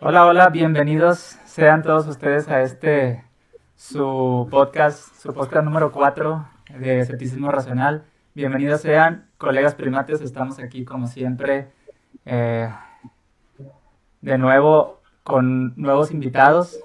Hola, hola, bienvenidos sean todos ustedes a este su podcast, su podcast número 4 de escepticismo racional. Bienvenidos sean, colegas primates, estamos aquí como siempre, eh, de nuevo con nuevos invitados.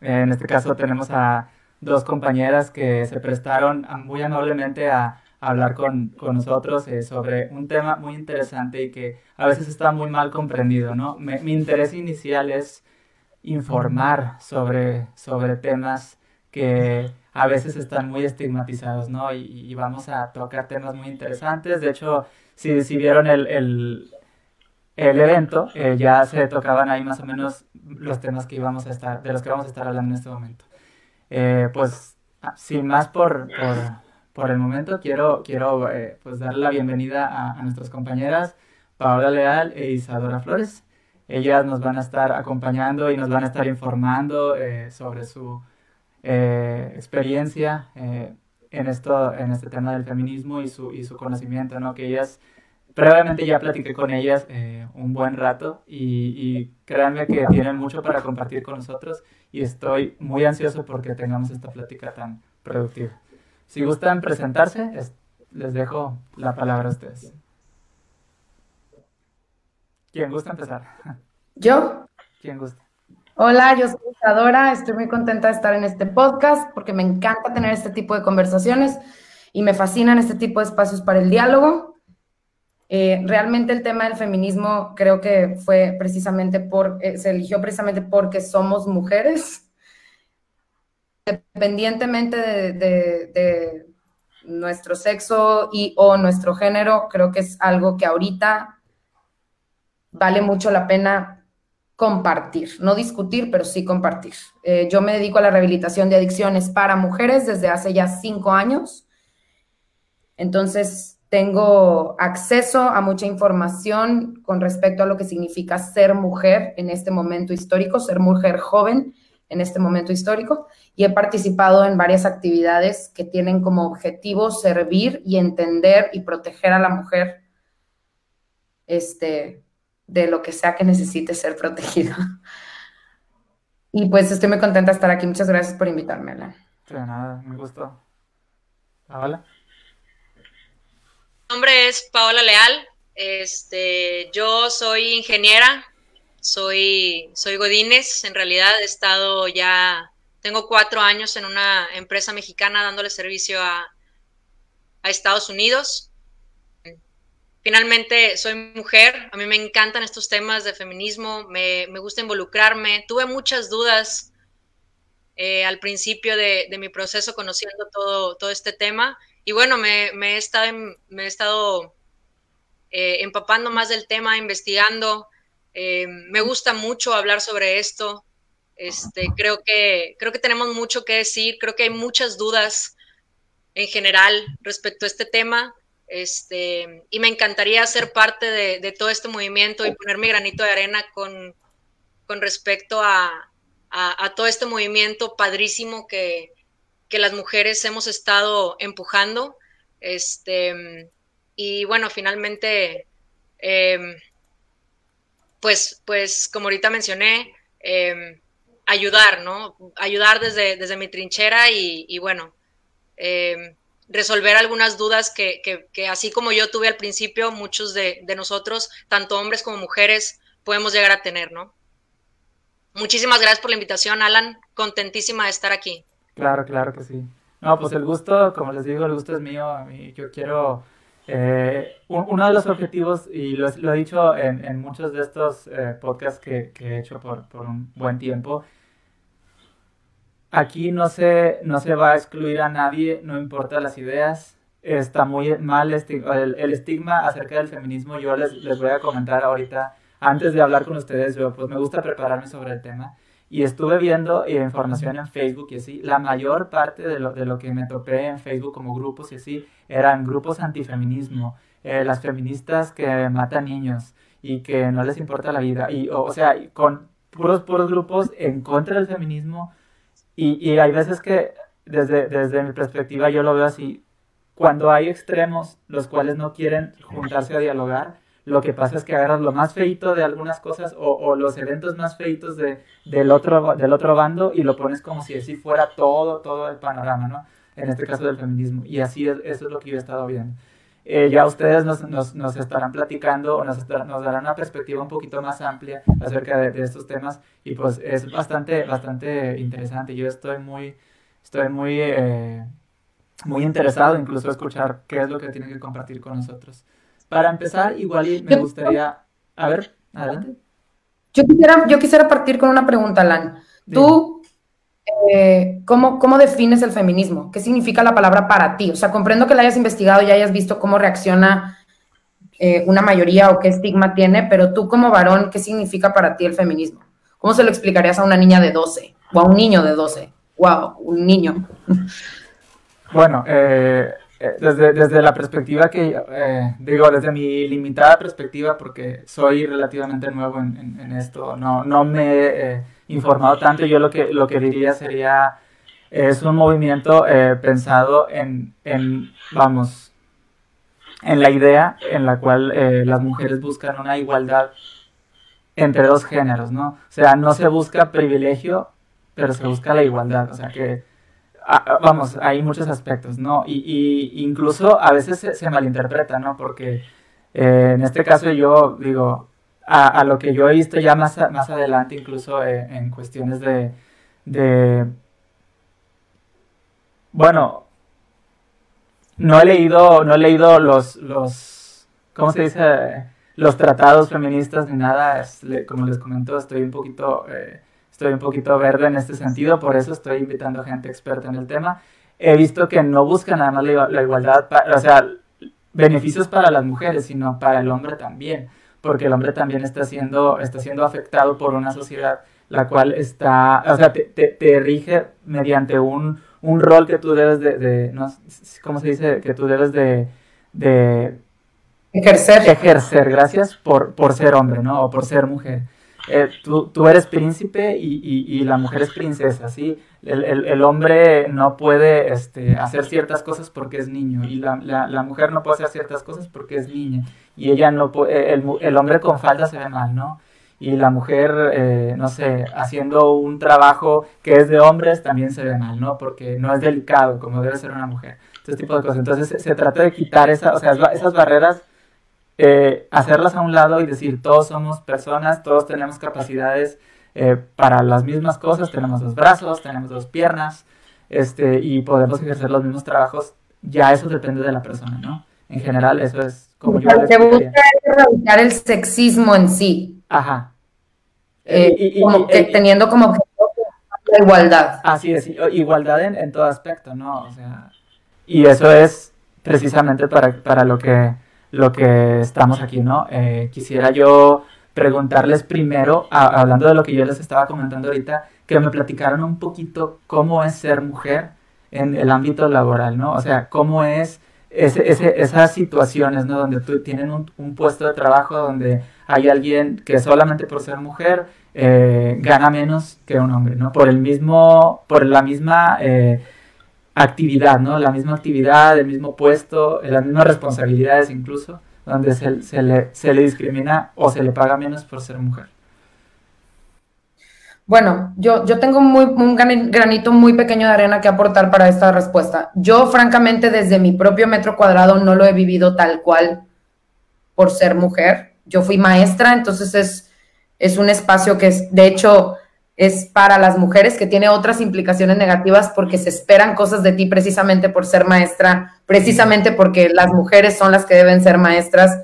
En este caso tenemos a dos compañeras que se prestaron muy amablemente a, hablar con, con nosotros eh, sobre un tema muy interesante y que a veces está muy mal comprendido, ¿no? mi interés inicial es informar sobre, sobre temas que a veces están muy estigmatizados, ¿no? Y, vamos a tocar temas muy interesantes. De hecho, si, vieron el, el, el evento, eh, ya se tocaban ahí más o menos los temas que íbamos a estar, de los que vamos a estar hablando en este momento. Eh, pues, sin más por, por, el momento, quiero, quiero eh, pues darle la bienvenida a, nuestras compañeras Paola Leal e Isadora Flores. Ellas nos van a estar acompañando y nos van a estar informando eh, sobre su eh, experiencia eh, en, esto, en este tema del feminismo y su, y su conocimiento, ¿no? Que ellas, previamente ya platiqué con ellas un buen rato y, créanme que tienen mucho para compartir con nosotros y estoy muy ansioso porque tengamos esta plática tan productiva. Si gustan presentarse, les dejo la palabra a ustedes. ¿Quién gusta empezar? ¿Yo? ¿Quién gusta? Hola, yo soy Isadora, estoy muy contenta de estar en este podcast porque me encanta tener este tipo de conversaciones y me fascinan este tipo de espacios para el diálogo. Eh, realmente el tema del feminismo creo que fue precisamente por, eh, se eligió precisamente porque somos mujeres. Independientemente de, nuestro sexo y o nuestro género, creo que es algo que ahorita vale mucho la pena compartir, no discutir, pero sí compartir. Eh, yo me dedico a la rehabilitación de adicciones para mujeres desde hace ya cinco años. Entonces, tengo acceso a mucha información con respecto a lo que significa ser mujer en este momento histórico, ser mujer joven en este momento histórico, y he participado en varias actividades que tienen como objetivo servir y entender y proteger a la mujer este, de lo que sea que necesite ser protegido. Y pues estoy muy contenta de estar aquí. Muchas gracias por invitarme, Alan. De nada, me gustó. Paola. Mi nombre es Paola Leal. Este, yo soy ingeniera, soy, soy Godínez. En realidad he estado ya, tengo cuatro años en una empresa mexicana dándole servicio a, a Estados Unidos. Finalmente, soy mujer, a mí me encantan estos temas de feminismo, me, gusta involucrarme. Tuve muchas dudas eh, al principio de, mi proceso conociendo todo, todo este tema y bueno, me, he estado, me he estado eh, empapando más del tema, investigando. Eh, me gusta mucho hablar sobre esto. Este, creo, que, creo que tenemos mucho que decir, creo que hay muchas dudas en general respecto a este tema. Este, y me encantaría ser parte de, todo este movimiento y poner mi granito de arena con, respecto a, todo este movimiento padrísimo que, las mujeres hemos estado empujando. Este, y bueno, finalmente, em, pues, pues como ahorita mencioné, em, ayudar, ¿no? Ayudar desde, desde mi trinchera y, bueno, em, resolver algunas dudas que, que, así como yo tuve al principio, muchos de, de, nosotros, tanto hombres como mujeres, podemos llegar a tener, ¿no? Muchísimas gracias por la invitación, Alan. Contentísima de estar aquí. Claro, claro que sí. No, pues el gusto, como les digo, el gusto es mío. A mí, yo quiero. Eh, uno de los objetivos, y lo, lo he dicho en, en, muchos de estos eh, podcasts que, que, he hecho por, por un buen tiempo, Aquí no se, no se va a excluir a nadie, no importa las ideas. Está muy mal el, el estigma acerca del feminismo. Yo les, les, voy a comentar ahorita, antes de hablar con ustedes, yo pues me gusta prepararme sobre el tema. Y estuve viendo eh, información en Facebook y así. La mayor parte de lo, de lo que me topé en Facebook como grupos y así eran grupos antifeminismo. Eh, las feministas que matan niños y que no les importa la vida. Y, o, o sea, con puros, puros grupos en contra del feminismo y, y hay veces que desde, desde mi perspectiva yo lo veo así, cuando hay extremos los cuales no quieren juntarse a dialogar, lo que pasa es que agarras lo más feito de algunas cosas o, los eventos más feitos de, del, otro, del otro bando y lo pones como si así fuera todo, todo el panorama, ¿no? En este caso del feminismo. Y así es, eso es lo que yo he estado viendo. Eh, ya ustedes nos, nos, nos, estarán platicando o nos, nos, darán una perspectiva un poquito más amplia acerca de, estos temas y pues es bastante, bastante interesante. Yo estoy muy, estoy muy, eh, muy interesado incluso a escuchar qué es lo que tienen que compartir con nosotros. Para empezar, igual me gustaría... A ver, adelante. Yo quisiera, yo quisiera partir con una pregunta, Alan. Tú, eh, ¿cómo, ¿cómo, defines el feminismo? ¿Qué significa la palabra para ti? O sea, comprendo que la hayas investigado y hayas visto cómo reacciona eh, una mayoría o qué estigma tiene, pero tú como varón, ¿qué significa para ti el feminismo? ¿Cómo se lo explicarías a una niña de 12 o a un niño de 12? ¡Wow! Un niño. Bueno, eh, desde, desde, la perspectiva que, digo, desde mi limitada perspectiva, porque soy relativamente nuevo en, en, esto, no, no me informado tanto, yo lo que, lo que diría sería, es un movimiento eh, pensado en, en, vamos, en la idea en la cual eh, las mujeres buscan una igualdad entre dos géneros, ¿no? O sea, no se busca privilegio, pero se busca la igualdad, o sea que, ah, vamos, hay muchos aspectos, ¿no? Y, y incluso a veces se, malinterpreta, ¿no? Porque eh, en este caso yo digo, a, lo que yo he visto ya más, más adelante, incluso eh, en cuestiones de, de, bueno, no he leído, no he leído los, los, ¿cómo se dice? Los tratados feministas ni nada, como les comento, estoy un poquito, eh, estoy un poquito verde en este sentido, por eso estoy invitando a gente experta en el tema. He visto que no buscan nada más la, la igualdad, o sea, beneficios para las mujeres, sino para el hombre también porque el hombre también está siendo, está siendo afectado por una sociedad la cual está, o sea, te, te, rige mediante un, un, rol que tú debes de, no, ¿cómo se dice? Que tú debes de, de ejercer. Ejercer, gracias, por, por ser hombre, ¿no? O por ser mujer. Eh, tú, tú, eres príncipe y, y, y, la mujer es princesa, ¿sí? El, el, el, hombre no puede este, hacer ciertas cosas porque es niño y la, la, la, mujer no puede hacer ciertas cosas porque es niña y ella no puede, el, el hombre con falda se ve mal, ¿no? Y la mujer, eh, no sé, haciendo un trabajo que es de hombres también se ve mal, ¿no? Porque no es delicado como debe ser una mujer. Este tipo de cosas. Entonces se, se trata de quitar esa, o sea, esas barreras eh, hacerlas a un lado y decir, todos somos personas, todos tenemos capacidades eh, para las mismas cosas, tenemos dos brazos, tenemos dos piernas, este, y podemos ejercer los mismos trabajos, ya eso depende de la persona, ¿no? En general, eso es como yo... Se busca erradicar el sexismo en sí. Ajá. Eh, y, como que teniendo como objetivo la igualdad. Así es, igualdad en, en, todo aspecto, ¿no? O sea, y eso es precisamente para, para lo que lo que estamos aquí, ¿no? Eh, quisiera yo preguntarles primero, hablando de lo que yo les estaba comentando ahorita, que me platicaron un poquito cómo es ser mujer en el ámbito laboral, ¿no? O sea, cómo es ese, ese, esas situaciones, ¿no? Donde tú tienen un, puesto de trabajo donde hay alguien que solamente por ser mujer eh, gana menos que un hombre, ¿no? Por el mismo, por la misma eh, actividad, ¿no? La misma actividad, el mismo puesto, las mismas responsabilidades incluso, donde se, le, se le discrimina o se le paga menos por ser mujer. Bueno, yo, yo tengo muy, un granito muy pequeño de arena que aportar para esta respuesta. Yo, francamente, desde mi propio metro cuadrado no lo he vivido tal cual por ser mujer. Yo fui maestra, entonces es, es un espacio que es, de hecho, es para las mujeres que tiene otras implicaciones negativas porque se esperan cosas de ti precisamente por ser maestra, precisamente porque las mujeres son las que deben ser maestras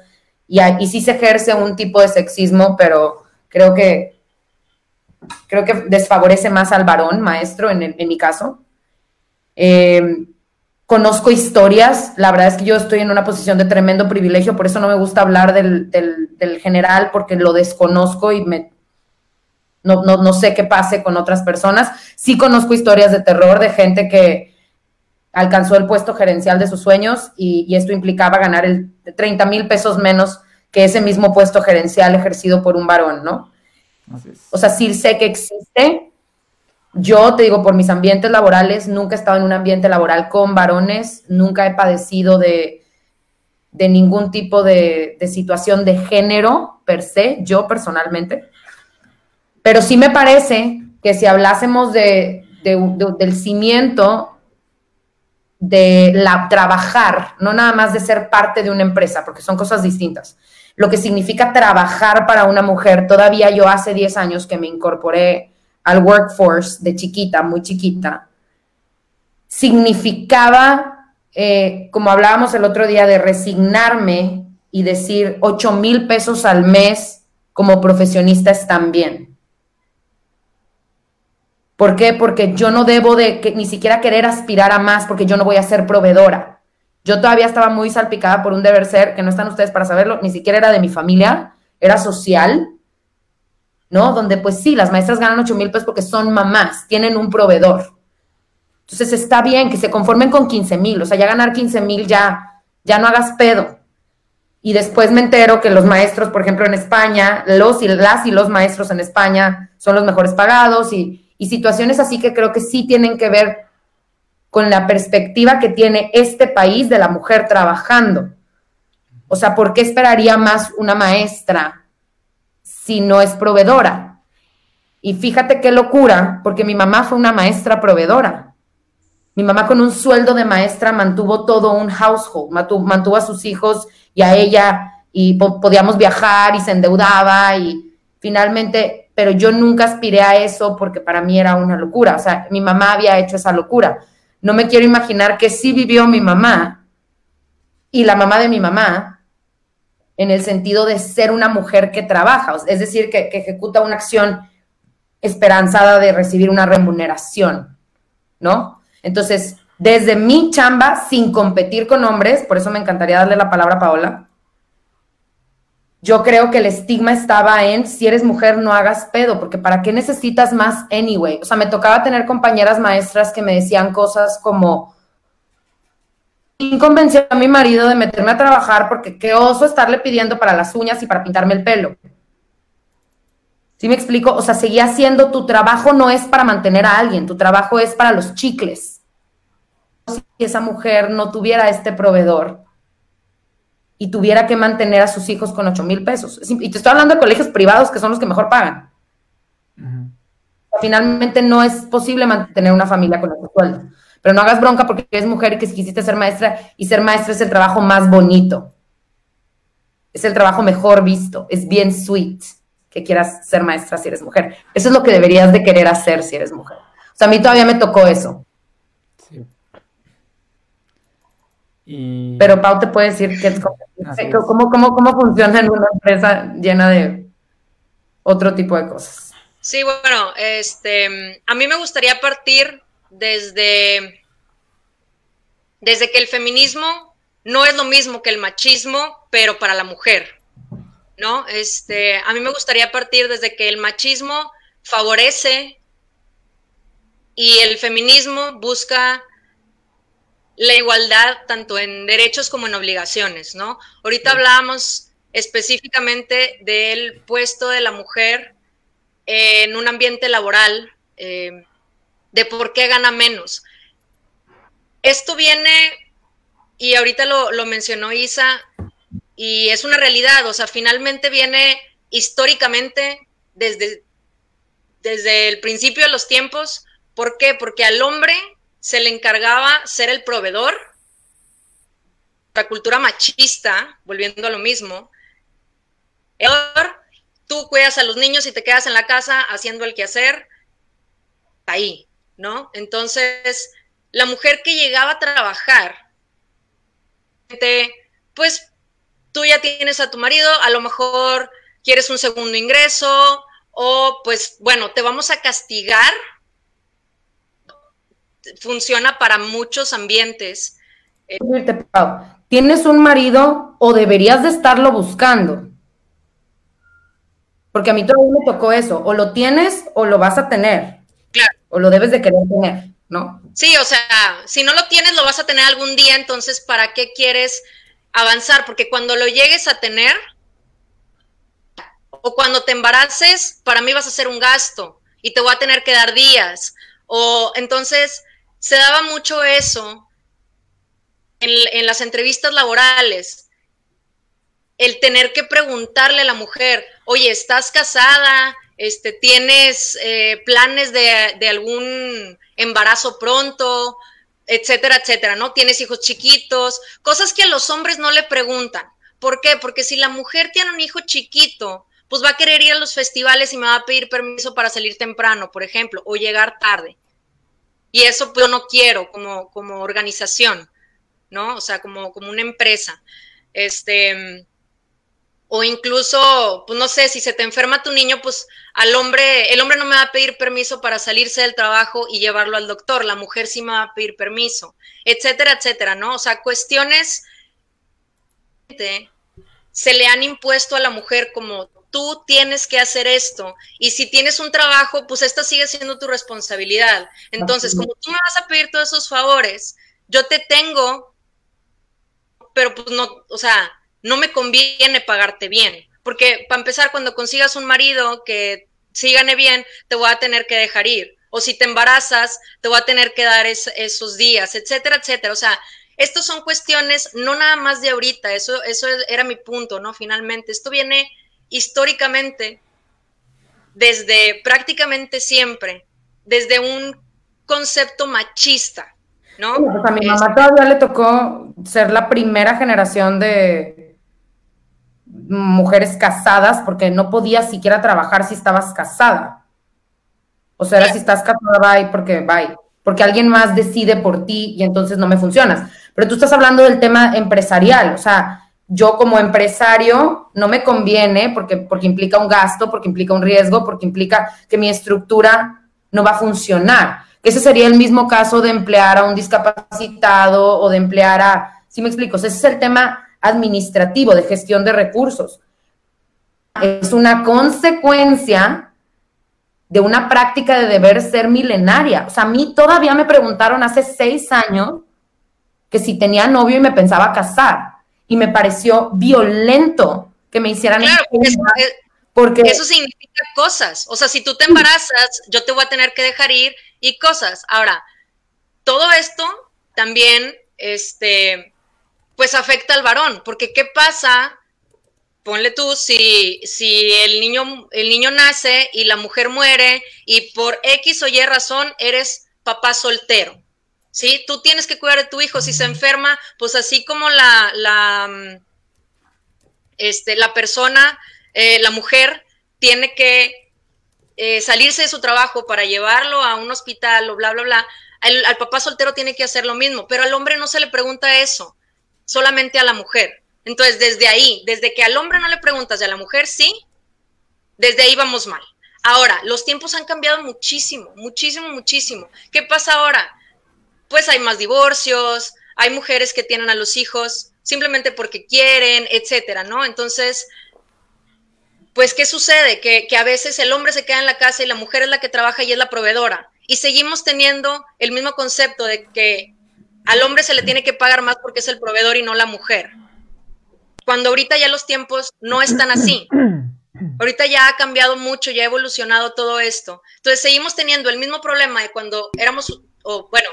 y, y sí se ejerce un tipo de sexismo, pero creo que creo que desfavorece más al varón maestro en, mi caso. Eh, conozco historias, la verdad es que yo estoy en una posición de tremendo privilegio, por eso no me gusta hablar del general porque lo desconozco y me no, no, no sé qué pase con otras personas. Sí conozco historias de terror de gente que alcanzó el puesto gerencial de sus sueños y, esto implicaba ganar el 30 mil pesos menos que ese mismo puesto gerencial ejercido por un varón, ¿no? O sea, sí sé que existe. Yo te digo, por mis ambientes laborales, nunca he estado en un ambiente laboral con varones, nunca he padecido de, de ningún tipo de, situación de género per se, yo personalmente. Pero sí me parece que si hablásemos de, del cimiento de la trabajar, no nada más de ser parte de una empresa, porque son cosas distintas. Lo que significa trabajar para una mujer, todavía yo hace 10 años que me incorporé al workforce de chiquita, muy chiquita, significaba, eh, como hablábamos el otro día, de resignarme y decir 8 mil pesos al mes como profesionista están bien. ¿Por qué? Porque yo no debo de que, ni siquiera querer aspirar a más porque yo no voy a ser proveedora. Yo todavía estaba muy salpicada por un deber ser, que no están ustedes para saberlo, ni siquiera era de mi familia, era social, ¿no? Donde pues sí, las maestras ganan 8 mil pesos porque son mamás, tienen un proveedor. Entonces está bien que se conformen con 15 mil, o sea, ya ganar 15 mil ya, ya no hagas pedo. Y después me entero que los maestros, por ejemplo, en España, los y las y los maestros en España son los mejores pagados y, y situaciones así que creo que sí tienen que ver con la perspectiva que tiene este país de la mujer trabajando. O sea, ¿por qué esperaría más una maestra si no es proveedora? Y fíjate qué locura, porque mi mamá fue una maestra proveedora. Mi mamá con un sueldo de maestra mantuvo todo un household, mantuvo, a sus hijos y a ella y podíamos viajar y se endeudaba y finalmente, pero yo nunca aspiré a eso porque para mí era una locura, o sea, mi mamá había hecho esa locura. No me quiero imaginar que sí vivió mi mamá y la mamá de mi mamá en el sentido de ser una mujer que trabaja, es decir, que ejecuta una acción esperanzada de recibir una remuneración, ¿no? Entonces, desde mi chamba, sin competir con hombres, por eso me encantaría darle la palabra a Paola, yo creo que el estigma estaba en si eres mujer no hagas pedo, porque ¿para qué necesitas más anyway? O sea, me tocaba tener compañeras maestras que me decían cosas como, convenció a mi marido de meterme a trabajar porque qué oso estarle pidiendo para las uñas y para pintarme el pelo. ¿Sí me explico? O sea, seguía siendo tu trabajo no es para mantener a alguien, tu trabajo es para los chicles. Si esa mujer no tuviera este proveedor y tuviera que mantener a sus hijos con 8 mil pesos. Y te estoy hablando de colegios privados que son los que mejor pagan. Finalmente no es posible mantener una familia con ese sueldo. Pero no hagas bronca porque eres mujer y que si quisiste ser maestra y ser maestra es el trabajo más bonito. Es el trabajo mejor visto. Es bien sweet que quieras ser maestra si eres mujer. Eso es lo que deberías de querer hacer si eres mujer. O sea, a mí todavía me tocó eso. Sí. Pero Pau te puede decir que es, cómo, cómo, cómo funciona en una empresa llena de otro tipo de cosas. Sí, bueno, este, a mí me gustaría partir desde, desde que el feminismo no es lo mismo que el machismo, pero para la mujer. ¿no? Este, a mí me gustaría partir desde que el machismo favorece y el feminismo busca la igualdad tanto en derechos como en obligaciones, ¿no? Ahorita hablábamos específicamente del puesto de la mujer en un ambiente laboral, eh, de por qué gana menos. Esto viene, y ahorita lo, lo mencionó Isa, y es una realidad, o sea, finalmente viene históricamente desde, desde el principio de los tiempos. ¿Por qué? Porque al hombre se le encargaba ser el proveedor. La cultura machista, volviendo a lo mismo, tú cuidas a los niños y te quedas en la casa haciendo el quehacer, ahí, ¿no? Entonces, la mujer que llegaba a trabajar, pues tú ya tienes a tu marido, a lo mejor quieres un segundo ingreso o pues bueno, te vamos a castigar. Funciona para muchos ambientes. ¿Tienes un marido o deberías de estarlo buscando? Porque a mí todavía me tocó eso, o lo tienes o lo vas a tener. Claro. O lo debes de querer tener, ¿no? Sí, o sea, si no lo tienes, lo vas a tener algún día, entonces, ¿para qué quieres avanzar, porque cuando lo llegues a tener, o cuando te embaraces, para mí vas a ser un gasto y te voy a tener que dar días. O entonces se daba mucho eso en, las entrevistas laborales, el tener que preguntarle a la mujer, oye, ¿estás casada? Este, ¿Tienes eh, planes de, de algún embarazo pronto? etcétera, etcétera, ¿no? Tienes hijos chiquitos, cosas que a los hombres no le preguntan. ¿Por qué? Porque si la mujer tiene un hijo chiquito, pues va a querer ir a los festivales y me va a pedir permiso para salir temprano, por ejemplo, o llegar tarde. Y eso pues, yo no quiero como, como organización, ¿no? O sea, como, como una empresa. Este, o incluso, pues no sé, si se te enferma tu niño, pues al hombre, el hombre no me va a pedir permiso para salirse del trabajo y llevarlo al doctor, la mujer sí me va a pedir permiso, etcétera, etcétera, ¿no? O sea, cuestiones se le han impuesto a la mujer como tú tienes que hacer esto y si tienes un trabajo, pues esta sigue siendo tu responsabilidad. Entonces, como tú me vas a pedir todos esos favores, yo te tengo, pero pues no, o sea, no me conviene pagarte bien. Porque para empezar, cuando consigas un marido que sí gane bien, te voy a tener que dejar ir. O si te embarazas, te voy a tener que dar esos días, etcétera, etcétera. O sea, estas son cuestiones no nada más de ahorita, eso, eso era mi punto, ¿no? Finalmente, esto viene históricamente desde prácticamente siempre, desde un concepto machista, ¿no? Pues a mi mamá todavía le tocó ser la primera generación de, mujeres casadas porque no podías siquiera trabajar si estabas casada. O sea, era si estás casada, bye, porque bye. Porque alguien más decide por ti y entonces no me funcionas. Pero tú estás hablando del tema empresarial. O sea, yo como empresario no me conviene porque, porque implica un gasto, porque implica un riesgo, porque implica que mi estructura no va a funcionar. Ese sería el mismo caso de emplear a un discapacitado o de emplear a... ¿Sí me explico? ese es el tema administrativo de gestión de recursos. Es una consecuencia de una práctica de deber ser milenaria. O sea, a mí todavía me preguntaron hace seis años que si tenía novio y me pensaba casar. Y me pareció violento que me hicieran claro, eso, porque eso significa cosas. O sea, si tú te embarazas, yo te voy a tener que dejar ir y cosas. Ahora, todo esto también, este, pues afecta al varón, porque ¿qué pasa? Ponle tú, si, si el, niño, el niño nace y la mujer muere y por X o Y razón eres papá soltero, ¿sí? Tú tienes que cuidar de tu hijo, si se enferma, pues así como la, la, mm, este, la persona, eh, la mujer, tiene que eh, salirse de su trabajo para llevarlo a un hospital o bla, bla, bla, al papá soltero tiene que hacer lo mismo, pero al hombre no se le pregunta eso solamente a la mujer. Entonces, desde ahí, desde que al hombre no le preguntas y a la mujer sí, desde ahí vamos mal. Ahora, los tiempos han cambiado muchísimo, muchísimo, muchísimo. ¿Qué pasa ahora? Pues hay más divorcios, hay mujeres que tienen a los hijos simplemente porque quieren, etcétera, ¿no? Entonces, pues, ¿qué sucede? Que, que, a veces el hombre se queda en la casa y la mujer es la que trabaja y es la proveedora. Y seguimos teniendo el mismo concepto de que al hombre se le tiene que pagar más porque es el proveedor y no la mujer. Cuando ahorita ya los tiempos no están así. Ahorita ya ha cambiado mucho, ya ha evolucionado todo esto. Entonces seguimos teniendo el mismo problema de cuando éramos, o bueno,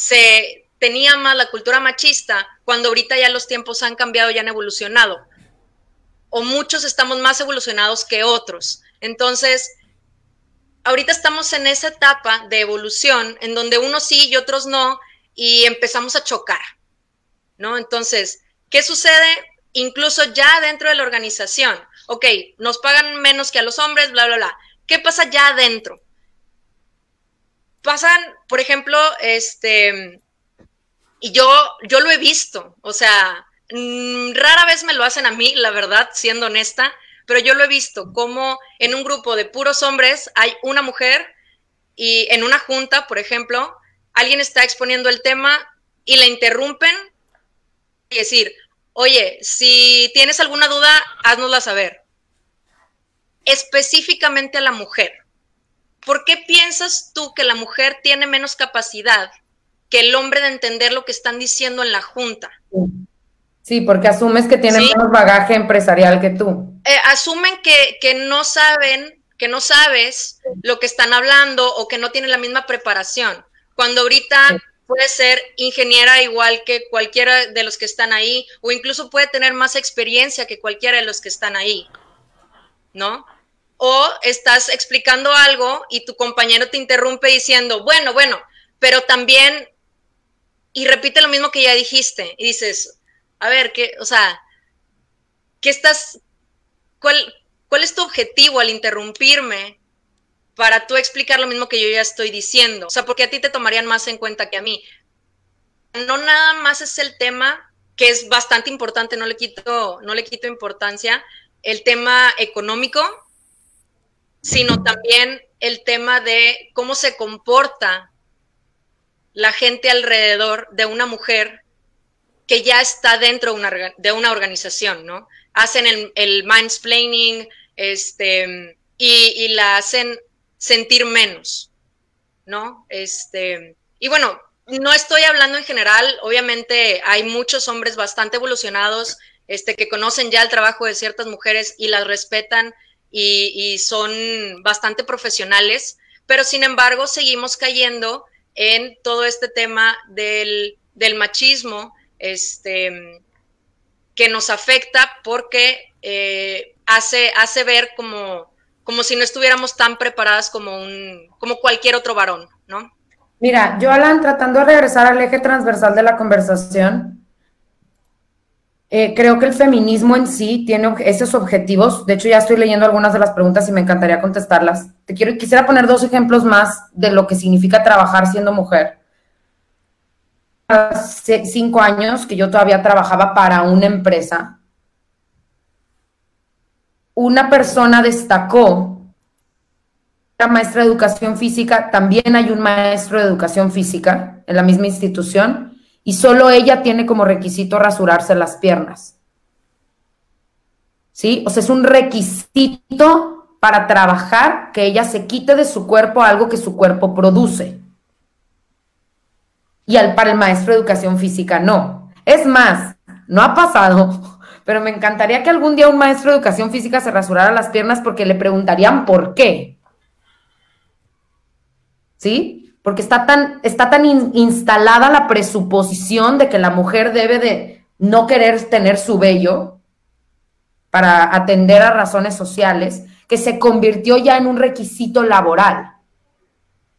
se tenía más la cultura machista, cuando ahorita ya los tiempos han cambiado, ya han evolucionado. O muchos estamos más evolucionados que otros. Entonces, ahorita estamos en esa etapa de evolución en donde unos sí y otros no, y empezamos a chocar, ¿no? Entonces, ¿qué sucede? Incluso ya dentro de la organización, ok, nos pagan menos que a los hombres, bla, bla, bla. ¿Qué pasa ya adentro? Pasan, por ejemplo, este, y yo, yo lo he visto, o sea, mm, rara vez me lo hacen a mí, la verdad, siendo honesta, pero yo lo he visto como en un grupo de puros hombres hay una mujer y en una junta, por ejemplo, alguien está exponiendo el tema y la interrumpen y decir, oye, si tienes alguna duda, haznosla saber. Específicamente a la mujer. ¿Por qué piensas tú que la mujer tiene menos capacidad que el hombre de entender lo que están diciendo en la junta? Sí, porque asumes que tienen menos bagaje empresarial que tú. Eh, asumen que, que no saben, que no sabes lo que están hablando o que no tienen la misma preparación. Cuando ahorita puede ser ingeniera igual que cualquiera de los que están ahí, o incluso puede tener más experiencia que cualquiera de los que están ahí, ¿no? O estás explicando algo y tu compañero te interrumpe diciendo, bueno, bueno, pero también, y repite lo mismo que ya dijiste, y dices, a ver, ¿qué, o sea, ¿qué estás, cuál, cuál es tu objetivo al interrumpirme para tú explicar lo mismo que yo ya estoy diciendo? O sea, porque a ti te tomarían más en cuenta que a mí. No nada más es el tema, que es bastante importante, no le quito, no le quito importancia, el tema económico, sino también el tema de cómo se comporta la gente alrededor de una mujer que ya está dentro de una, organización, ¿no? Hacen el, el mindsplaining este, y, la hacen sentir menos, ¿no? Este, y bueno, no estoy hablando en general, obviamente hay muchos hombres bastante evolucionados este, que conocen ya el trabajo de ciertas mujeres y las respetan y, son bastante profesionales, pero sin embargo seguimos cayendo en todo este tema del, machismo este, que nos afecta porque eh, hace, hace ver como, como si no estuviéramos tan preparadas como, un, como cualquier otro varón, ¿no? Mira, yo, Alan, tratando de regresar al eje transversal de la conversación, eh, creo que el feminismo en sí tiene esos objetivos. De hecho, ya estoy leyendo algunas de las preguntas y me encantaría contestarlas. Te quiero, quisiera poner dos ejemplos más de lo que significa trabajar siendo mujer. Hace cinco años que yo todavía trabajaba para una empresa, una persona destacó, la maestra de educación física, también hay un maestro de educación física en la misma institución, y solo ella tiene como requisito rasurarse las piernas. ¿Sí? O sea, es un requisito para trabajar que ella se quite de su cuerpo algo que su cuerpo produce. Y al, para el maestro de educación física no. Es más, no ha pasado, pero me encantaría que algún día un maestro de educación física se rasurara las piernas porque le preguntarían por qué. ¿Sí? Porque está tan, está tan instalada la presuposición de que la mujer debe de no querer tener su vello para atender a razones sociales, que se convirtió ya en un requisito laboral.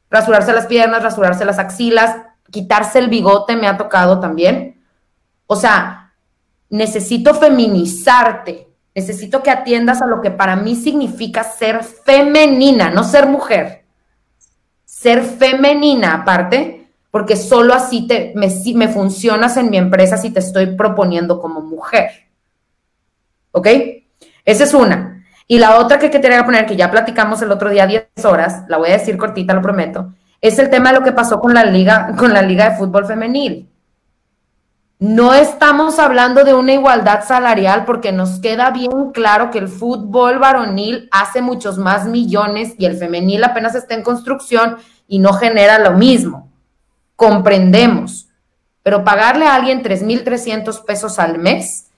Rasurarse las piernas, rasurarse las axilas, quitarse el bigote me ha tocado también. O sea, necesito feminizarte, necesito que atiendas a lo que para mí significa ser femenina, no ser mujer ser femenina aparte, porque solo así te, me, me funcionas en mi empresa si te estoy proponiendo como mujer. ¿Ok? Esa es una. Y la otra que quería poner, que ya platicamos el otro día 10 horas, la voy a decir cortita, lo prometo, es el tema de lo que pasó con la liga, con la liga de fútbol femenil. No estamos hablando de una igualdad salarial porque nos queda bien claro que el fútbol varonil hace muchos más millones y el femenil apenas está en construcción y no genera lo mismo. Comprendemos. Pero pagarle a alguien 3.300 pesos al mes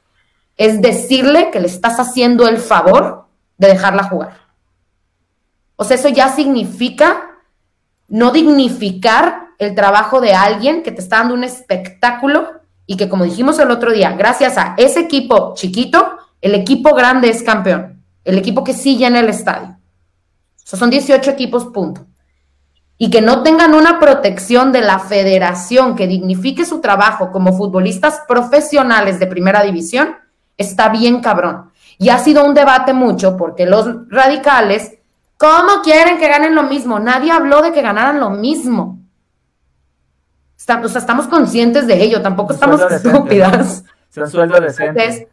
es decirle que le estás haciendo el favor de dejarla jugar. O sea, eso ya significa no dignificar el trabajo de alguien que te está dando un espectáculo y que como dijimos el otro día, gracias a ese equipo chiquito, el equipo grande es campeón, el equipo que sí llena el estadio. O son 18 equipos, punto. Y que no tengan una protección de la federación que dignifique su trabajo como futbolistas profesionales de primera división, está bien cabrón. Y ha sido un debate mucho porque los radicales, ¿cómo quieren que ganen lo mismo? Nadie habló de que ganaran lo mismo o sea, estamos conscientes de ello, tampoco estamos estúpidas. sueldo decente.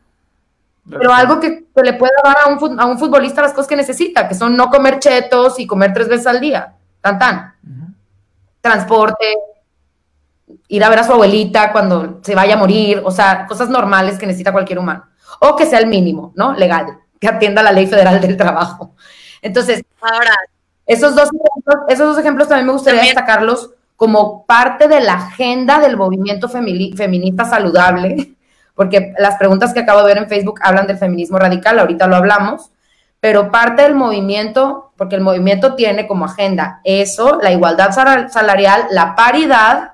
pero algo que, le pueda dar a un, a un, futbolista las cosas que necesita, que son no comer chetos y comer tres veces al día. Tan, tan. Transporte, ir a ver a su abuelita cuando se vaya a morir, o sea, cosas normales que necesita cualquier humano. O que sea el mínimo, ¿no? Legal, que atienda la ley federal del trabajo. Entonces, ahora, esos dos ejemplos, esos dos ejemplos también me gustaría destacarlos como parte de la agenda del movimiento feminista saludable, porque las preguntas que acabo de ver en Facebook hablan del feminismo radical, ahorita lo hablamos, pero parte del movimiento, porque el movimiento tiene como agenda eso, la igualdad salarial, la paridad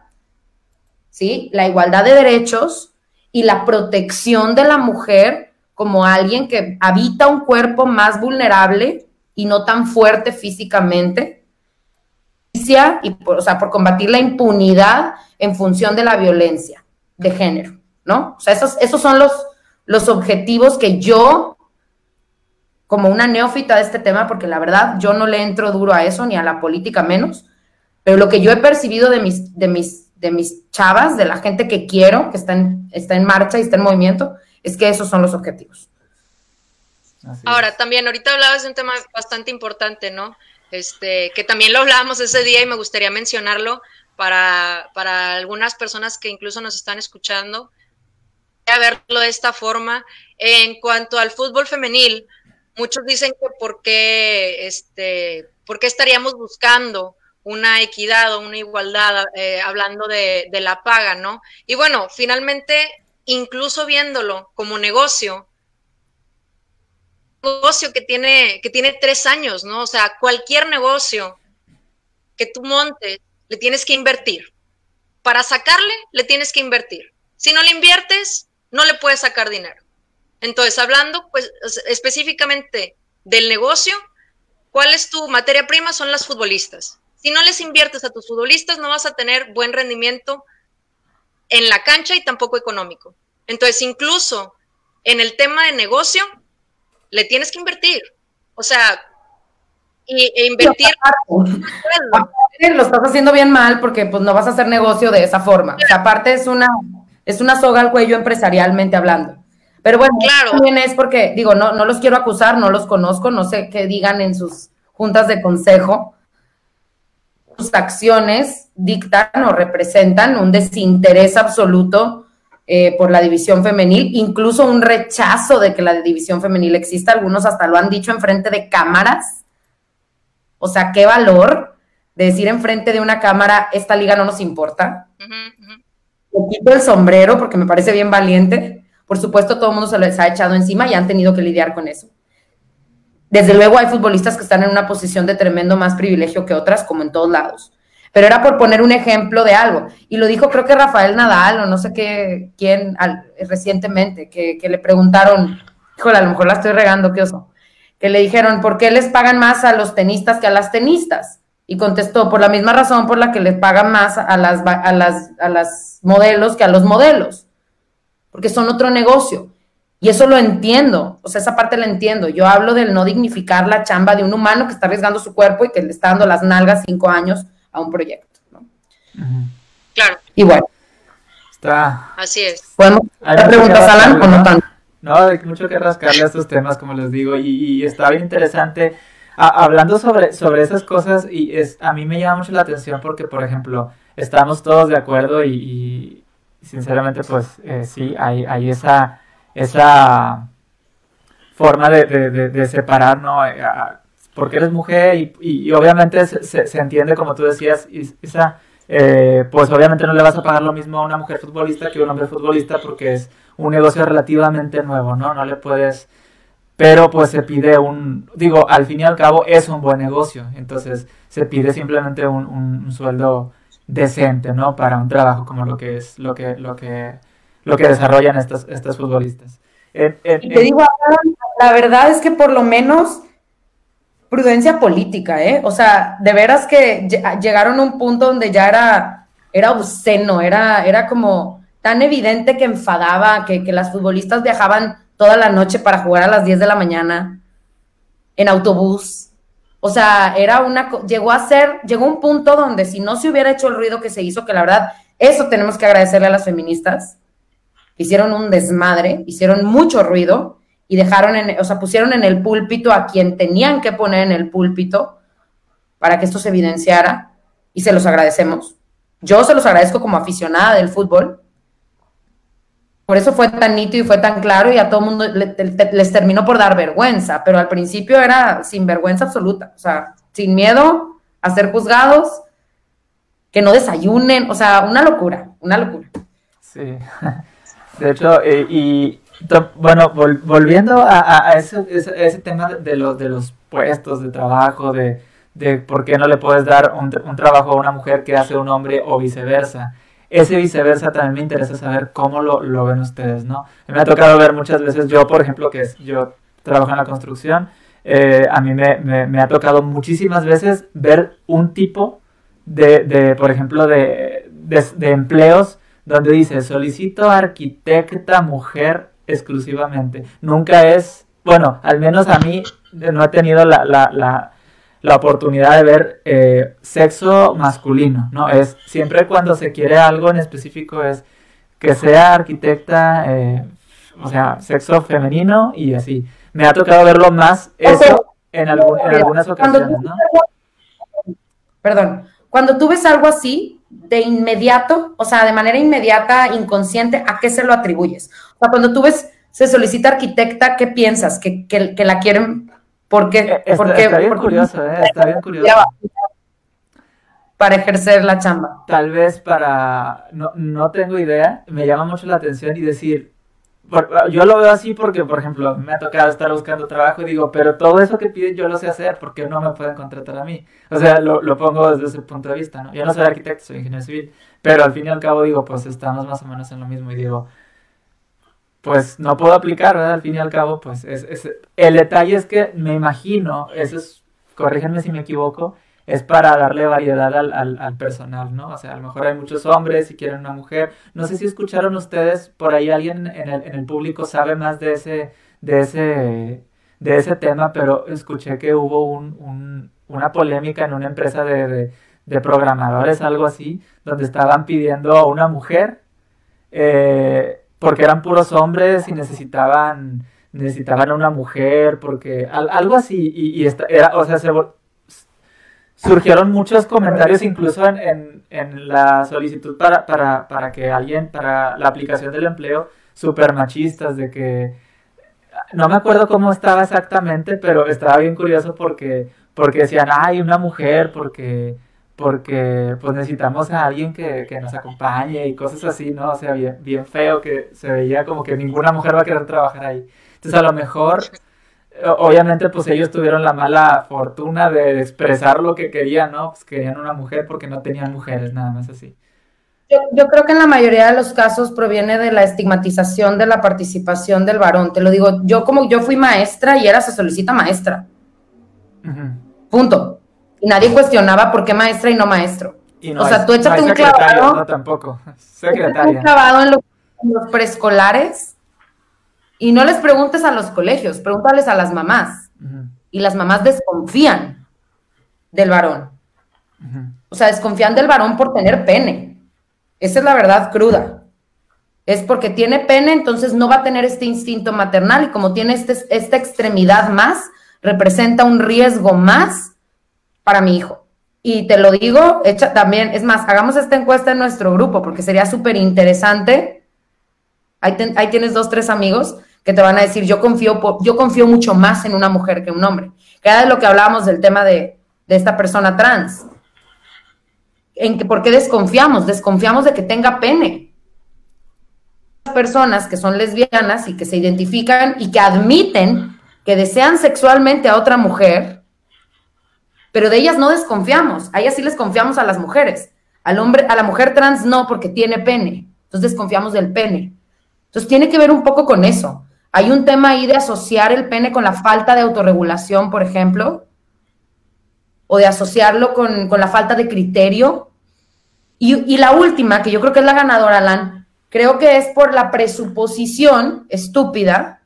¿sí? La igualdad de derechos y la protección de la mujer como alguien que habita un cuerpo más vulnerable y no tan fuerte físicamente, y por, o sea, por combatir la impunidad en función de la violencia de género, ¿no? O sea, esos, esos son los, los objetivos que yo, como una neófita de este tema, porque la verdad yo no le entro duro a eso, ni a la política menos, pero lo que yo he percibido de mis, de mis, de mis chavas, de la gente que quiero, que está en, está en marcha y está en movimiento, es que esos son los objetivos. Ahora, también, ahorita hablabas de un tema bastante importante, ¿no? Este, que también lo hablábamos ese día y me gustaría mencionarlo para, para algunas personas que incluso nos están escuchando, a verlo de esta forma. En cuanto al fútbol femenil, muchos dicen que por qué, este, por qué estaríamos buscando una equidad o una igualdad, eh, hablando de, de, la paga, ¿no? Y bueno, finalmente, incluso viéndolo como negocio, negocio que tiene, que tiene tres años, ¿no? O sea, cualquier negocio que tú montes, le tienes que invertir. Para sacarle, le tienes que invertir. Si no le inviertes, no le puedes sacar dinero. Entonces, hablando pues específicamente del negocio, ¿cuál es tu materia prima? Son las futbolistas. Si no les inviertes a tus futbolistas, no vas a tener buen rendimiento en la cancha y tampoco económico. Entonces, incluso en el tema de negocio, le tienes que invertir. O sea, y, e invertir. lo estás haciendo bien mal porque pues no vas a hacer negocio de esa forma. O sea, aparte es una, es una soga al cuello empresarialmente hablando. Pero bueno, claro. también es porque, digo, no, no los quiero acusar, no los conozco, no sé qué digan en sus juntas de consejo. Sus acciones dictan o representan un desinterés absoluto eh, por la división femenil, incluso un rechazo de que la división femenil exista. Algunos hasta lo han dicho en frente de cámaras. O sea, qué valor de decir en frente de una cámara, esta liga no nos importa. Uh quito el sombrero porque me parece bien valiente. Por supuesto, todo el mundo se les ha echado encima y han tenido que lidiar con eso. Desde luego hay futbolistas que están en una posición de tremendo más privilegio que otras, como en todos lados pero era por poner un ejemplo de algo. Y lo dijo creo que Rafael Nadal o no sé qué, quién recientemente, que, le preguntaron, híjole, a lo mejor la estoy regando, qué oso, que le dijeron, ¿por qué les pagan más a los tenistas que a las tenistas? Y contestó, por la misma razón por la que les pagan más a las, a las, a las modelos que a los modelos, porque son otro negocio. Y eso lo entiendo, o sea, esa parte la entiendo. Yo hablo del no dignificar la chamba de un humano que está arriesgando su cuerpo y que le está dando las nalgas cinco años a un proyecto. ¿no? Claro. Y bueno. Está. Así es. ¿Podemos hacer preguntas, Alan, o no tanto? No, hay mucho que rascarle a estos temas, como les digo, y, está bien interesante. hablando sobre, sobre esas cosas, y es, a mí me llama mucho la atención porque, por ejemplo, estamos todos de acuerdo y, sinceramente, pues eh, sí, hay, hay esa, esa forma de, de, de, separar, ¿no? Eh, porque eres mujer y, y, obviamente se, se, entiende, como tú decías, Isa, eh, pues obviamente no le vas a pagar lo mismo a una mujer futbolista que a un hombre futbolista porque es un negocio relativamente nuevo, ¿no? No le puedes... Pero pues se pide un, digo, al fin y al cabo es un buen negocio, entonces se pide simplemente un, un, sueldo decente, ¿no? Para un trabajo como lo que es, lo que, lo que, lo que desarrollan estas, estas futbolistas. te digo, la verdad es que por lo menos prudencia política, ¿eh? O sea, de veras que llegaron a un punto donde ya era, era obsceno, era, era como tan evidente que enfadaba, que, que las futbolistas viajaban toda la noche para jugar a las 10 de la mañana en autobús. O sea, era una, llegó a ser, llegó un punto donde si no se hubiera hecho el ruido que se hizo, que la verdad, eso tenemos que agradecerle a las feministas, hicieron un desmadre, hicieron mucho ruido, y dejaron, en, o sea, pusieron en el púlpito a quien tenían que poner en el púlpito para que esto se evidenciara y se los agradecemos. Yo se los agradezco como aficionada del fútbol. Por eso fue tan nítido y fue tan claro y a todo el mundo les terminó por dar vergüenza, pero al principio era sin vergüenza absoluta, o sea, sin miedo a ser juzgados, que no desayunen, o sea, una locura, una locura. Sí, de hecho, eh, y bueno, volviendo a, ese, tema de los, de los puestos de trabajo, de, de por qué no le puedes dar un, trabajo a una mujer que hace un hombre o viceversa. Ese viceversa también me interesa saber cómo lo, lo ven ustedes, ¿no? Me ha tocado ver muchas veces, yo por ejemplo, que es, yo trabajo en la construcción, eh, a mí me, me, ha tocado muchísimas veces ver un tipo de, de por ejemplo, de, de, empleos donde dice solicito arquitecta mujer exclusivamente. Nunca es, bueno, al menos a mí no he tenido la, la, la, la oportunidad de ver eh, sexo masculino, ¿no? Es siempre cuando se quiere algo en específico es que sea arquitecta, eh, o sea, sexo femenino y así me ha tocado verlo más eso en, algunas ocasiones, ¿no? Perdón, cuando tú ves algo así, de inmediato, o sea, de manera inmediata, inconsciente, ¿a qué se lo atribuyes? O sea, cuando tú ves, se solicita arquitecta, ¿qué piensas? ¿Que, que, la quieren? ¿Por qué? Está, está bien curioso, ¿eh? Está bien curioso. Para ejercer la chamba. Tal vez para, no, no tengo idea, me llama mucho la atención y decir, yo lo veo así porque, por ejemplo, me ha tocado estar buscando trabajo y digo, pero todo eso que piden yo lo sé hacer, porque no me pueden contratar a mí? O sea, lo, lo pongo desde ese punto de vista, ¿no? Yo no soy arquitecto, soy ingeniero civil, pero al fin y al cabo digo, pues estamos más o menos en lo mismo y digo, pues no puedo aplicar, ¿verdad? Al fin y al cabo, pues es, es el detalle es que me imagino, eso es, corrígenme si me equivoco, es para darle variedad al, al, personal, ¿no? O sea, a lo mejor hay muchos hombres y quieren una mujer. No sé si escucharon ustedes, por ahí alguien en el, en el público sabe más de ese, de ese, de ese tema, pero escuché que hubo un, una polémica en una empresa de, de, programadores, algo así, donde estaban pidiendo a una mujer, eh, porque eran puros hombres y necesitaban necesitaban una mujer, porque algo así, y, y era, o sea, se, surgieron muchos comentarios incluso en, en, la solicitud para, para, para, que alguien, para la aplicación del empleo, super machistas, de que no me acuerdo cómo estaba exactamente, pero estaba bien curioso porque, porque decían, ay, una mujer, porque, porque pues necesitamos a alguien que, que nos acompañe y cosas así, ¿no? O sea, bien, bien feo que se veía como que ninguna mujer va a querer trabajar ahí. Entonces a lo mejor obviamente pues ellos tuvieron la mala fortuna de expresar lo que querían, ¿no? Pues querían una mujer porque no tenían mujeres, nada más así. Yo, creo que en la mayoría de los casos proviene de la estigmatización de la participación del varón. Te lo digo, yo como yo fui maestra y era se solicita maestra. Punto. Y nadie cuestionaba por qué maestra y no maestro. o sea, tú échate un clavado. No, tampoco. Secretaria. Un clavado en los preescolares y no les preguntes a los colegios, pregúntales a las mamás. Y las mamás desconfían del varón. O sea, desconfían del varón por tener pene. Esa es la verdad cruda. Es porque tiene pene, entonces no va a tener este instinto maternal y como tiene este, esta extremidad más, representa un riesgo más para mi hijo. Y te lo digo, hecha también, es más, hagamos esta encuesta en nuestro grupo porque sería súper interesante. Ahí, tienes dos, tres amigos que te van a decir, yo confío, yo confío mucho más en una mujer que en un hombre. Que era de lo que hablábamos del tema de, esta persona trans. En que, ¿Por qué desconfiamos? Desconfiamos de que tenga pene. Personas que son lesbianas y que se identifican y que admiten que desean sexualmente a otra mujer, pero de ellas no desconfiamos. A ellas sí les confiamos a las mujeres. Al hombre, a la mujer trans no, porque tiene pene. Entonces desconfiamos del pene. Entonces tiene que ver un poco con eso. Hay un tema ahí de asociar el pene con la falta de autorregulación, por ejemplo, o de asociarlo con, la falta de criterio. Y, la última, que yo creo que es la ganadora, Alan, creo que es por la presuposición estúpida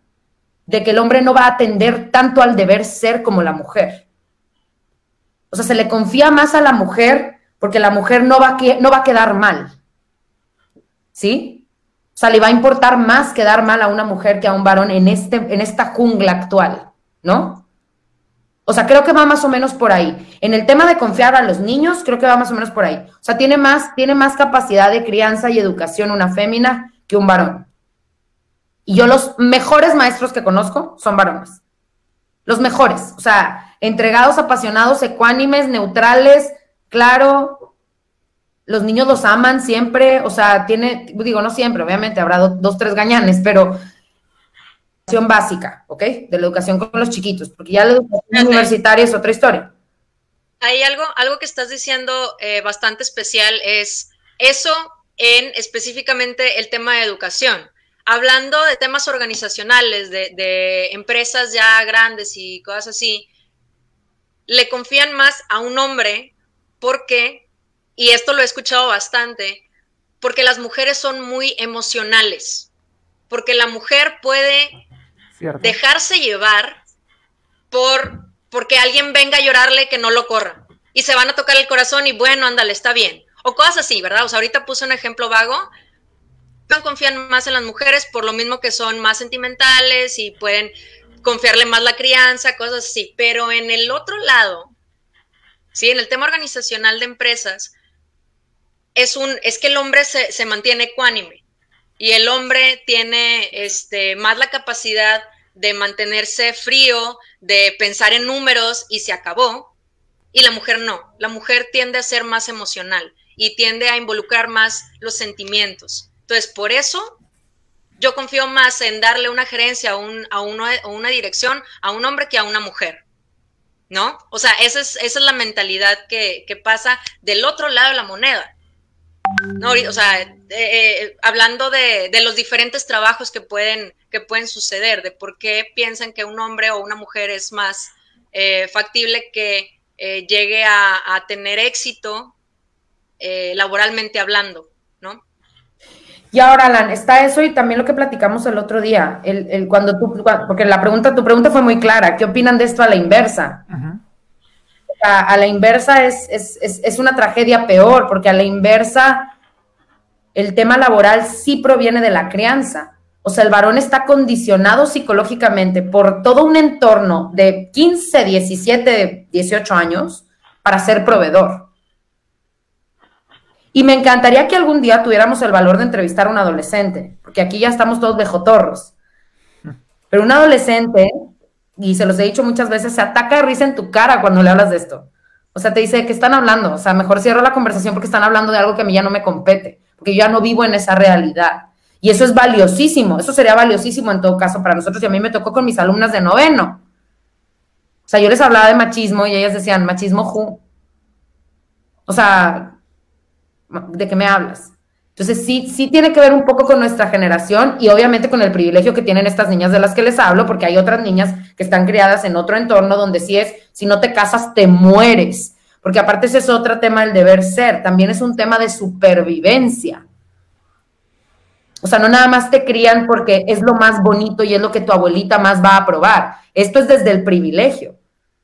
de que el hombre no va a atender tanto al deber ser como la mujer. O sea, se le confía más a la mujer porque la mujer no va no va a quedar mal. ¿Sí? O sea, le va a importar más quedar mal a una mujer que a un varón en, este, en esta jungla actual, ¿no? O sea, creo que va más o menos por ahí. En el tema de confiar a los niños, creo que va más o menos por ahí. O sea, tiene más, tiene más capacidad de crianza y educación una fémina que un varón. Y yo los mejores maestros que conozco son varones. Los mejores. O sea, entregados, apasionados, ecuánimes, neutrales, claro, los niños los aman siempre, o sea, tiene, digo, no siempre, obviamente habrá dos, tres gañanes, pero educación básica, ¿ok? De la educación con los chiquitos, porque ya la educación universitaria es otra historia. Hay algo, algo que estás diciendo eh, bastante especial, es eso en específicamente el tema de educación. Hablando de temas organizacionales, de, empresas ya grandes y cosas así, le confían más a un hombre porque, y esto lo he escuchado bastante, porque las mujeres son muy emocionales, porque la mujer puede dejarse llevar por porque alguien venga a llorarle que no lo corra y se van a tocar el corazón y bueno, ándale, está bien. O cosas así, ¿verdad? O sea, ahorita puse un ejemplo vago. Confían más en las mujeres por lo mismo que son más sentimentales y pueden confiarle más la crianza, cosas así. Pero en el otro lado, sí, en el tema organizacional de empresas, es un, es que el hombre se, se mantiene ecuánime y el hombre tiene este, más la capacidad de mantenerse frío, de pensar en números y se acabó. Y la mujer no. La mujer tiende a ser más emocional y tiende a involucrar más los sentimientos. Entonces, por eso yo confío más en darle una gerencia o, a una dirección a un hombre que a una mujer. ¿No? O sea, esa es, esa es la mentalidad que, que pasa del otro lado de la moneda. No, o sea, eh, eh, hablando de, los diferentes trabajos que pueden, que pueden suceder, de por qué piensan que un hombre o una mujer es más eh, factible que llegue a, tener éxito laboralmente hablando, ¿no? Y ahora, Alan, está eso y también lo que platicamos el otro día, el, cuando tú, porque la pregunta, tu pregunta fue muy clara, ¿qué opinan de esto a la inversa? a, la inversa es, es, una tragedia peor, porque a la inversa el tema laboral sí proviene de la crianza. O sea, el varón está condicionado psicológicamente por todo un entorno de 15, 17, 18 años para ser proveedor. Y me encantaría que algún día tuviéramos el valor de entrevistar a un adolescente, porque aquí ya estamos todos vejotorros. Pero un adolescente y se los he dicho muchas veces, se ataca de risa en tu cara cuando le hablas de esto. O sea, te dice, que están hablando? O sea, mejor cierro la conversación porque están hablando de algo que a mí ya no me compete, porque yo ya no vivo en esa realidad. Y eso es valiosísimo, eso sería valiosísimo en todo caso para nosotros y a mí me tocó con mis alumnas de noveno. O sea, yo les hablaba de machismo y ellas decían, machismo who? O sea, ¿de qué me hablas? Entonces, sí, sí tiene que ver un poco con nuestra generación y obviamente con el privilegio que tienen estas niñas de las que les hablo, porque hay otras niñas que están criadas en otro entorno donde sí es, si no te casas, te mueres. Porque aparte ese es otro tema del deber ser, también es un tema de supervivencia. O sea, no nada más te crían porque es lo más bonito y es lo que tu abuelita más va a aprobar. Esto es desde el privilegio.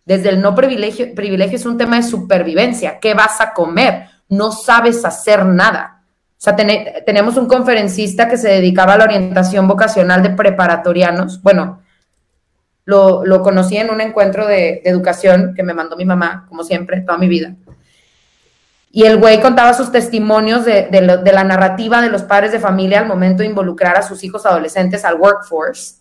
Desde el no privilegio, privilegio es un tema de supervivencia. ¿Qué vas a comer? No sabes hacer nada. O sea, tenemos un conferencista que se dedicaba a la orientación vocacional de preparatorianos. Bueno, lo, conocí en un encuentro de, educación que me mandó mi mamá, como siempre, toda mi vida. Y el güey contaba sus testimonios de, de, la narrativa de los padres de familia al momento de involucrar a sus hijos adolescentes al workforce.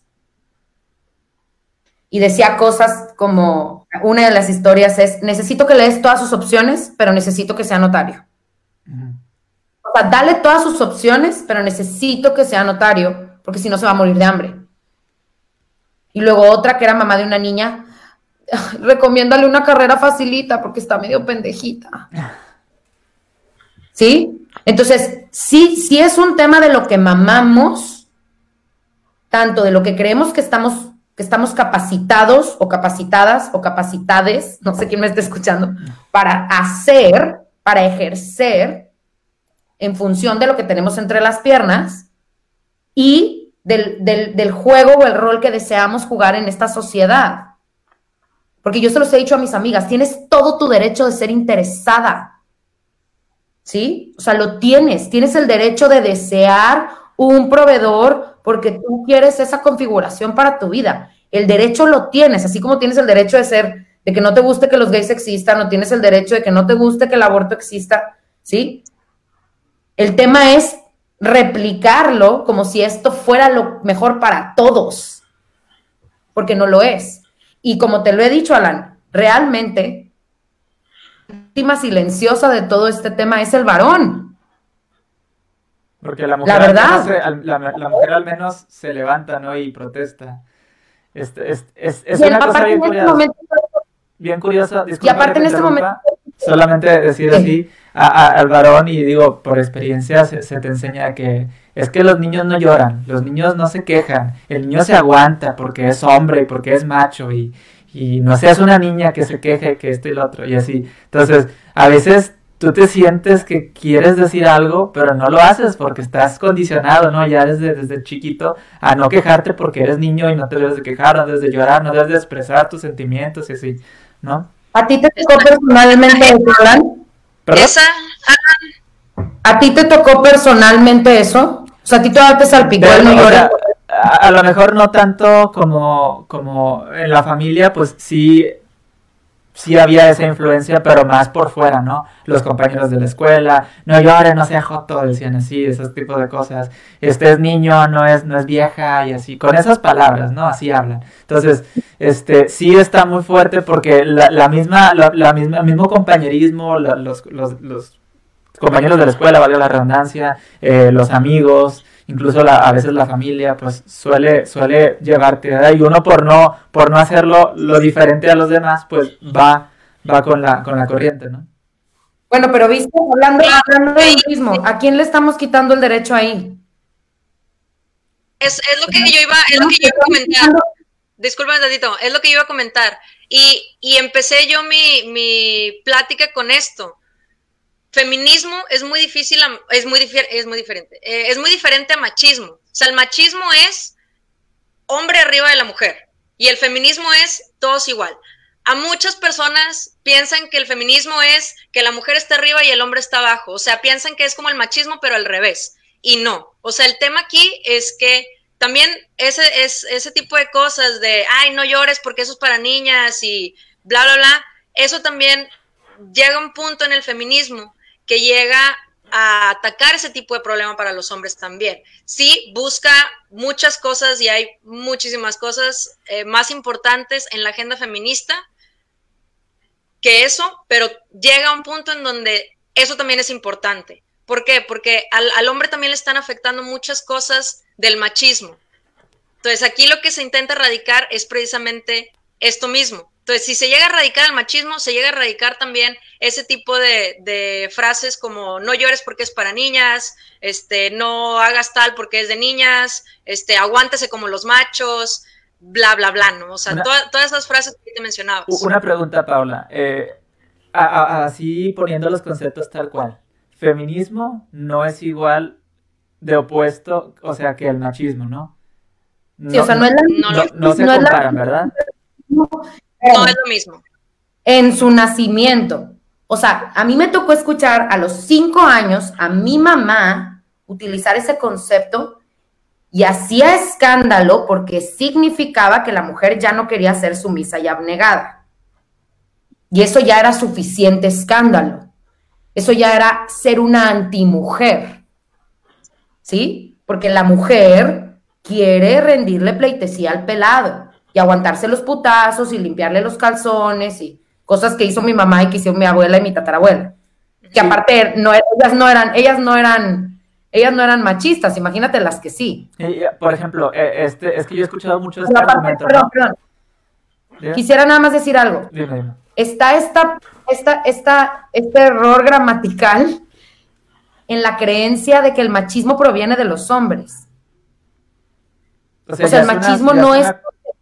Y decía cosas como, una de las historias es, necesito que lees todas sus opciones, pero necesito que sea notario sea, dale todas sus opciones, pero necesito que sea notario, porque si no se va a morir de hambre. Y luego otra que era mamá de una niña, recomiéndale una carrera facilita porque está medio pendejita. ¿Sí? Entonces, sí, sí es un tema de lo que mamamos, tanto de lo que creemos que estamos, que estamos capacitados o capacitadas o capacitades, no sé quién me está escuchando, para hacer, para ejercer, en función de lo que tenemos entre las piernas y del, juego o el rol que deseamos jugar en esta sociedad. Porque yo se los he dicho a mis amigas, tienes todo tu derecho de ser interesada. ¿Sí? O sea, lo tienes, tienes el derecho de desear un proveedor porque tú quieres esa configuración para tu vida. El derecho lo tienes, así como tienes el derecho de ser, de que no te guste que los gays existan, no tienes el derecho de que no te guste que el aborto exista, ¿sí? El tema es replicarlo como si esto fuera lo mejor para todos, porque no lo es. Y como te lo he dicho, Alan, realmente la última silenciosa de todo este tema es el varón. Porque la mujer, verdad. Al menos, la, mujer al menos se levanta, ¿no? Y protesta. Es, es, es, una cosa bien curiosa. bien curiosa. y aparte en este momento solamente decir así al varón y digo, por experiencia se, te enseña que es que los niños no lloran, los niños no se quejan, el niño se aguanta porque es hombre y porque es macho y, y no seas una niña que se queje que esto y lo otro y así. Entonces, a veces tú te sientes que quieres decir algo, pero no lo haces porque estás condicionado, ¿no? Ya desde, desde chiquito a no quejarte porque eres niño y no te debes de quejar, no debes de llorar, no debes de expresar tus sentimientos y así, ¿no? ¿A ti te tocó personalmente eso, Alan? ¿Esa? ¿A ti te tocó personalmente eso? O sea, a ti todavía te salpicó el no a, a, lo mejor no tanto como, como en la familia, pues sí sí había esa influencia, pero más por fuera, ¿no? Los compañeros de la escuela, no llores, no sea joto, decían así, esos tipos de cosas. Este es niño, no es, no es vieja, y así, con esas palabras, ¿no? Así hablan. Entonces, este, sí está muy fuerte porque la, misma, la, misma, el mismo compañerismo, los, los, los compañeros de la escuela, valió la redundancia, eh, los amigos, incluso la, a veces la familia, pues suele, suele llevarte, ¿verdad? Y uno por no, por no hacerlo lo diferente a los demás, pues va, va con la, con la corriente, ¿no? Bueno, pero viste, hablando, hablando de mismo, ¿a quién le estamos quitando el derecho ahí? Es, es lo que yo iba, es lo que yo iba a comentar. Disculpa es lo que yo iba a comentar. Y, y empecé yo mi, mi plática con esto feminismo es muy difícil, es muy, diferente, eh, es muy diferente a machismo. O sea, el machismo es hombre arriba de la mujer y el feminismo es todos igual. A muchas personas piensan que el feminismo es que la mujer está arriba y el hombre está abajo. O sea, piensan que es como el machismo, pero al revés. Y no. O sea, el tema aquí es que también ese, es, ese tipo de cosas de, ay, no llores porque eso es para niñas y bla, bla, bla, eso también llega a un punto en el feminismo que llega a atacar ese tipo de problema para los hombres también. Sí, busca muchas cosas y hay muchísimas cosas eh, más importantes en la agenda feminista que eso, pero llega a un punto en donde eso también es importante. ¿Por qué? Porque al, al hombre también le están afectando muchas cosas del machismo. Entonces aquí lo que se intenta erradicar es precisamente esto mismo, entonces, si se llega a erradicar el machismo, se llega a erradicar también ese tipo de, frases como no llores porque es para niñas, este, no hagas tal porque es de niñas, este, aguántese como los machos, bla, bla, bla, ¿no? O sea, todas esas frases que te mencionabas. Una pregunta, Paula. Eh, así poniendo los conceptos tal cual. Feminismo no es igual de opuesto, o sea, que el machismo, ¿no? sí, o sea, no, es la, no, se comparan, ¿verdad? No es lo mismo. En su nacimiento. O sea, a mí me tocó escuchar a los cinco años a mi mamá utilizar ese concepto y hacía escándalo porque significaba que la mujer ya no quería ser sumisa y abnegada. Y eso ya era suficiente escándalo. Eso ya era ser una antimujer. ¿Sí? Porque la mujer quiere rendirle pleitesía al pelado y aguantarse los putazos y limpiarle los calzones y cosas que hizo mi mamá y que hizo mi abuela y mi tatarabuela. Que aparte no, ellas no eran, ellas no eran, ellas no eran machistas, imagínate las que sí. por ejemplo, eh, este, es que yo he escuchado mucho este argumento. Perdón, perdón. Quisiera nada más decir algo. Está esta, esta, esta, este error gramatical en la creencia de que el machismo proviene de los hombres. O sea, el machismo no es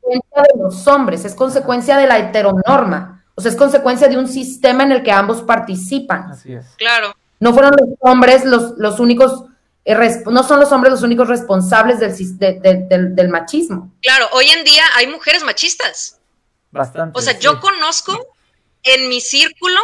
de los hombres, es consecuencia de la heteronorma, o sea, es consecuencia de un sistema en el que ambos participan. Así es. Claro. No fueron los hombres los, los únicos, eh, no son los hombres los únicos responsables del, del, machismo. Claro, hoy en día hay mujeres machistas. Bastante. O sea, yo conozco en mi círculo,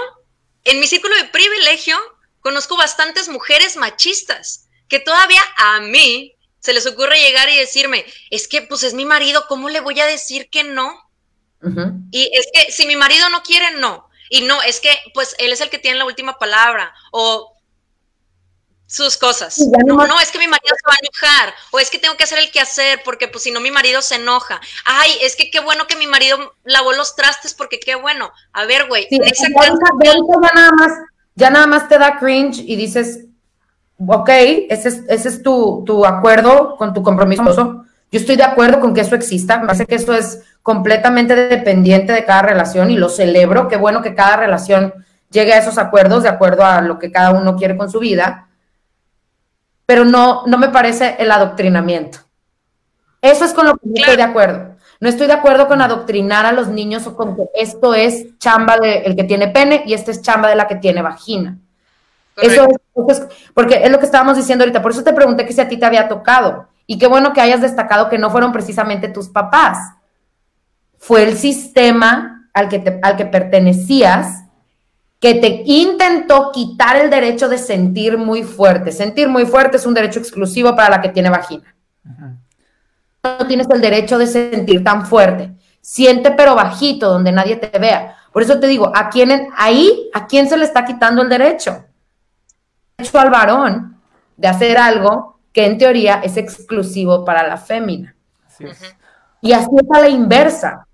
en mi círculo de privilegio, conozco bastantes mujeres machistas que todavía a mí se les ocurre llegar y decirme, es que pues es mi marido, ¿cómo le voy a decir que no? Y es que si mi marido no quiere, no. Y no, es que pues él es el que tiene la última palabra o sus cosas. No, no, es que mi marido se va a enojar o es que tengo que hacer el que hacer porque pues si no mi marido se enoja. Ay, es que qué bueno que mi marido lavó los trastes porque qué bueno. A ver, güey. ya, nada más, ya nada más te da cringe y dices, ok, ese es, ese es tu, tu, acuerdo con tu compromiso. Yo estoy de acuerdo con que eso exista. Me parece que eso es completamente dependiente de cada relación y lo celebro. Qué bueno que cada relación llegue a esos acuerdos de acuerdo a lo que cada uno quiere con su vida, pero no, no me parece el adoctrinamiento. Eso es con lo que no estoy de acuerdo. No estoy de acuerdo con adoctrinar a los niños o con que esto es chamba del que tiene pene y esto es chamba de la que tiene vagina. Eso es, porque es lo que estábamos diciendo ahorita. Por eso te pregunté que si a ti te había tocado. Y qué bueno que hayas destacado que no fueron precisamente tus papás. Fue el sistema al que, al que pertenecías que te intentó quitar el derecho de sentir muy fuerte. Sentir muy fuerte es un derecho exclusivo para la que tiene vagina. No tienes el derecho de sentir tan fuerte. Siente pero bajito, donde nadie te vea. Por eso te digo, ¿a quién, ahí, ¿a quién se le está quitando el derecho? Derecho al varón de hacer algo que en teoría es exclusivo para la fémina. Y así es a la inversa.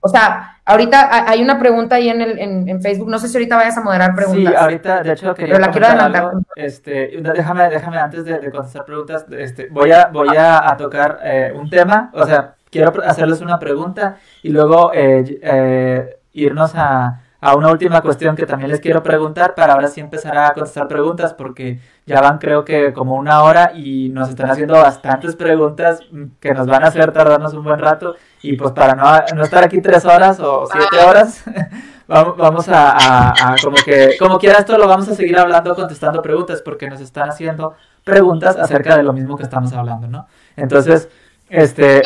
O sea, ahorita hay una pregunta ahí en, el, en, Facebook, no sé si ahorita vayas a moderar preguntas. Sí, ahorita, de hecho, quería Pero la quiero adelantar. Este, déjame, déjame antes de, contestar preguntas, este, voy a, voy a, tocar eh, un tema, o sea, quiero hacerles una pregunta y luego eh, eh, irnos a, a una última cuestión que también les quiero preguntar para ahora sí empezar a contestar preguntas porque ya van creo que como una hora y nos están haciendo bastantes preguntas que nos van a hacer tardarnos un buen rato y pues para no, estar aquí tres horas o siete horas vamos a, como que como quiera esto lo vamos a seguir hablando contestando preguntas porque nos están haciendo preguntas acerca de lo mismo que estamos hablando, ¿no? Entonces, este,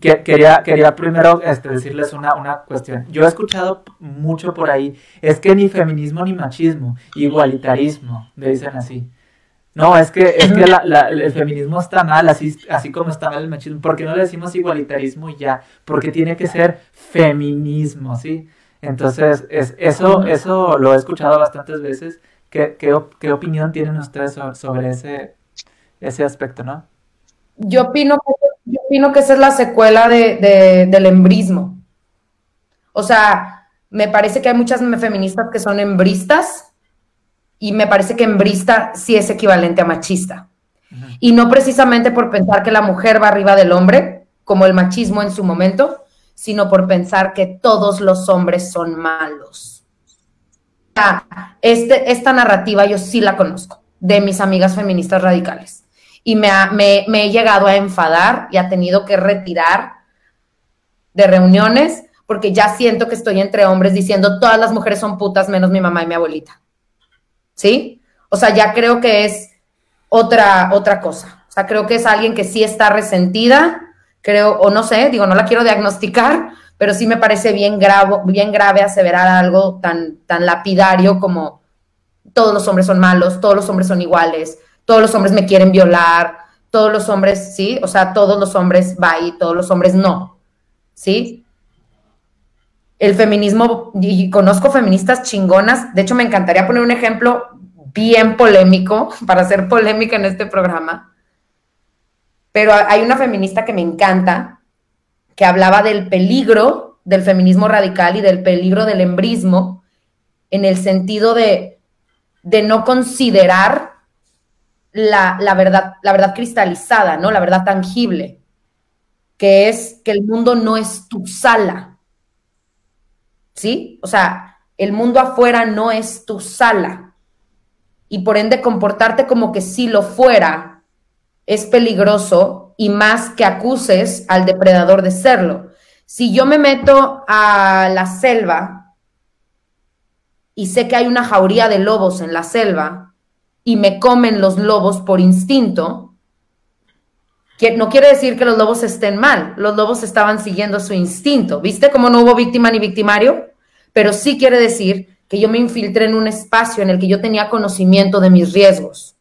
quería, quería primero este, decirles una, una cuestión. Yo he escuchado mucho por ahí, es que ni feminismo ni machismo, igualitarismo, me dicen así. No, es que, es que el feminismo está mal, así, así como está mal el machismo. ¿Por qué no le decimos igualitarismo ya? Porque tiene que ser feminismo, ¿sí? Entonces, es, eso, eso lo he escuchado bastantes veces. ¿Qué, qué, opinión tienen ustedes sobre, ese, ese aspecto, no? Yo opino que opino que esa es la secuela de, del embrismo. O sea, me parece que hay muchas feministas que son embristas y me parece que embrista sí es equivalente a machista. Y no precisamente por pensar que la mujer va arriba del hombre, como el machismo en su momento, sino por pensar que todos los hombres son malos. Este, esta narrativa yo sí la conozco de mis amigas feministas radicales y me, me, he llegado a enfadar y ha tenido que retirar de reuniones porque ya siento que estoy entre hombres diciendo todas las mujeres son putas menos mi mamá y mi abuelita. ¿Sí? O sea, ya creo que es otra, otra cosa. O sea, creo que es alguien que sí está resentida, creo, o no sé, digo, no la quiero diagnosticar, pero sí me parece bien, grave, bien grave aseverar algo tan, tan lapidario como todos los hombres son malos, todos los hombres son iguales, todos los hombres me quieren violar, todos los hombres, ¿sí? O sea, todos los hombres va y todos los hombres no, ¿sí? El feminismo, y conozco feministas chingonas, de hecho me encantaría poner un ejemplo bien polémico, para hacer polémica en este programa, pero hay una feminista que me encanta, que hablaba del peligro del feminismo radical y del peligro del embrismo, en el sentido de, de no considerar la, verdad, la verdad cristalizada, ¿no? La verdad tangible, que es que el mundo no es tu sala. ¿Sí? O sea, el mundo afuera no es tu sala. Y por ende comportarte como que si lo fuera es peligroso y más que acuses al depredador de serlo. Si yo me meto a la selva y sé que hay una jauría de lobos en la selva, y me comen los lobos por instinto, no quiere decir que los lobos estén mal, los lobos estaban siguiendo su instinto. ¿Viste cómo no hubo víctima ni victimario? Pero sí quiere decir que yo me infiltré en un espacio en el que yo tenía conocimiento de mis riesgos.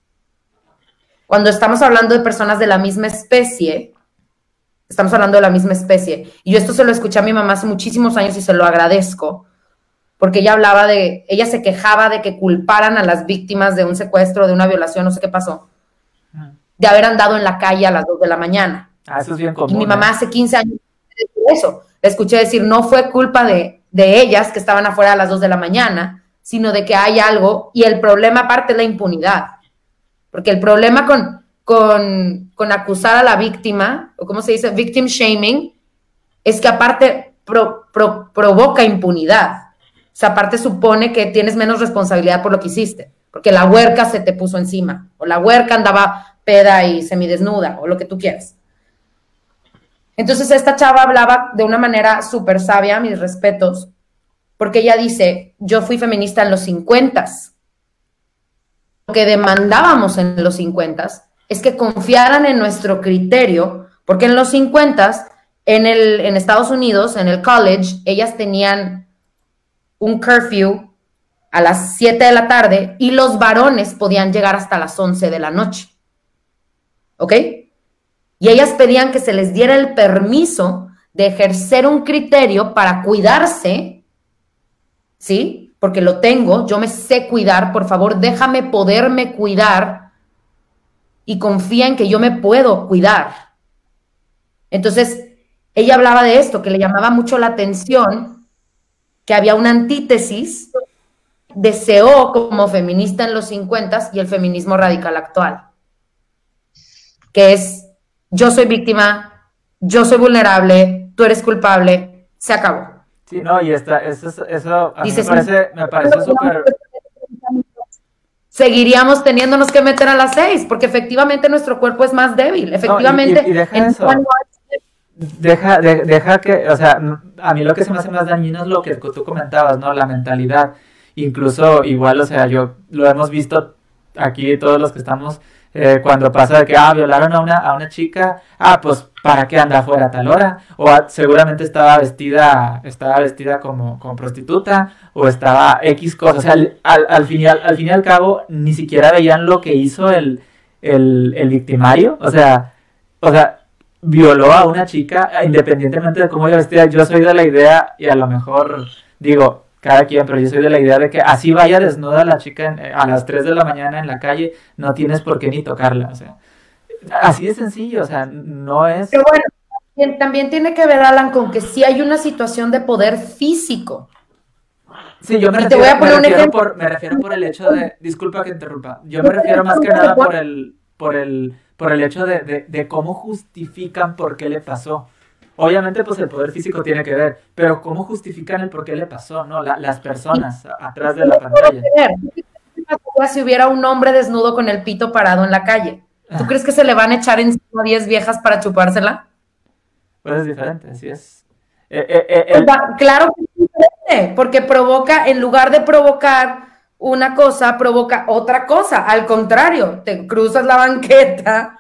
Cuando estamos hablando de personas de la misma especie, estamos hablando de la misma especie. Y yo esto se lo escuché a mi mamá hace muchísimos años y se lo agradezco, porque ella hablaba de, ella se quejaba de que culparan a las víctimas de un secuestro, de una violación, no sé qué pasó, de haber andado en la calle a las 2 de la mañana. Ah, eso es bien común. Y mi mamá ¿eh? hace 15 años eso. Le escuché decir, no fue culpa de, de ellas que estaban afuera a las 2 de la mañana, sino de que hay algo, y el problema aparte es la impunidad. Porque el problema con, con, con acusar a la víctima, o como se dice, victim shaming, es que aparte provoca impunidad. O sea, aparte supone que tienes menos responsabilidad por lo que hiciste, porque la huerca se te puso encima, o la huerca andaba peda y semidesnuda, o lo que tú quieras. Entonces esta chava hablaba de una manera súper sabia, mis respetos, porque ella dice, yo fui feminista en los 50. Lo que demandábamos en los 50 es que confiaran en nuestro criterio, porque en los 50 en, en Estados Unidos, en el college, ellas tenían un curfew a las 7 de la tarde y los varones podían llegar hasta las 11 de la noche. ¿Ok? Y ellas pedían que se les diera el permiso de ejercer un criterio para cuidarse, ¿sí? Porque lo tengo, yo me sé cuidar, por favor, déjame poderme cuidar y confía en que yo me puedo cuidar. Entonces, ella hablaba de esto, que le llamaba mucho la atención, que había una antítesis deseó como feminista en los 50 y el feminismo radical actual, que es yo soy víctima, yo soy vulnerable, tú eres culpable, se acabó. Sí, no, y esta, eso, eso a mí me parece, me parece súper... Seguiríamos teniéndonos que meter a las seis, porque efectivamente nuestro cuerpo es más débil. Efectivamente, y, deja, eso. Deja, deja que, o sea, a mí lo que se me hace más dañino es lo que tú comentabas, ¿no? La mentalidad. Incluso igual, o sea, yo lo hemos visto aquí todos los que estamos eh, cuando pasa de que, ah, violaron a una, a una chica, ah, pues, ¿para qué anda afuera a tal hora? O ah, seguramente estaba vestida, estaba vestida como, prostituta, o estaba X cosas, o sea, al, al, al, al, fin y al cabo, ni siquiera veían lo que hizo el, el, el victimario, o sea, o sea, violó a una chica, independientemente de cómo ella vestida, yo soy de la idea, y a lo mejor digo, cada quien, pero yo soy de la idea de que así vaya desnuda la chica eh, a las 3 de la mañana en la calle, no tienes por qué ni tocarla, o sea, así de sencillo, o sea, no es... Pero bueno, también tiene que ver, Alan, con que sí hay una situación de poder físico. Sí, yo me refiero, voy a poner me, refiero por, me refiero por el hecho de, disculpa que interrumpa, yo me refiero más que nada por el, por el, por el hecho de, de, de cómo justifican por qué le pasó. Obviamente, pues el poder físico tiene que ver, pero ¿cómo justifican el por qué le pasó, no? las personas atrás de la pantalla. Si hubiera un hombre desnudo con el pito parado en la calle, ¿tú crees que se le van a echar encima 10 viejas para chupársela? Pues es diferente, así es. Eh, eh, eh, claro que es diferente, porque provoca, en lugar de provocar una cosa, provoca otra cosa. Al contrario, te cruzas la banqueta,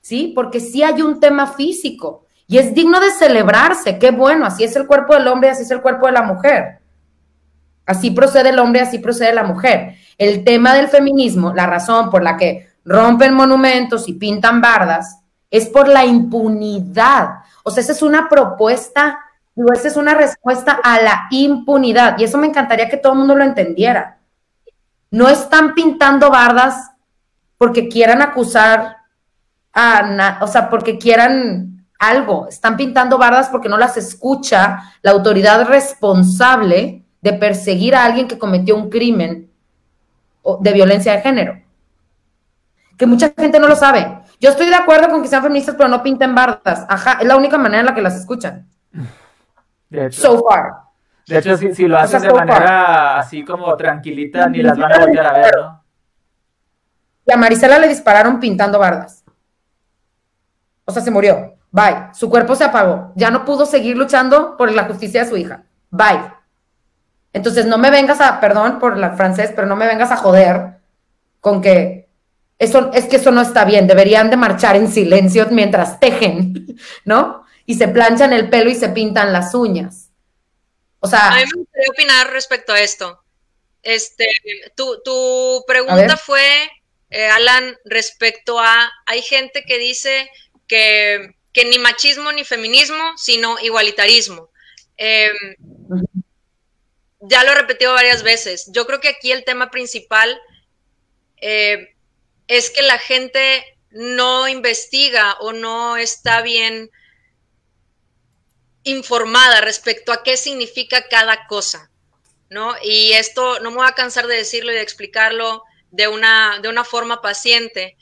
¿sí? Porque sí hay un tema físico. Y es digno de celebrarse, qué bueno, así es el cuerpo del hombre, así es el cuerpo de la mujer. Así procede el hombre, así procede la mujer. El tema del feminismo, la razón por la que rompen monumentos y pintan bardas, es por la impunidad. O sea, esa es una propuesta, esa es una respuesta a la impunidad. Y eso me encantaría que todo el mundo lo entendiera. No están pintando bardas porque quieran acusar a, o sea, porque quieran algo, están pintando bardas porque no las escucha la autoridad responsable de perseguir a alguien que cometió un crimen de violencia de género. Que mucha gente no lo sabe. Yo estoy de acuerdo con que sean feministas, pero no pinten bardas. Ajá, es la única manera en la que las escuchan. De hecho, so far. De hecho, si, lo hacen de manera así como tranquilita, ni las van a volver a ver, ¿no? Y a Marisela le dispararon pintando bardas. O sea, se murió. Bye. Su cuerpo se apagó. Ya no pudo seguir luchando por la justicia de su hija. Bye. Entonces no me vengas a, perdón por la francés, pero no me vengas a joder con que eso es que eso no está bien. Deberían de marchar en silencio mientras tejen, ¿no? Y se planchan el pelo y se pintan las uñas. O sea. A mí me gustaría opinar respecto a esto. Este, tu, tu pregunta fue, eh, Alan, respecto a, hay gente que dice que que ni machismo ni feminismo, sino igualitarismo. Em, ya lo he repetido varias veces. Yo creo que aquí el tema principal eh, es que la gente no investiga o no está bien informada respecto a qué significa cada cosa, ¿no? Y esto no me voy a cansar de decirlo y de explicarlo de una, de una forma paciente,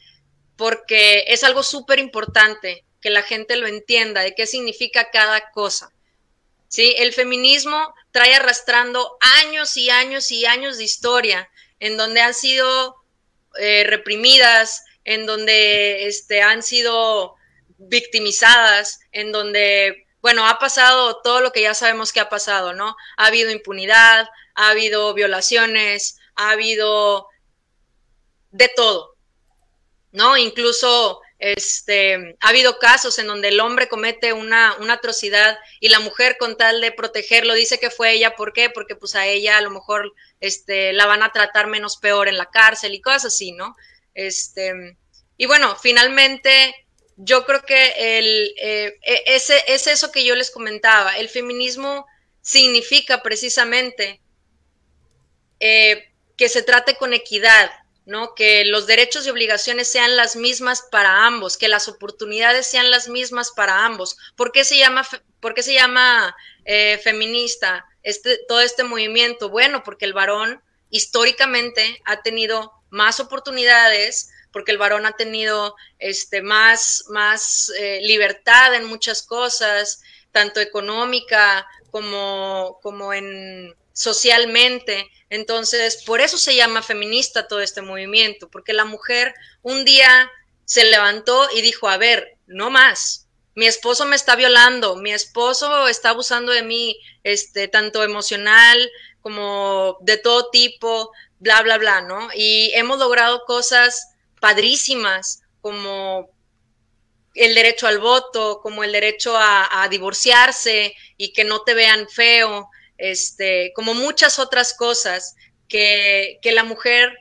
porque es algo súper importante que la gente lo entienda, de qué significa cada cosa. ¿Sí? El feminismo trae arrastrando años y años y años de historia, en donde han sido eh, reprimidas, en donde este, han sido victimizadas, en donde, bueno, ha pasado todo lo que ya sabemos que ha pasado, ¿no? Ha habido impunidad, ha habido violaciones, ha habido de todo, ¿no? Incluso este, ha habido casos en donde el hombre comete una, una, atrocidad y la mujer con tal de protegerlo dice que fue ella, ¿por qué? Porque pues a ella a lo mejor este, la van a tratar menos peor en la cárcel y cosas así, ¿no? Este, y bueno, finalmente yo creo que eh, e, ese, es eso que yo les comentaba, el feminismo significa precisamente eh, que se trate con equidad, ¿no? Que los derechos y obligaciones sean las mismas para ambos, que las oportunidades sean las mismas para ambos. ¿Por qué se llama, por se llama eh, feminista este, todo este movimiento? Bueno, porque el varón históricamente ha tenido más oportunidades, porque el varón ha tenido este, más, eh, libertad en muchas cosas, tanto económica como, como en socialmente. Entonces, por eso se llama feminista todo este movimiento, porque la mujer un día se levantó y dijo, a ver, no más. Mi esposo me está violando, mi esposo está abusando de mí, este, tanto emocional como de todo tipo, bla, bla, bla, ¿no? Y hemos logrado cosas padrísimas como el derecho al voto, como el derecho a, divorciarse y que no te vean feo, este, como muchas otras cosas que, que la mujer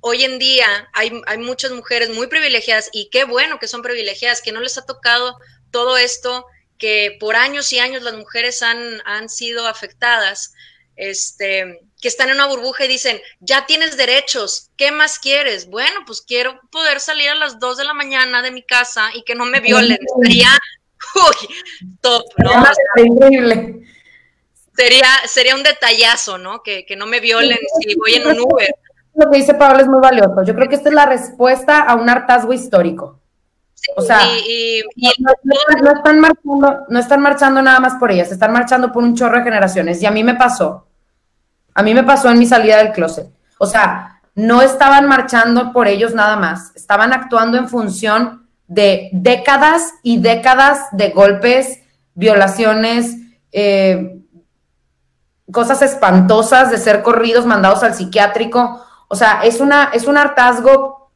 hoy en día hay, hay, muchas mujeres muy privilegiadas y qué bueno que son privilegiadas, que no les ha tocado todo esto, que por años y años las mujeres han, han sido afectadas, este, que están en una burbuja y dicen, ya tienes derechos, ¿qué más quieres? Bueno, pues quiero poder salir a las 2 de la mañana de mi casa y que no me violen. Sería, uy, top, ¿no? Increíble sería, sería un detallazo, ¿no? Que, que no me violen si voy en un Uber. Lo que dice Pablo es muy valioso. Yo creo que esta es la respuesta a un hartazgo histórico. o sea, y, no, están marchando, no están marchando nada más por ellas, están marchando por un chorro de generaciones. Y a mí me pasó. A mí me pasó en mi salida del closet. O sea, no estaban marchando por ellos nada más, estaban actuando en función de décadas y décadas de golpes, violaciones, eh, cosas espantosas de ser corridos, mandados al psiquiátrico. O sea, es, una, es un hartazgo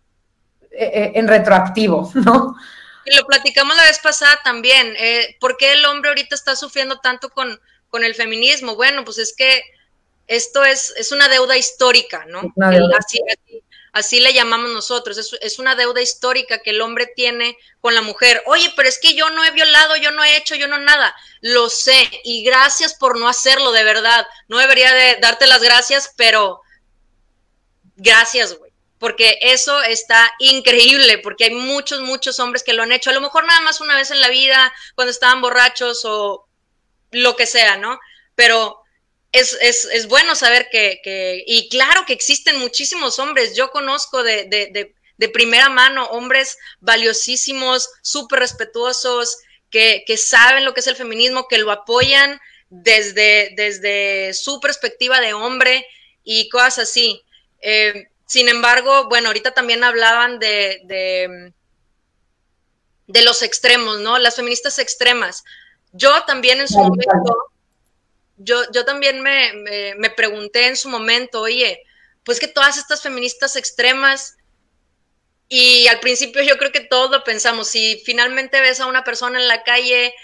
eh, eh, en retroactivo, ¿no? Y lo platicamos la vez pasada también. ¿Por qué el hombre ahorita está sufriendo tanto con, con el feminismo? Bueno, pues es que esto es, es una deuda histórica, ¿no? Así, así, le llamamos nosotros. Es, es, una deuda histórica que el hombre tiene con la mujer. Oye, pero es que yo no he violado, yo no he hecho, yo no nada lo sé y gracias por no hacerlo, de verdad. No debería de darte las gracias, pero gracias, güey. Porque eso está increíble, porque hay muchos, muchos hombres que lo han hecho, a lo mejor nada más una vez en la vida, cuando estaban borrachos o lo que sea, ¿no? Pero es, es, es bueno saber que, que, y claro que existen muchísimos hombres, yo conozco de, de, de, de primera mano hombres valiosísimos, súper respetuosos, que, saben lo que es el feminismo, que lo apoyan desde, desde su perspectiva de hombre y cosas así. Eh, sin embargo, bueno, ahorita también hablaban de, de, de, los extremos, ¿no? Las feministas extremas. Yo también en su momento, yo, yo también me, me, me pregunté en su momento, oye, pues que todas estas feministas extremas y al principio yo creo que todos lo pensamos, si finalmente ves a una persona en la calle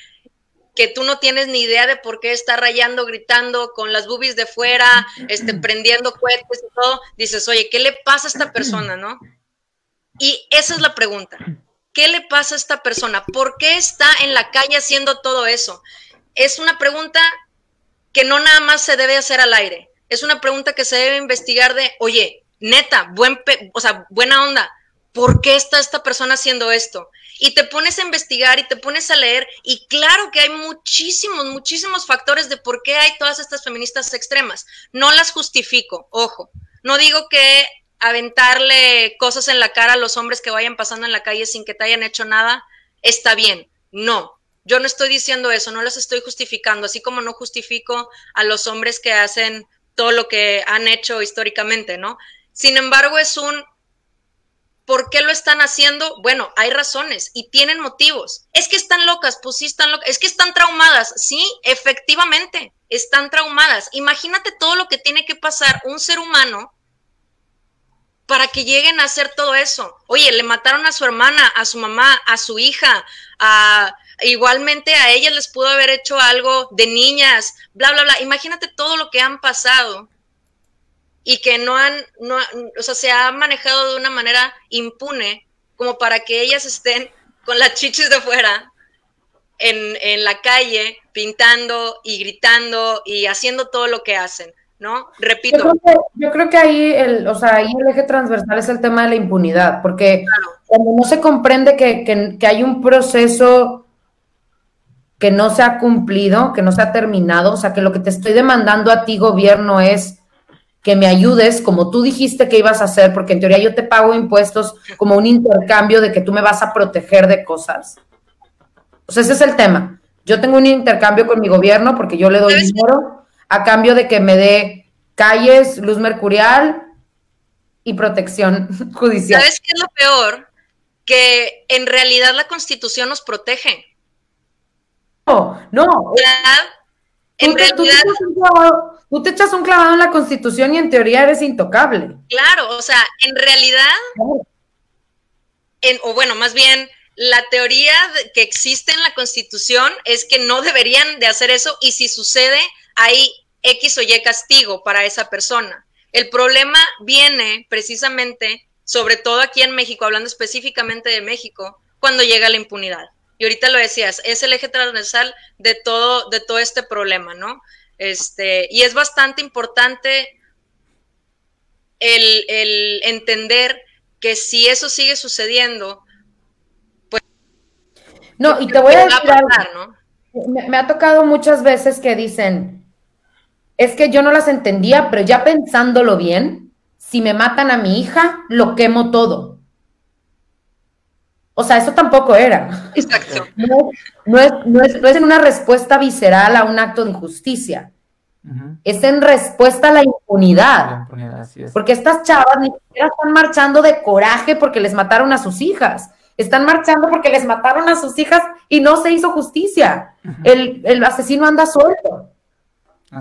que tú no tienes ni idea de por qué está rayando, gritando, con las boobies de fuera, este, prendiendo cohetes y todo, dices, oye, ¿qué le pasa a esta persona, no? Y esa es la pregunta. ¿Qué le pasa a esta persona? ¿Por qué está en la calle haciendo todo eso? Es una pregunta que no nada más se debe hacer al aire. Es una pregunta que se debe investigar de, oye, neta, buen, o sea, buena onda ¿por qué está esta persona haciendo esto? Y te pones a investigar y te pones a leer y claro que hay muchísimos, muchísimos factores de por qué hay todas estas feministas extremas. No las justifico, ojo. No digo que aventarle cosas en la cara a los hombres que vayan pasando en la calle sin que te hayan hecho nada está bien. No. Yo no estoy diciendo eso, no los estoy justificando, así como no justifico a los hombres que hacen todo lo que han hecho históricamente, ¿no? Sin embargo, es un ¿Por qué lo están haciendo? Bueno, hay razones y tienen motivos. Es que están locas, pues sí están locas. Es que están traumadas. Sí, efectivamente, están traumadas. Imagínate todo lo que tiene que pasar un ser humano para que lleguen a hacer todo eso. Oye, le mataron a su hermana, a su mamá, a su hija, a igualmente a ellas les pudo haber hecho algo de niñas, bla, bla, bla. Imagínate todo lo que han pasado y que no han, no, o sea, se ha manejado de una manera impune como para que ellas estén con las chichis de fuera en, en la calle pintando y gritando y haciendo todo lo que hacen. ¿no? Repito. Yo creo que, ahí, el, o sea, ahí el eje transversal es el tema de la impunidad, porque cuando no se comprende que, que, que, hay un proceso que no se ha cumplido, que no se ha terminado, o sea, que lo que te estoy demandando a ti, gobierno, es que me ayudes como tú dijiste que ibas a hacer, porque en teoría yo te pago impuestos como un intercambio de que tú me vas a proteger de cosas. O sea, ese es el tema. Yo tengo un intercambio con mi gobierno porque yo le doy dinero a cambio de que me dé calles, luz mercurial y protección judicial. ¿Sabes qué es lo peor? Que en realidad la constitución nos protege. No. En realidad, Tú te echas un clavado en la constitución y en teoría eres intocable. Claro, o sea, en realidad, en, o bueno, más bien, la teoría que existe en la constitución es que no deberían de hacer eso y si sucede, hay X o Y castigo para esa persona. El problema viene precisamente, sobre todo aquí en México, hablando específicamente de México, cuando llega la impunidad. Y ahorita lo decías, es el eje transversal de todo, de todo este problema, ¿no? Este, y es bastante importante el, entender que si eso sigue sucediendo, pues... No, y te voy a decir me, ha tocado muchas veces que dicen, es que yo no las entendía, pero ya pensándolo bien, si me matan a mi hija, lo quemo todo. O sea, eso tampoco era. Exacto. No, es, no, es, en una respuesta visceral a un acto de injusticia. Es en respuesta a la impunidad. Porque estas chavas ni siquiera están marchando de coraje porque les mataron a sus hijas. Están marchando porque les mataron a sus hijas y no se hizo justicia. el, asesino anda suelto.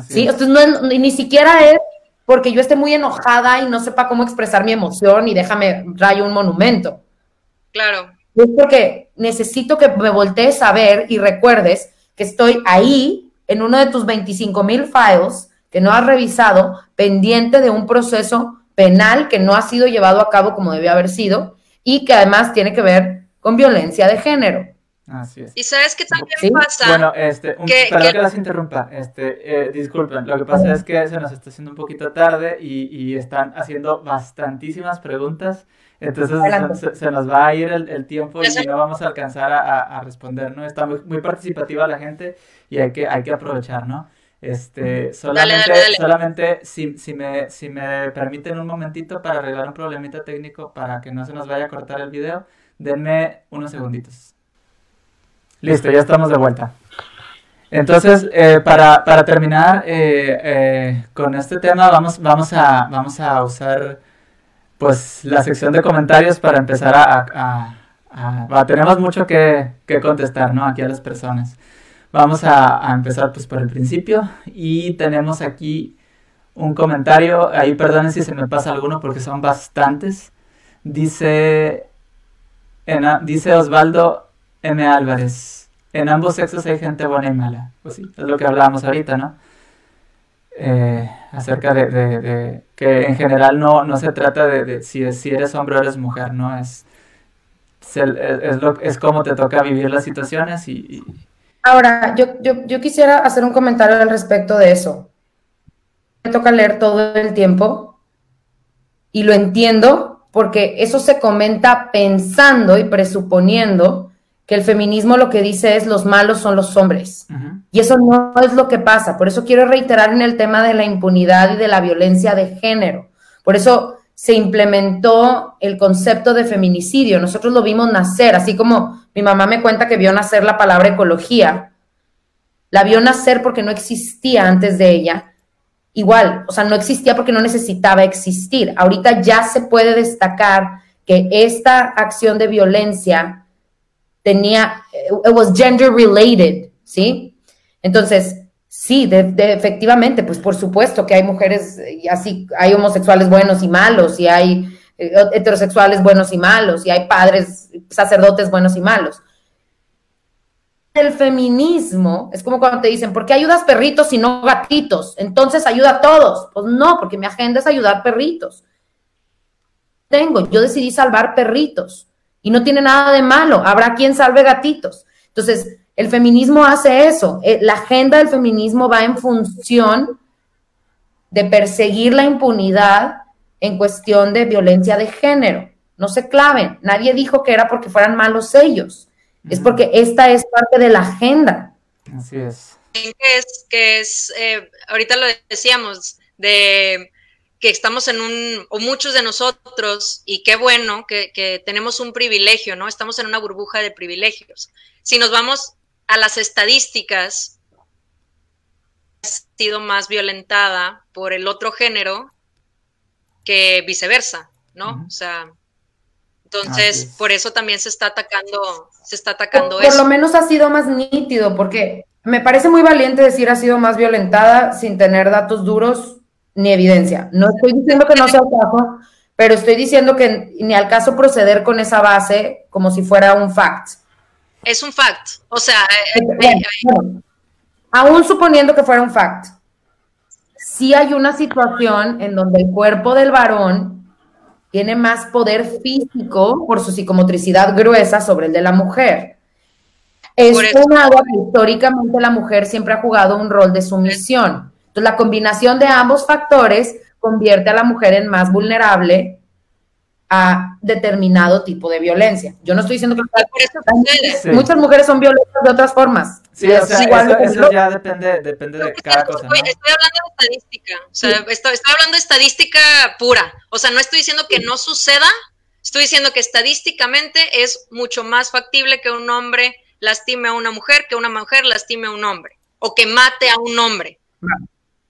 ¿sí? no ni siquiera es porque yo esté muy enojada y no sepa cómo expresar mi emoción y déjame rayo un monumento. Claro es porque necesito que me voltees a ver y recuerdes que estoy ahí en uno de tus 25 mil files que no has revisado, pendiente de un proceso penal que no ha sido llevado a cabo como debía haber sido y que además tiene que ver con violencia de género. Así es. Y sabes qué también pasa. Bueno, este, un, que, perdón que... las interrumpa. Este, eh, disculpen, lo que pasa es que se nos está haciendo un poquito tarde y, y están haciendo bastantísimas preguntas. Entonces se, nos va a ir el, tiempo y no vamos a alcanzar a, responder, ¿no? Está muy, muy, participativa la gente y hay que, hay que aprovechar, ¿no? Este, solamente, solamente si, si, me, si me permiten un momentito para arreglar un problemita técnico para que no se nos vaya a cortar el video, denme unos segunditos. Listo, ya estamos de vuelta. Entonces, eh, para, para, terminar eh, eh, con este tema, vamos, vamos, a, vamos a usar pues la sección de comentarios para empezar a... a, tenemos mucho que, que, contestar, ¿no? Aquí a las personas. Vamos a, empezar pues por el principio y tenemos aquí un comentario, ahí perdonen si se me pasa alguno porque son bastantes. Dice, dice Osvaldo M. Álvarez, en ambos sexos hay gente buena y mala. Pues sí, es lo que hablábamos ahorita, ¿no? Eh, acerca de, que en general no, no se trata de, si, si eres hombre o eres mujer, ¿no? Es, es, lo, es como te toca vivir las situaciones y... Ahora, yo, yo, yo, quisiera hacer un comentario al respecto de eso. Me toca leer todo el tiempo y lo entiendo porque eso se comenta pensando y presuponiendo que el feminismo lo que dice es los malos son los hombres. Y eso no es lo que pasa. Por eso quiero reiterar en el tema de la impunidad y de la violencia de género. Por eso se implementó el concepto de feminicidio. Nosotros lo vimos nacer, así como Mi mamá me cuenta que vio nacer la palabra ecología. La vio nacer porque no existía antes de ella. Igual, o sea, no existía porque no necesitaba existir. Ahorita ya se puede destacar que esta acción de violencia tenía, it was gender related, ¿sí? Entonces, sí, efectivamente, pues por supuesto que hay mujeres, y así, hay homosexuales buenos y malos, y hay eh, heterosexuales buenos y malos, y hay padres, sacerdotes buenos y malos. El feminismo es como cuando te dicen, ¿por qué ayudas perritos y no gatitos? Entonces ayuda a todos. Pues no, porque mi agenda es ayudar perritos. Tengo, yo decidí salvar perritos y no tiene nada de malo. Habrá quien salve gatitos. Entonces, el feminismo hace eso. Eh, la agenda del feminismo va en función de perseguir la impunidad en cuestión de violencia de género. No se claven. Nadie dijo que era porque fueran malos ellos. Es porque esta es parte de la agenda. Así es. Que es, que es eh, ahorita lo decíamos, de que estamos en un, o muchos de nosotros, y qué bueno que, que tenemos un privilegio, ¿no? Estamos en una burbuja de privilegios. Si nos vamos a las estadísticas, ha sido más violentada por el otro género que viceversa, ¿no? O sea, entonces por eso también se está atacando, se está atacando eso. Por lo menos ha sido más nítido, porque me parece muy valiente decir ha sido más violentada sin tener datos duros ni evidencia. No estoy diciendo que no sea el caso, pero estoy diciendo que ni al caso proceder con esa base como si fuera un fact es un fact. O sea, eh, eh, eh, aún suponiendo que fuera un fact, sí hay una situación en donde el cuerpo del varón tiene más poder físico por su psicomotricidad gruesa sobre el de la mujer. Es un agua que históricamente la mujer siempre ha jugado un rol de sumisión. Entonces, la combinación de ambos factores convierte a la mujer en más vulnerable a determinado tipo de violencia. Yo no estoy diciendo que muchas mujeres son violentas de otras formas. Sí, o sea, eso, eso, ya depende, depende de cada cosa. Estoy, hablando de estadística, o sea, estoy, estoy, hablando de estadística pura. O sea, no estoy diciendo que no suceda, estoy diciendo que estadísticamente es mucho más factible que un hombre lastime a una mujer que una mujer lastime a un hombre o que mate a un hombre.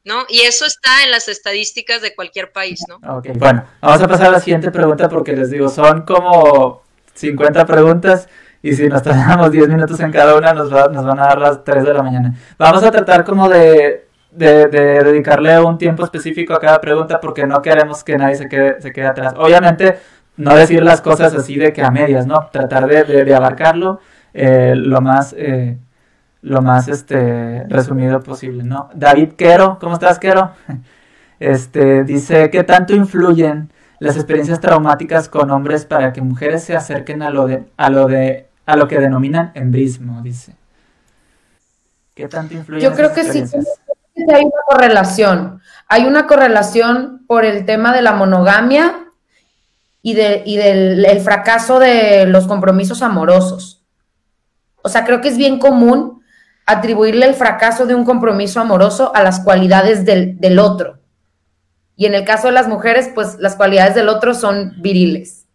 ¿No? Y eso está en las estadísticas de cualquier país, ¿no? Ok, bueno, vamos a pasar a la siguiente pregunta porque les digo, son como 50 preguntas y si nos tardamos 10 minutos en cada una nos, nos van a dar las 3 de la mañana. Vamos a tratar como de, de, dedicarle un tiempo específico a cada pregunta porque no queremos que nadie se quede, se quede atrás. Obviamente, no decir las cosas así de que a medias, ¿no? Tratar de, de, abarcarlo eh, lo más... Eh, lo más este resumido posible, ¿no? David Quero, ¿cómo estás, Quero? Este dice ¿qué tanto influyen las experiencias traumáticas con hombres para que mujeres se acerquen a lo de a lo de a lo que denominan embrismo, dice. ¿Qué tanto influyen? Yo creo que sí hay una correlación. Hay una correlación por el tema de la monogamia y, de, y del el fracaso de los compromisos amorosos. O sea, creo que es bien común atribuirle el fracaso de un compromiso amoroso a las cualidades del, otro. Y en el caso de las mujeres, pues las cualidades del otro son viriles.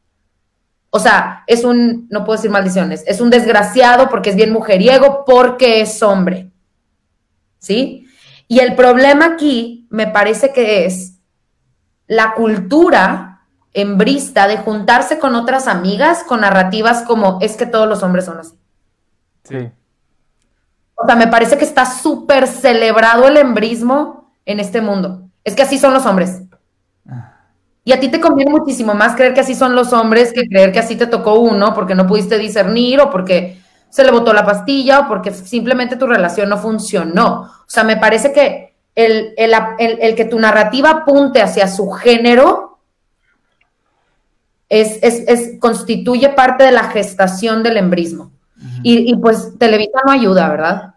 O sea, es un, no puedo decir maldiciones, es un desgraciado porque es bien mujeriego, porque es hombre. ¿Sí? Y el problema aquí me parece que es la cultura embrista de juntarse con otras amigas con narrativas como es que todos los hombres son así. Sí. O sea, me parece que está súper celebrado el embrismo en este mundo. Es que así son los hombres. Ah. Y a ti te conviene muchísimo más creer que así son los hombres que creer que así te tocó uno porque no pudiste discernir o porque se le botó la pastilla o porque simplemente tu relación no funcionó. O sea, me parece que el, que tu narrativa apunte hacia su género es, constituye parte de la gestación del embrismo. Y, y, pues Televisa no ayuda, ¿verdad?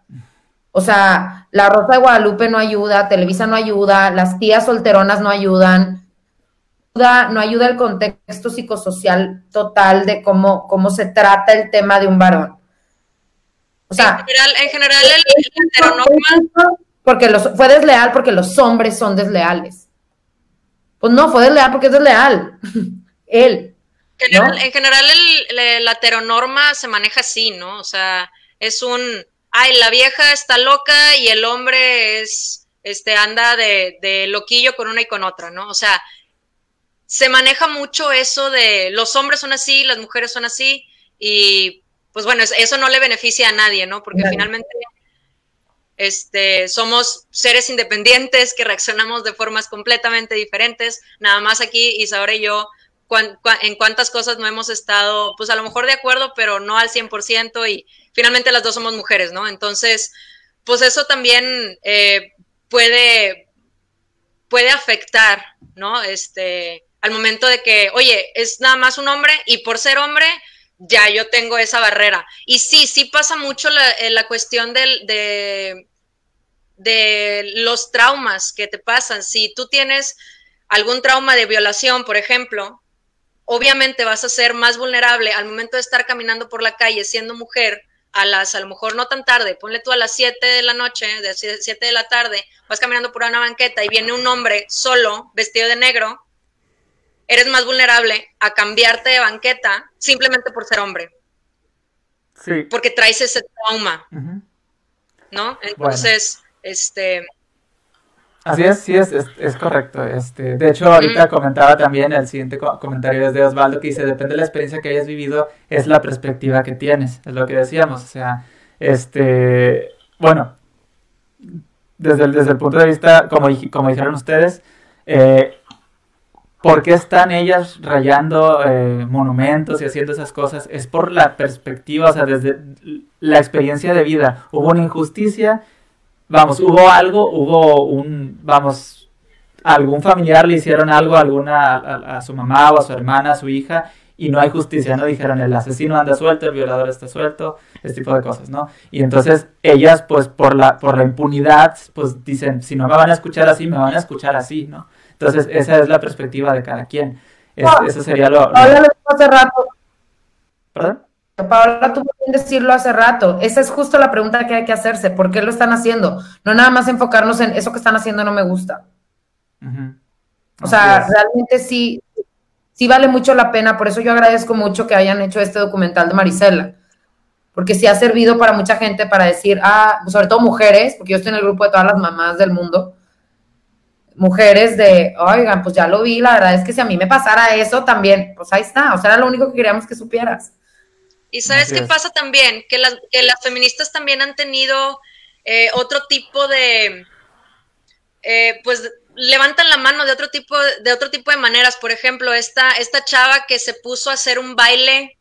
O sea, la Rosa de Guadalupe no ayuda, Televisa no ayuda, las tías solteronas no ayudan, no ayuda el contexto psicosocial total de cómo, cómo se trata el tema de un varón. O sea, en general, el, porque los, fue desleal porque los hombres son desleales. Pues no, fue desleal porque es desleal. Él. En general, la heteronorma se maneja así, ¿no? O sea, es un, ay, la vieja está loca y el hombre es, este, anda de, de loquillo con una y con otra, ¿no? O sea, se maneja mucho eso de los hombres son así, las mujeres son así, y pues bueno, eso no le beneficia a nadie, ¿no? Porque finalmente este, somos seres independientes que reaccionamos de formas completamente diferentes. Nada más aquí Isabel y yo, en cuántas cosas no hemos estado, pues a lo mejor de acuerdo, pero no al 100% y finalmente las dos somos mujeres, ¿no? Entonces, pues eso también eh, puede, puede afectar, ¿no? Este, al momento de que, oye, es nada más un hombre y por ser hombre, ya yo tengo esa barrera. Y sí, sí pasa mucho la, eh, la cuestión del, de, de los traumas que te pasan. Si tú tienes algún trauma de violación, por ejemplo, obviamente vas a ser más vulnerable al momento de estar caminando por la calle siendo mujer a las, a lo mejor no tan tarde, ponle tú a las 7 de la noche, de 7 de la tarde, vas caminando por una banqueta y viene un hombre solo, vestido de negro, eres más vulnerable a cambiarte de banqueta simplemente por ser hombre. Sí. Porque traes ese trauma. ¿No? Entonces, este. Así es, sí, es, es, correcto. Este, de hecho, ahorita comentaba también el siguiente comentario es de Osvaldo que dice, depende de la experiencia que hayas vivido, es la perspectiva que tienes, es lo que decíamos. O sea, este, bueno, desde el, desde el punto de vista, como, como dijeron ustedes, eh, ¿Por qué están ellas rayando eh, monumentos y haciendo esas cosas? Es por la perspectiva, o sea, desde la experiencia de vida. Hubo una injusticia, vamos, hubo algo, hubo un, vamos, algún familiar le hicieron algo a alguna, a, su mamá o a su hermana, a su hija, y no hay justicia, no dijeron el asesino anda suelto, el violador está suelto, este tipo de cosas, ¿no? Y entonces ellas, pues por la, por la impunidad, pues dicen, si no me van a escuchar así, me van a escuchar así, ¿no? Entonces, esa es la perspectiva de cada quien. eso sería lo... Lo hace rato. ¿Perdón? Paola tuvo que decirlo hace rato. Esa es justo la pregunta que hay que hacerse. ¿Por qué lo están haciendo? No nada más enfocarnos en eso que están haciendo no me gusta. O sea, realmente sí, sí vale mucho la pena. Por eso yo agradezco mucho que hayan hecho este documental de Marisela. Porque sí ha servido para mucha gente para decir, ah, sobre todo mujeres, porque yo estoy en el grupo de todas las mamás del mundo mujeres de, oigan, pues ya lo vi, la verdad es que si a mí me pasara eso también, pues ahí está, o sea, era lo único que queríamos que supieras. Y sabes qué pasa también, que las, que las feministas también han tenido eh, otro tipo de, eh, pues levantan la mano de otro tipo de otro tipo de maneras. Por ejemplo, esta, esta chava que se puso a hacer un baile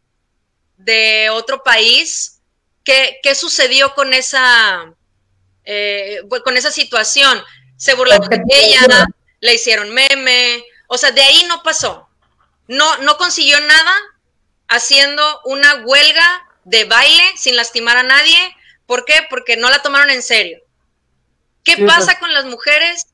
de otro país, ¿qué, qué sucedió con esa, eh, con esa situación? se burlaron de ella, le hicieron meme, o sea, de ahí no pasó. No, no consiguió nada haciendo una huelga de baile sin lastimar a nadie. ¿Por qué? Porque no la tomaron en serio. ¿Qué pasa con las mujeres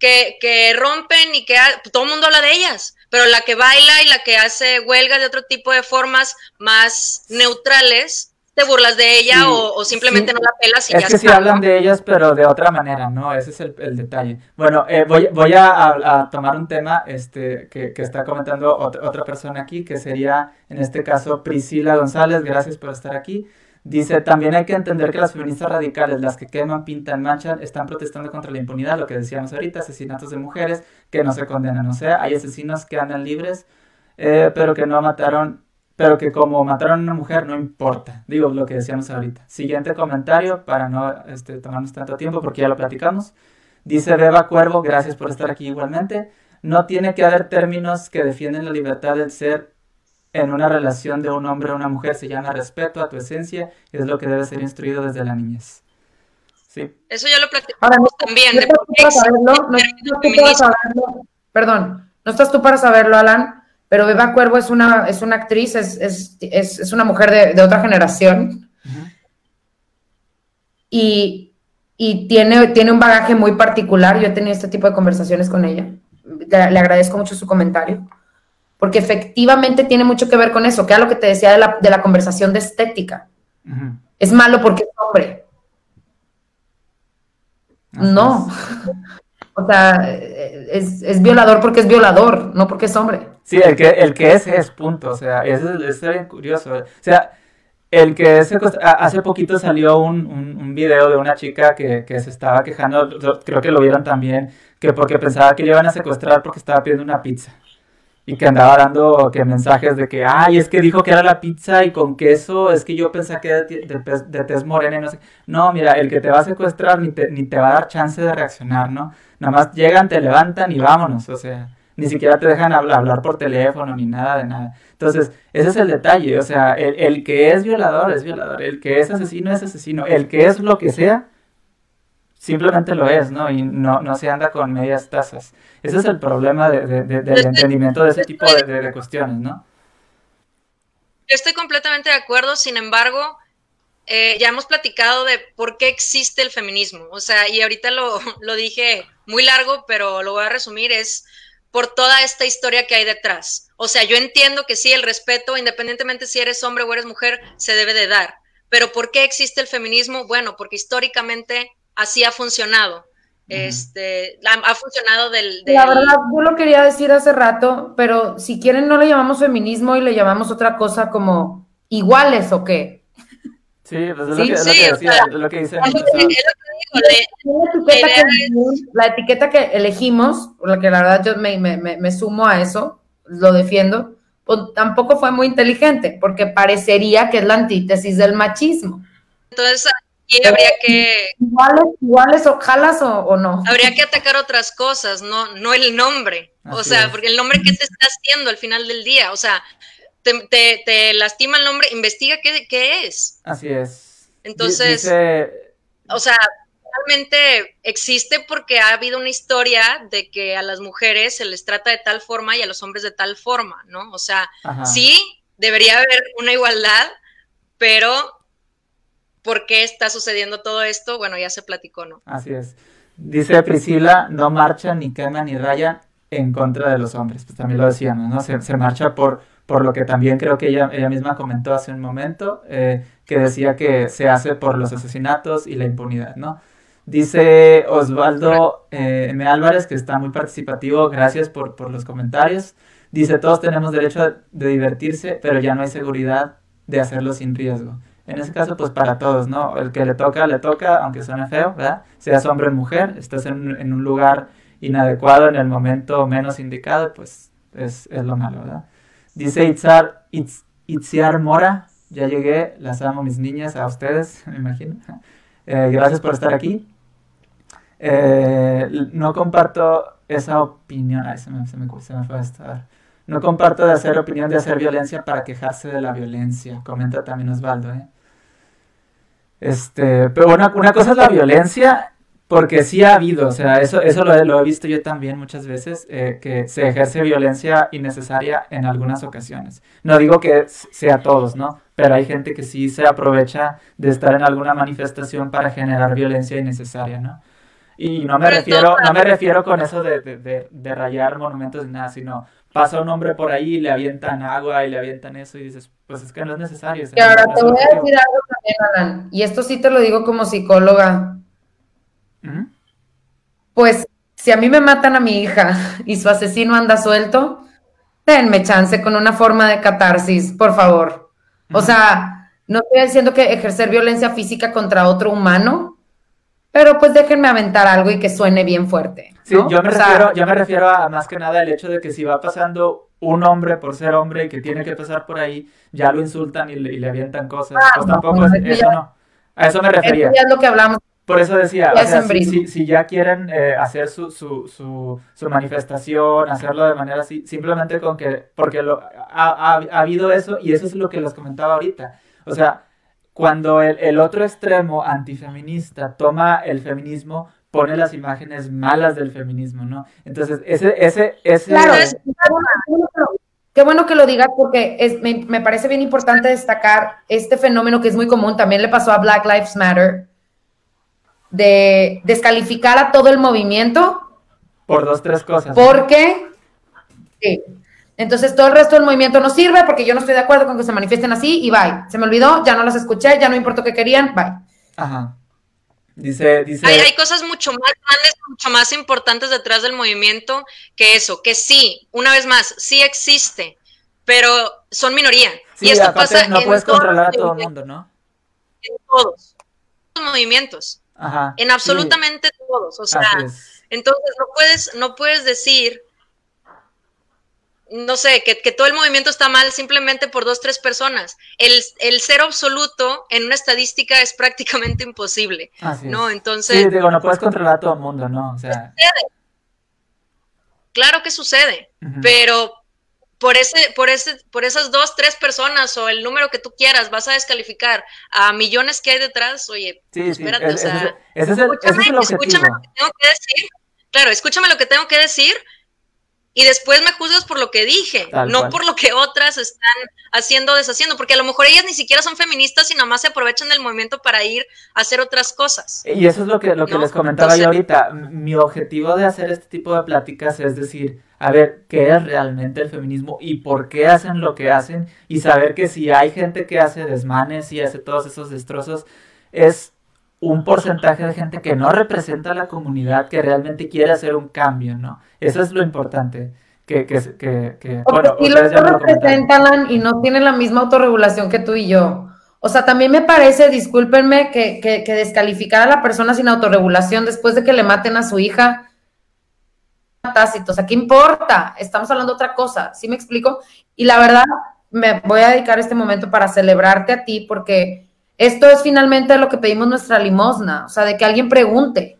que, que rompen y que todo el mundo habla de ellas? Pero la que baila y la que hace huelga de otro tipo de formas más neutrales, te burlas de ella o, simplemente no la pelas y es que sí hablan de ellas, pero de otra manera, ¿no? Ese es el, detalle. Bueno, eh, voy, voy a, tomar un tema este, que, está comentando otra, persona aquí, que sería, en este caso, Priscila González. Gracias por estar aquí. Dice, también hay que entender que las feministas radicales, las que queman, pintan, manchan, están protestando contra la impunidad, lo que decíamos ahorita, asesinatos de mujeres que no se condenan. O sea, hay asesinos que andan libres, eh, pero que no mataron pero que como mataron a una mujer no importa. Digo lo que decíamos ahorita. Siguiente comentario para no este, tomarnos tanto tiempo porque ya lo platicamos. Dice Beba Cuervo, gracias por estar aquí igualmente. No tiene que haber términos que defienden la libertad del ser en una relación de un hombre o una mujer. Se llama respeto a tu esencia y es lo que debe ser instruido desde la niñez. Sí. Eso ya lo platicamos también. Perdón, no estás tú para saberlo, Alan pero Beba Cuervo es una, es una actriz, es, es, es, es una mujer de, otra generación. Y, y, tiene, tiene un bagaje muy particular. Yo he tenido este tipo de conversaciones con ella. Le, agradezco mucho su comentario. Porque efectivamente tiene mucho que ver con eso, que es lo que te decía de la, de la conversación de estética. Es malo porque es hombre. no. o sea, es, es violador porque es violador, no porque es hombre. Sí, el que, el que es es, punto. O sea, es, es curioso. O sea, el que se, hace poquito salió un, un, video de una chica que, que, se estaba quejando, creo que lo vieron también, que porque pensaba que le iban a secuestrar porque estaba pidiendo una pizza. Y que andaba dando que mensajes de que, ay, es que dijo que era la pizza y con queso, es que yo pensé que era de, de, tez morena y no sé. No, mira, el que te va a secuestrar ni te, ni te va a dar chance de reaccionar, ¿no? Nada más llegan, te levantan y vámonos, o sea ni siquiera te dejan hablar por teléfono ni nada de nada. Entonces, ese es el detalle, o sea, el, que es violador es violador, el que es asesino es asesino, el que es lo que sea, simplemente lo es, ¿no? Y no, no se anda con medias tazas. Ese es el problema de, del entendimiento de ese tipo de, cuestiones, ¿no? estoy completamente de acuerdo, sin embargo, eh, ya hemos platicado de por qué existe el feminismo, o sea, y ahorita lo, lo dije muy largo, pero lo voy a resumir, es por toda esta historia que hay detrás. O sea, yo entiendo que sí, el respeto, independientemente si eres hombre o eres mujer, se debe de dar. Pero ¿por qué existe el feminismo? Bueno, porque históricamente así ha funcionado. Este, ha, funcionado del, La verdad, yo lo quería decir hace rato, pero si quieren no le llamamos feminismo y le llamamos otra cosa como iguales o qué. Sí, pues es, lo, que, es lo que decía, la etiqueta que elegimos, por la que la verdad yo me, sumo a eso, lo defiendo, pues tampoco fue muy inteligente, porque parecería que es la antítesis del machismo. Entonces, y habría que... Iguales, iguales o jalas o, no. Habría que atacar otras cosas, no, no el nombre. o sea, porque el nombre que te está haciendo al final del día, o sea, te, lastima el nombre, investiga qué, qué es. Así es. Entonces, o sea, realmente existe porque ha habido una historia de que a las mujeres se les trata de tal forma y a los hombres de tal forma, ¿no? O sea, sí, debería haber una igualdad, pero ¿por qué está sucediendo todo esto? Bueno, ya se platicó, ¿no? Así es. Dice Priscila, no marchan ni queman ni rayan en contra de los hombres. Pues también lo decíamos, ¿no? Se, se marcha por, por lo que también creo que ella, ella misma comentó hace un momento, eh, que decía que se hace por los asesinatos y la impunidad, ¿no? Dice Osvaldo eh, M. Álvarez, que está muy participativo, gracias por, por los comentarios. Dice, todos tenemos derecho de divertirse, pero ya no hay seguridad de hacerlo sin riesgo. En ese caso, pues para todos, ¿no? El que le toca, le toca, aunque suene feo, ¿verdad? Seas hombre o mujer, estás en, en un lugar inadecuado en el momento menos indicado, pues es, es lo malo, ¿verdad? Dice Itzar, Itziar Mora, ya llegué, las amo mis niñas, a ustedes, me imagino. Eh, gracias por estar aquí. Eh, no comparto esa opinión. Ay, se me, se me, fue a estar. No comparto de hacer opinión de hacer violencia para quejarse de la violencia. Comenta también Osvaldo, ¿eh? Este, pero bueno, una cosa es la violencia, porque sí ha habido, o sea, eso, eso lo, he visto yo también muchas veces, eh, que se ejerce violencia innecesaria en algunas ocasiones. No digo que sea todos, ¿no? Pero hay gente que sí se aprovecha de estar en alguna manifestación para generar violencia innecesaria, ¿no? Y no me refiero, no me refiero con eso de, de, de, rayar monumentos ni nada, sino pasa un hombre por ahí y le avientan agua y le avientan eso y dices, pues es que no es necesario. Y ahora te voy a decir algo también, Alan, y esto sí te lo digo como psicóloga. Pues si a mí me matan a mi hija y su asesino anda suelto, denme chance con una forma de catarsis, por favor. O sea, no estoy diciendo que ejercer violencia física contra otro humano pero pues déjenme aventar algo y que suene bien fuerte. Sí, yo me, refiero, yo me refiero a más que nada el hecho de que si va pasando un hombre por ser hombre y que tiene que pasar por ahí, ya lo insultan y le, avientan cosas. Ah, pues tampoco, es, eso no. A eso me refería. Eso es lo que hablamos. Por eso decía, o sea, si, si, ya quieren eh, hacer su, su, su, su, manifestación, hacerlo de manera así, simplemente con que, porque lo, ha, ha habido eso y eso es lo que les comentaba ahorita. O sea, cuando el, otro extremo antifeminista toma el feminismo, pone las imágenes malas del feminismo, ¿no? Entonces, ese, ese, ese... Claro, qué bueno que lo digas porque es, me, parece bien importante destacar este fenómeno que es muy común, también le pasó a Black Lives Matter, de descalificar a todo el movimiento. Por dos, tres cosas. Porque, sí, entonces todo el resto del movimiento no sirve porque yo no estoy de acuerdo con que se manifiesten así y bye. Se me olvidó, ya no las escuché, ya no importó que querían, bye. Ajá. Dice, dice... Hay, hay, cosas mucho más grandes, mucho más importantes detrás del movimiento que eso, que sí, una vez más, sí existe, pero son minoría. Sí, y esto pasa no puedes controlar a todo el mundo, ¿no? En todos los movimientos. Ajá, en absolutamente todos. O sea, entonces no puedes, no puedes decir no sé, que, todo el movimiento está mal simplemente por dos, tres personas. El, el cero absoluto en una estadística es prácticamente imposible, ¿no? Entonces... Sí, digo, no puedes controlar a todo el mundo, ¿no? O sea... Claro que sucede, pero por, ese, por, ese, por esas dos, tres personas o el número que tú quieras vas a descalificar a millones que hay detrás, oye, espérate, o sea, escúchame, escúchame lo que tengo que decir. Claro, escúchame lo que tengo que decir y después me juzgas por lo que dije, no por lo que otras están haciendo o deshaciendo, porque a lo mejor ellas ni siquiera son feministas y nada más se aprovechan del movimiento para ir a hacer otras cosas. Y eso es lo que, lo que les comentaba yo ahorita. Mi objetivo de hacer este tipo de pláticas es decir, a ver, ¿qué es realmente el feminismo y por qué hacen lo que hacen? Y saber que si hay gente que hace desmanes y hace todos esos destrozos, es un porcentaje de gente que no representa a la comunidad, que realmente quiere hacer un cambio, ¿no? Eso es lo importante. Que, que, que, que bueno, los representan y no tienen la misma autorregulación que tú y yo. O sea, también me parece, discúlpenme, que, que, que descalificar a la persona sin autorregulación después de que le maten a su hija, tácito. O sea, ¿qué importa? Estamos hablando de otra cosa, ¿sí me explico? Y la verdad, me voy a dedicar este momento para celebrarte a ti porque esto es finalmente lo que pedimos nuestra limosna, o sea, de que alguien pregunte.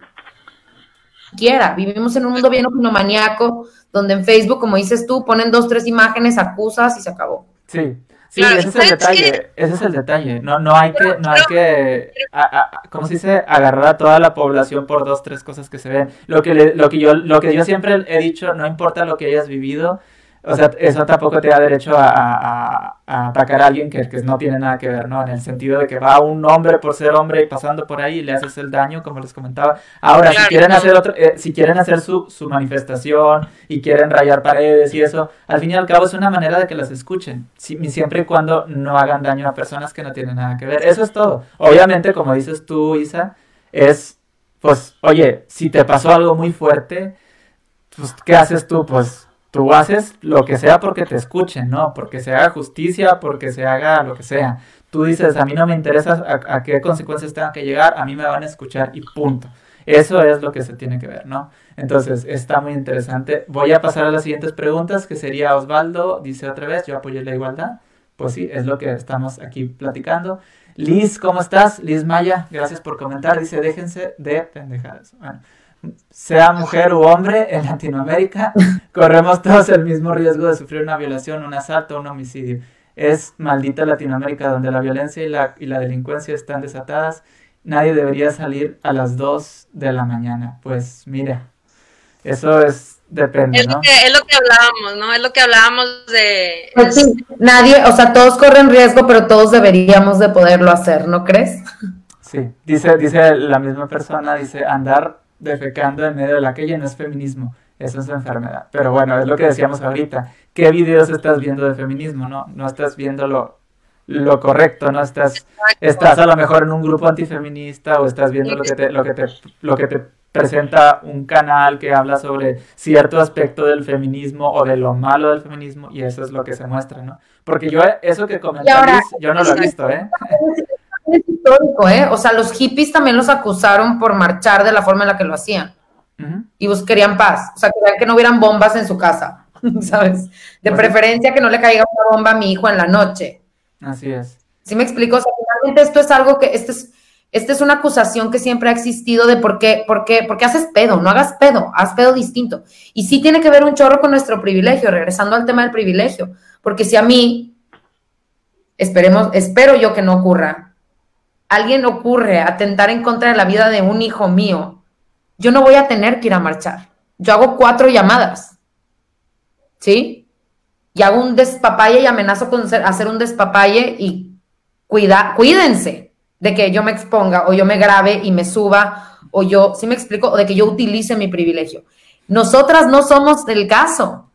Quiera, vivimos en un mundo bien opinomaníaco, donde en Facebook, como dices tú, ponen dos, tres imágenes, acusas y se acabó. Sí, sí, ese es el detalle, ese es el detalle. No, no hay que, no hay que, ¿cómo se dice? Agarrar a toda la población por dos, tres cosas que se ven. Lo que, lo que yo, lo que yo siempre he dicho, no importa lo que hayas vivido, o sea, eso tampoco te da derecho a, atacar a alguien que, que, no tiene nada que ver, ¿no? En el sentido de que va un hombre por ser hombre y pasando por ahí y le haces el daño, como les comentaba. Ahora, si quieren hacer otro, eh, si quieren hacer su, su manifestación y quieren rayar paredes y eso, al fin y al cabo es una manera de que las escuchen, siempre y cuando no hagan daño a personas que no tienen nada que ver. Eso es todo. Obviamente, como dices tú, Isa, es, pues, oye, si te pasó algo muy fuerte, pues, ¿qué haces tú? Pues tú haces lo que sea porque te escuchen, ¿no? Porque se haga justicia, porque se haga lo que sea. Tú dices, a mí no me interesa a, qué consecuencias tengan que llegar, a mí me van a escuchar y punto. Eso es lo que se tiene que ver, ¿no? Entonces, está muy interesante. Voy a pasar a las siguientes preguntas, que sería Osvaldo, dice otra vez, yo apoyo la igualdad. Pues sí, es lo que estamos aquí platicando. Liz, ¿cómo estás? Liz Maya, gracias por comentar. Dice, déjense de pendejadas. Bueno, sea mujer u hombre, en Latinoamérica corremos todos el mismo riesgo de sufrir una violación, un asalto un homicidio. Es maldita Latinoamérica donde la violencia y la, y la delincuencia están desatadas. Nadie debería salir a las 2 de la mañana. Pues mire, eso es depende, es ¿no? Lo que, es lo que hablábamos, ¿no? Es lo que hablábamos de... Pues nadie, o sea, todos corren riesgo, pero todos deberíamos de poderlo hacer, ¿no crees? Sí, dice, dice la misma persona, dice, andar defecando en medio de la calle no es feminismo, eso es enfermedad. Pero bueno, es lo que decíamos ahorita. ¿Qué videos estás viendo de feminismo? No, no estás viendo lo, lo correcto, no estás, estás a lo mejor en un grupo antifeminista o estás viendo lo que te, lo que te, lo que te presenta un canal que habla sobre cierto aspecto del feminismo o de lo malo del feminismo y eso es lo que se muestra, ¿no? Porque yo eso que comentas, yo no lo he visto, ¿eh? es histórico, ¿eh? O sea, los hippies también los acusaron por marchar de la forma en la que lo hacían. Y pues querían paz. O sea, querían que no hubieran bombas en su casa, ¿sabes? De preferencia que no le caiga una bomba a mi hijo en la noche. Así es. ¿Sí me explico? O sea, finalmente esto es algo que, este es, esta es una acusación que siempre ha existido de por qué, por qué, por qué haces pedo, no hagas pedo, haz pedo distinto. Y sí tiene que ver un chorro con nuestro privilegio, regresando al tema del privilegio, porque si a mí, esperemos, espero yo que no ocurra, alguien ocurre atentar en contra de la vida de un hijo mío, yo no voy a tener que ir a marchar. Yo hago cuatro llamadas. ¿Sí? Y hago un despapalle y amenazo con hacer un despapalle y cuida, cuídense de que yo me exponga o yo me grabe y me suba o yo, ¿sí me explico? O de que yo utilice mi privilegio. Nosotras no somos del caso.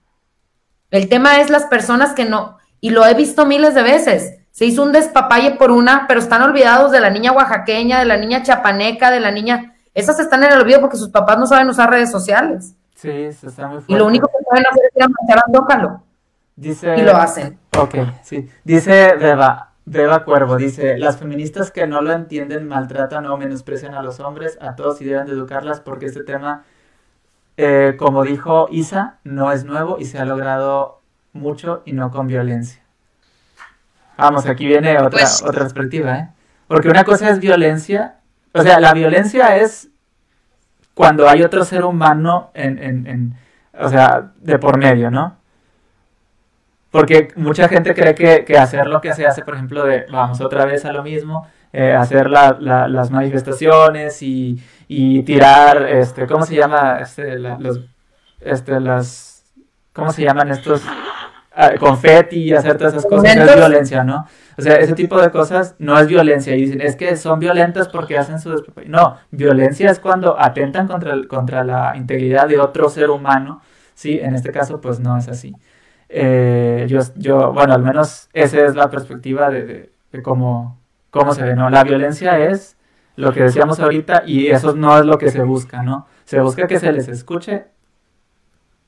El tema es las personas que no, y lo he visto miles de veces, Se hizo un despapalle por una, pero están olvidados de la niña oaxaqueña, de la niña chapaneca, de la niña... Esas están en el olvido porque sus papás no saben usar redes sociales. Sí, se está muy fuerte. Y lo único que saben hacer es ir a marchar a Zócalo. Dice... Y lo hacen. Ok, sí. Dice Beba, Beba Cuervo, dice, las feministas que no lo entienden maltratan o menosprecian a los hombres, a todos y deben de educarlas porque este tema, eh, como dijo Isa, no es nuevo y se ha logrado mucho y no con violencia. Vamos, aquí viene otra, Pues- otra perspectiva, ¿eh? Porque una cosa es violencia, o sea, la violencia es cuando hay otro ser humano en, en, en o sea, de por medio, ¿no? Porque mucha gente cree que, que hacer lo que se hace, por ejemplo, de, vamos otra vez a lo mismo, eh, hacer la- la- las manifestaciones y, y tirar, este, ¿cómo se llama? Este, la- los, este, las, ¿cómo se llaman estos? Ah, confeti y hacer todas esas cosas, no es violencia, ¿no? O sea, ese tipo de cosas no es violencia. Y dicen, es que son violentas porque hacen su... No, violencia es cuando atentan contra, el- contra la integridad de otro ser humano. Sí, en este caso, pues no es así. Eh, yo, yo, bueno, al menos esa es la perspectiva de, de- de cómo, cómo se ve, ¿no? La violencia es lo que decíamos ahorita y eso no es lo que se busca, ¿no? Se busca que se les escuche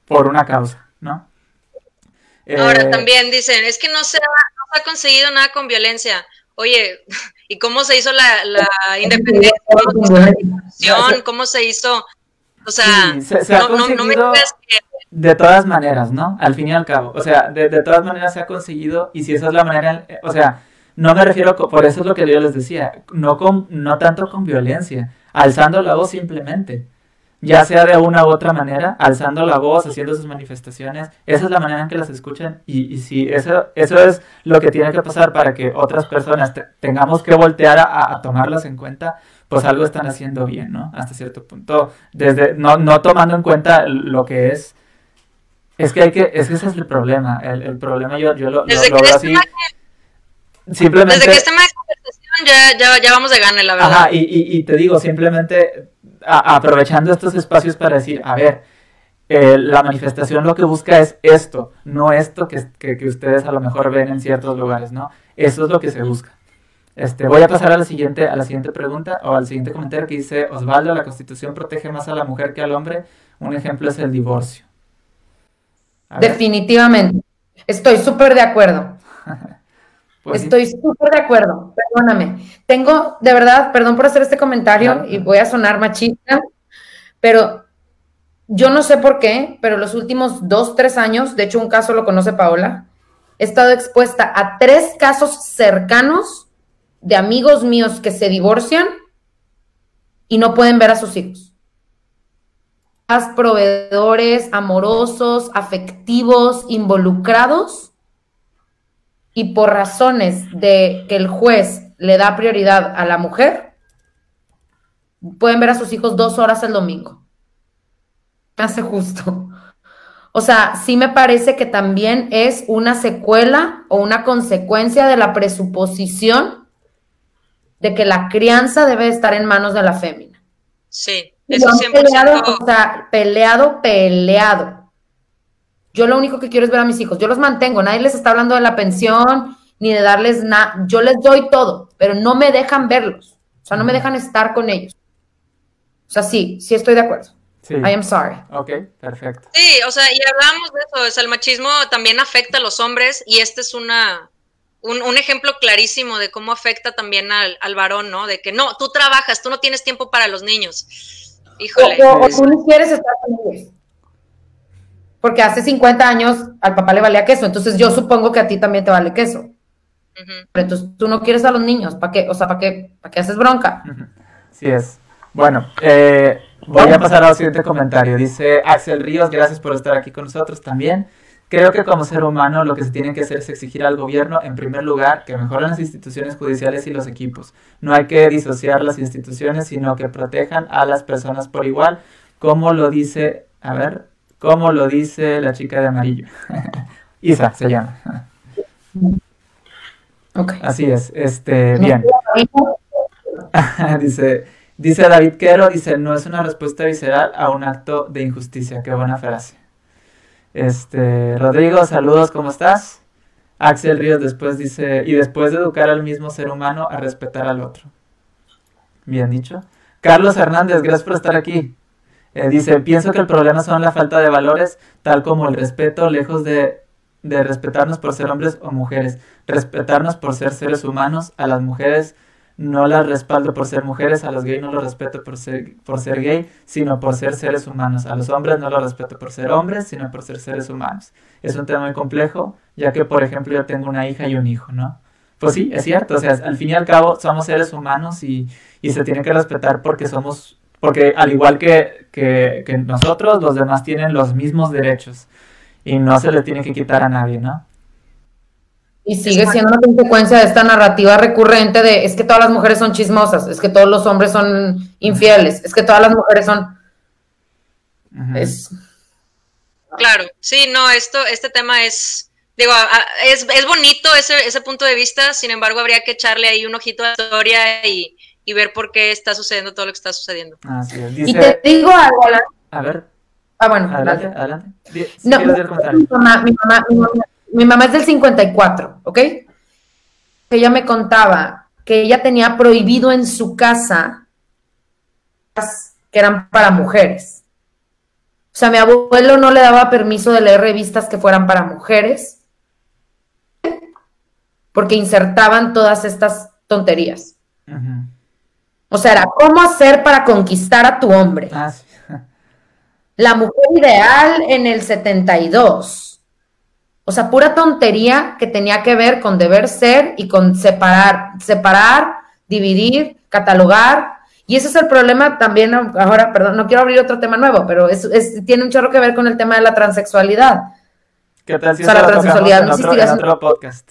por una causa, ¿no? Ahora Eh, también dicen, es que no se, ha, no se ha conseguido nada con violencia. Oye, ¿y cómo se hizo la, la independencia? ¿Cómo se hizo la constitución? ¿Cómo se hizo? O sea, Sí, se- se ha no, no- no me digas que De todas maneras, ¿no? Al fin y al cabo. O sea, de, de todas maneras se ha conseguido y si esa es la manera, o sea, no me refiero, por eso es lo que yo les decía, no, con, no tanto con violencia, alzando la voz simplemente, ya sea de una u otra manera, alzando la voz, haciendo sus manifestaciones, esa es la manera en que las escuchan y, y si eso, eso es lo que tiene que pasar para que otras personas te- tengamos que voltear a, a tomarlas en cuenta, pues algo están haciendo bien, ¿no? Hasta cierto punto, desde, no, no tomando en cuenta lo que es es que hay que, es que ese es el problema. El, el problema yo, yo lo, lo, desde lo que, veo así. Simplemente. desde que este de conversación ya, ya, ya vamos de gane, la verdad. Ajá, y, y, y te digo, simplemente a- aprovechando estos espacios para decir, a ver, eh, la manifestación lo que busca es esto, no esto que, que, que ustedes a lo mejor ven en ciertos lugares, ¿no? Eso es lo que se busca. Este, voy a pasar a la siguiente, a la siguiente pregunta o al siguiente comentario que dice Osvaldo, la constitución protege más a la mujer que al hombre. Un ejemplo es el divorcio. Definitivamente. Estoy súper de acuerdo. pues. Estoy súper de acuerdo. Perdóname. Tengo, de verdad, perdón por hacer este comentario Claro. y voy a sonar machista, pero yo no sé por qué, pero los últimos dos, tres años, de hecho un caso lo conoce Paola, he estado expuesta a tres casos cercanos de amigos míos que se divorcian y no pueden ver a sus hijos. proveedores amorosos, afectivos, involucrados, y por razones de que el juez le da prioridad a la mujer, pueden ver a sus hijos dos horas el domingo. Me hace justo. O sea, sí me parece que también es una secuela o una consecuencia de la presuposición de que la crianza debe estar en manos de la fémina. Sí, eso lo han 100%. peleado, o sea, peleado, peleado. Yo lo único que quiero es ver a mis hijos. Yo los mantengo. Nadie les está hablando de la pensión ni de darles nada. Yo les doy todo, pero no me dejan verlos. O sea, no me dejan estar con ellos. O sea, sí, sí estoy de acuerdo. Sí. I am sorry. Ok, perfecto. Sí, o sea, y hablamos de eso, o sea, el machismo también afecta a los hombres y este es una, un, un ejemplo clarísimo de cómo afecta también al, al varón, ¿no? De que no, tú trabajas, tú no tienes tiempo para los niños. Híjole. O, o- o tú ni quieres estar con ellos. Porque hace 50 años al papá le valía queso, entonces yo supongo que a ti también te vale queso. Ujú. Pero entonces tú no quieres a los niños, ¿para qué? O sea, ¿para qué, ¿para qué haces bronca? Sí es. Bueno, eh, voy a pasar al siguiente comentario. Dice Axel Ríos, gracias por estar aquí con nosotros también. Creo que como ser humano lo que se tiene que hacer es exigir al gobierno, en primer lugar, que mejoren las instituciones judiciales y los equipos. No hay que disociar las instituciones, sino que protejan a las personas por igual, como lo dice, a ver, como lo dice la chica de amarillo. Isa se llama. Ok. Así es, este, bien. dice, dice David Quero, dice, no es una respuesta visceral a un acto de injusticia. Qué buena frase. Este, Rodrigo, saludos, ¿cómo estás? Axel Ríos después dice, y después de educar al mismo ser humano a respetar al otro. Bien dicho. Carlos Hernández, gracias por estar aquí. Dice, pienso que el problema son la falta de valores, tal como el respeto, lejos de, de respetarnos por ser hombres o mujeres, respetarnos por ser seres humanos, a las mujeres no las respaldo por ser mujeres, a los gays no los respeto por ser, por ser gay, sino por ser seres humanos. A los hombres no los respeto por ser hombres, sino por ser seres humanos. Es un tema muy complejo, ya que, por ejemplo, yo tengo una hija y un hijo, ¿no? Pues sí, es cierto, o sea, al fin y al cabo somos seres humanos y, y se tiene que respetar porque somos, porque al igual que, que, que nosotros, los demás tienen los mismos derechos y no se le tiene que quitar a nadie, ¿no? Y sigue siendo una consecuencia de esta narrativa recurrente de es que todas las mujeres son chismosas, es que todos los hombres son infieles, es que todas las mujeres son... Es... Claro, sí, no, esto, este tema es, digo, es, es bonito ese, ese, punto de vista, sin embargo habría que echarle ahí un ojito a la historia y, y ver por qué está sucediendo todo lo que está sucediendo. Así es. Dice... Y te digo algo, A ver. Ah, bueno, adelante, adelante. Si no, mi mamá, mi mamá, mi mamá mi mamá es del 54, ¿ok? Ella me contaba que ella tenía prohibido en su casa que eran para mujeres. O sea, mi abuelo no le daba permiso de leer revistas que fueran para mujeres porque insertaban todas estas tonterías. O sea, era cómo hacer para conquistar a tu hombre. Ah, La mujer ideal en el 72 o sea, pura tontería que tenía que ver con deber ser y con separar, separar, dividir, catalogar. Y ese es el problema también, ahora, perdón, no quiero abrir otro tema nuevo, pero es, tiene un chorro que ver con el tema de la transexualidad. ¿Qué tal si o sea, la transexualidad no existiría. En otro podcast.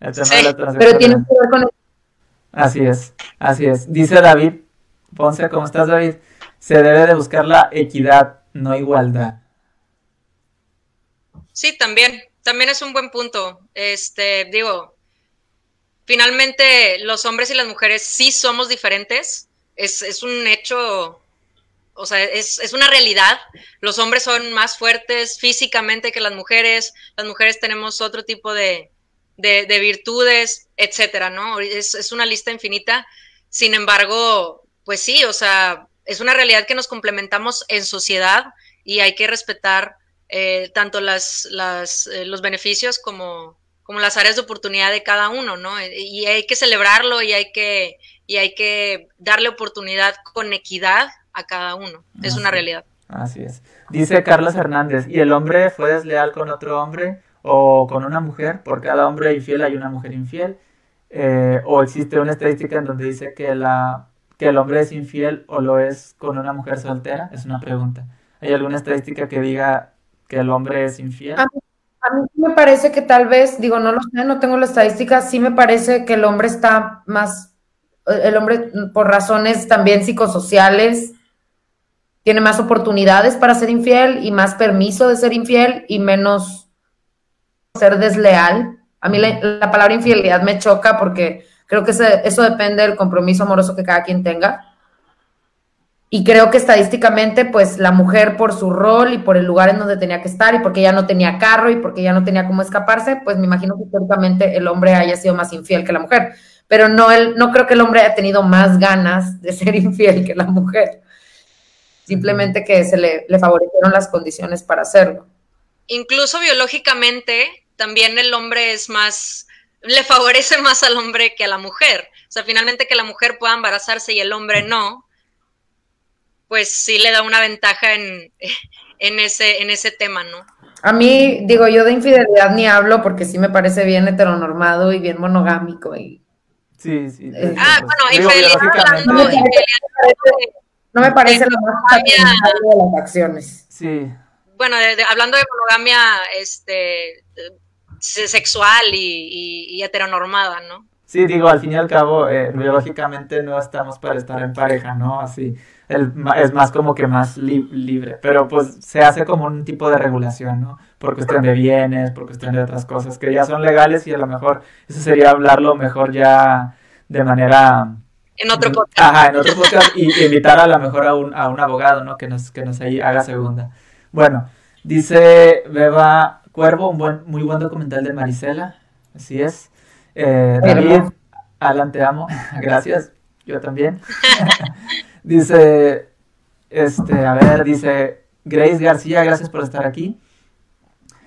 El tema de la transexualidad. Pero tiene que ver con el... Así es, así es. Dice David Ponce, ¿cómo estás David? Se debe de buscar la equidad, no igualdad. Sí, también, también es un buen punto. Este, digo, finalmente los hombres y las mujeres sí somos diferentes. Es, es un hecho, o sea, es, es, una realidad. Los hombres son más fuertes físicamente que las mujeres. Las mujeres tenemos otro tipo de, de, de virtudes, etcétera, ¿no? Es, es una lista infinita. Sin embargo, pues sí, o sea, es una realidad que nos complementamos en sociedad y hay que respetar eh, tanto las, las eh, los beneficios como, como las áreas de oportunidad de cada uno, ¿no? Y hay que celebrarlo y hay que, y hay que darle oportunidad con equidad a cada uno. Es una realidad. Así es. Dice Carlos Hernández, ¿y el hombre fue desleal con otro hombre o con una mujer? Por cada hombre infiel hay una mujer infiel. Eh, ¿O existe una estadística en donde dice que, la, que el hombre es infiel o lo es con una mujer soltera? Es una pregunta. ¿Hay alguna estadística que diga que el hombre es infiel? A mí, me parece que tal vez, digo, no lo sé, no tengo la estadística, sí me parece que el hombre está más, el hombre por razones también psicosociales, tiene más oportunidades para ser infiel y más permiso de ser infiel y menos ser desleal. A mí la, palabra infidelidad me choca porque creo que eso depende del compromiso amoroso que cada quien tenga. Y creo que estadísticamente, pues la mujer por su rol y por el lugar en donde tenía que estar y porque ya no tenía carro y porque ya no tenía cómo escaparse, pues me imagino que históricamente el hombre haya sido más infiel que la mujer. Pero no, él, no creo que el hombre haya tenido más ganas de ser infiel que la mujer. Simplemente que se le, le favorecieron las condiciones para hacerlo. Incluso biológicamente, también el hombre es más, le favorece más al hombre que a la mujer. O sea, finalmente que la mujer pueda embarazarse y el hombre no, pues sí le da una ventaja en, en, ese, en ese tema, ¿no? A mí, digo, yo de infidelidad ni hablo porque sí me parece bien heteronormado y bien monogámico. Y, sí, sí. Eh, ah, bueno, infidelidad hablando, no, no me parece lo más de las acciones. Sí. Bueno, hablando de monogamia este, sexual y, y, heteronormada, ¿no? Sí, digo, al fin y al cabo, eh, biológicamente no estamos para estar en pareja, ¿no? Así es más como que más libre, pero pues se hace como un tipo de regulación, ¿no? Por cuestión de bienes, por cuestión de otras cosas que ya son legales y a lo mejor eso sería hablarlo mejor ya de manera... En otro podcast. Ajá, en otro podcast y invitar a lo mejor a un, a un abogado, ¿no? Que nos, que nos ahí haga segunda. Bueno, dice Beba Cuervo, un buen, muy buen documental de Marisela, así es. Eh, David, Alan, te amo, gracias, yo también. dice, este, a ver, dice Grace García, gracias por estar aquí.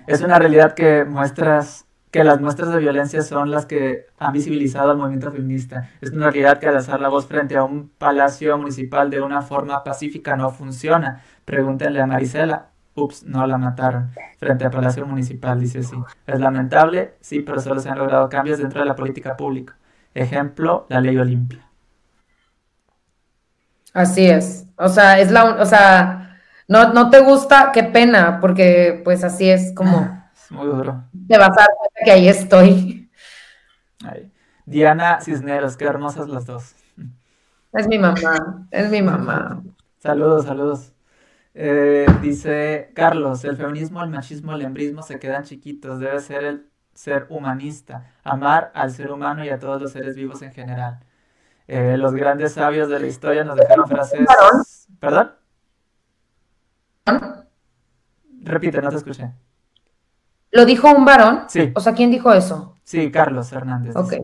Es una realidad que muestras que las muestras de violencia son las que han visibilizado al movimiento feminista. Es una realidad que al alzar la voz frente a un palacio municipal de una forma pacífica no funciona. Pregúntenle a Marisela. Ups, no la mataron. Frente al Palacio Municipal, dice sí. Es lamentable, sí, pero solo se han logrado cambios dentro de la política pública. Ejemplo, la ley Olimpia. Así es. O sea, es la, o sea, no, no te gusta, qué pena, porque pues así es como muy duro. Te vas a dar cuenta que ahí estoy. Diana Cisneros, qué hermosas las dos. Es mi mamá, es mi mamá. Saludos, saludos. Eh, dice Carlos, el feminismo, el machismo, el embrismo se quedan chiquitos, debe ser el ser humanista, amar al ser humano y a todos los seres vivos en general. Eh, los grandes sabios de la historia nos dejaron frases... ¿Perdón? Repite, no te escuché. ¿Lo dijo un varón? Sí. O sea, ¿quién dijo eso? Sí, Carlos Hernández. Ok.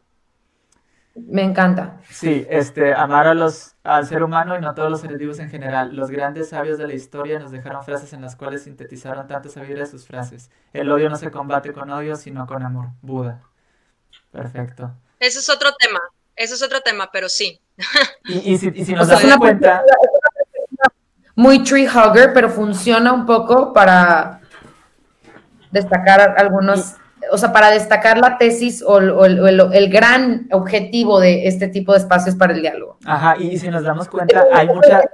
Me encanta. Sí, este, amar a los, al ser humano y no a todos los seres vivos en general. Los grandes sabios de la historia nos dejaron frases en las cuales sintetizaron tanta sabiduría de sus frases. El odio no se combate con odio, sino con amor. Buda. Perfecto. Eso es otro tema. Eso es otro tema, pero sí. Y, si, y si, nos damos cuenta... Muy tree hugger, pero funciona un poco para destacar algunos, o sea, para destacar la tesis o, el, gran objetivo de este tipo de espacios para el diálogo. Ajá, y si nos damos cuenta, hay muchas...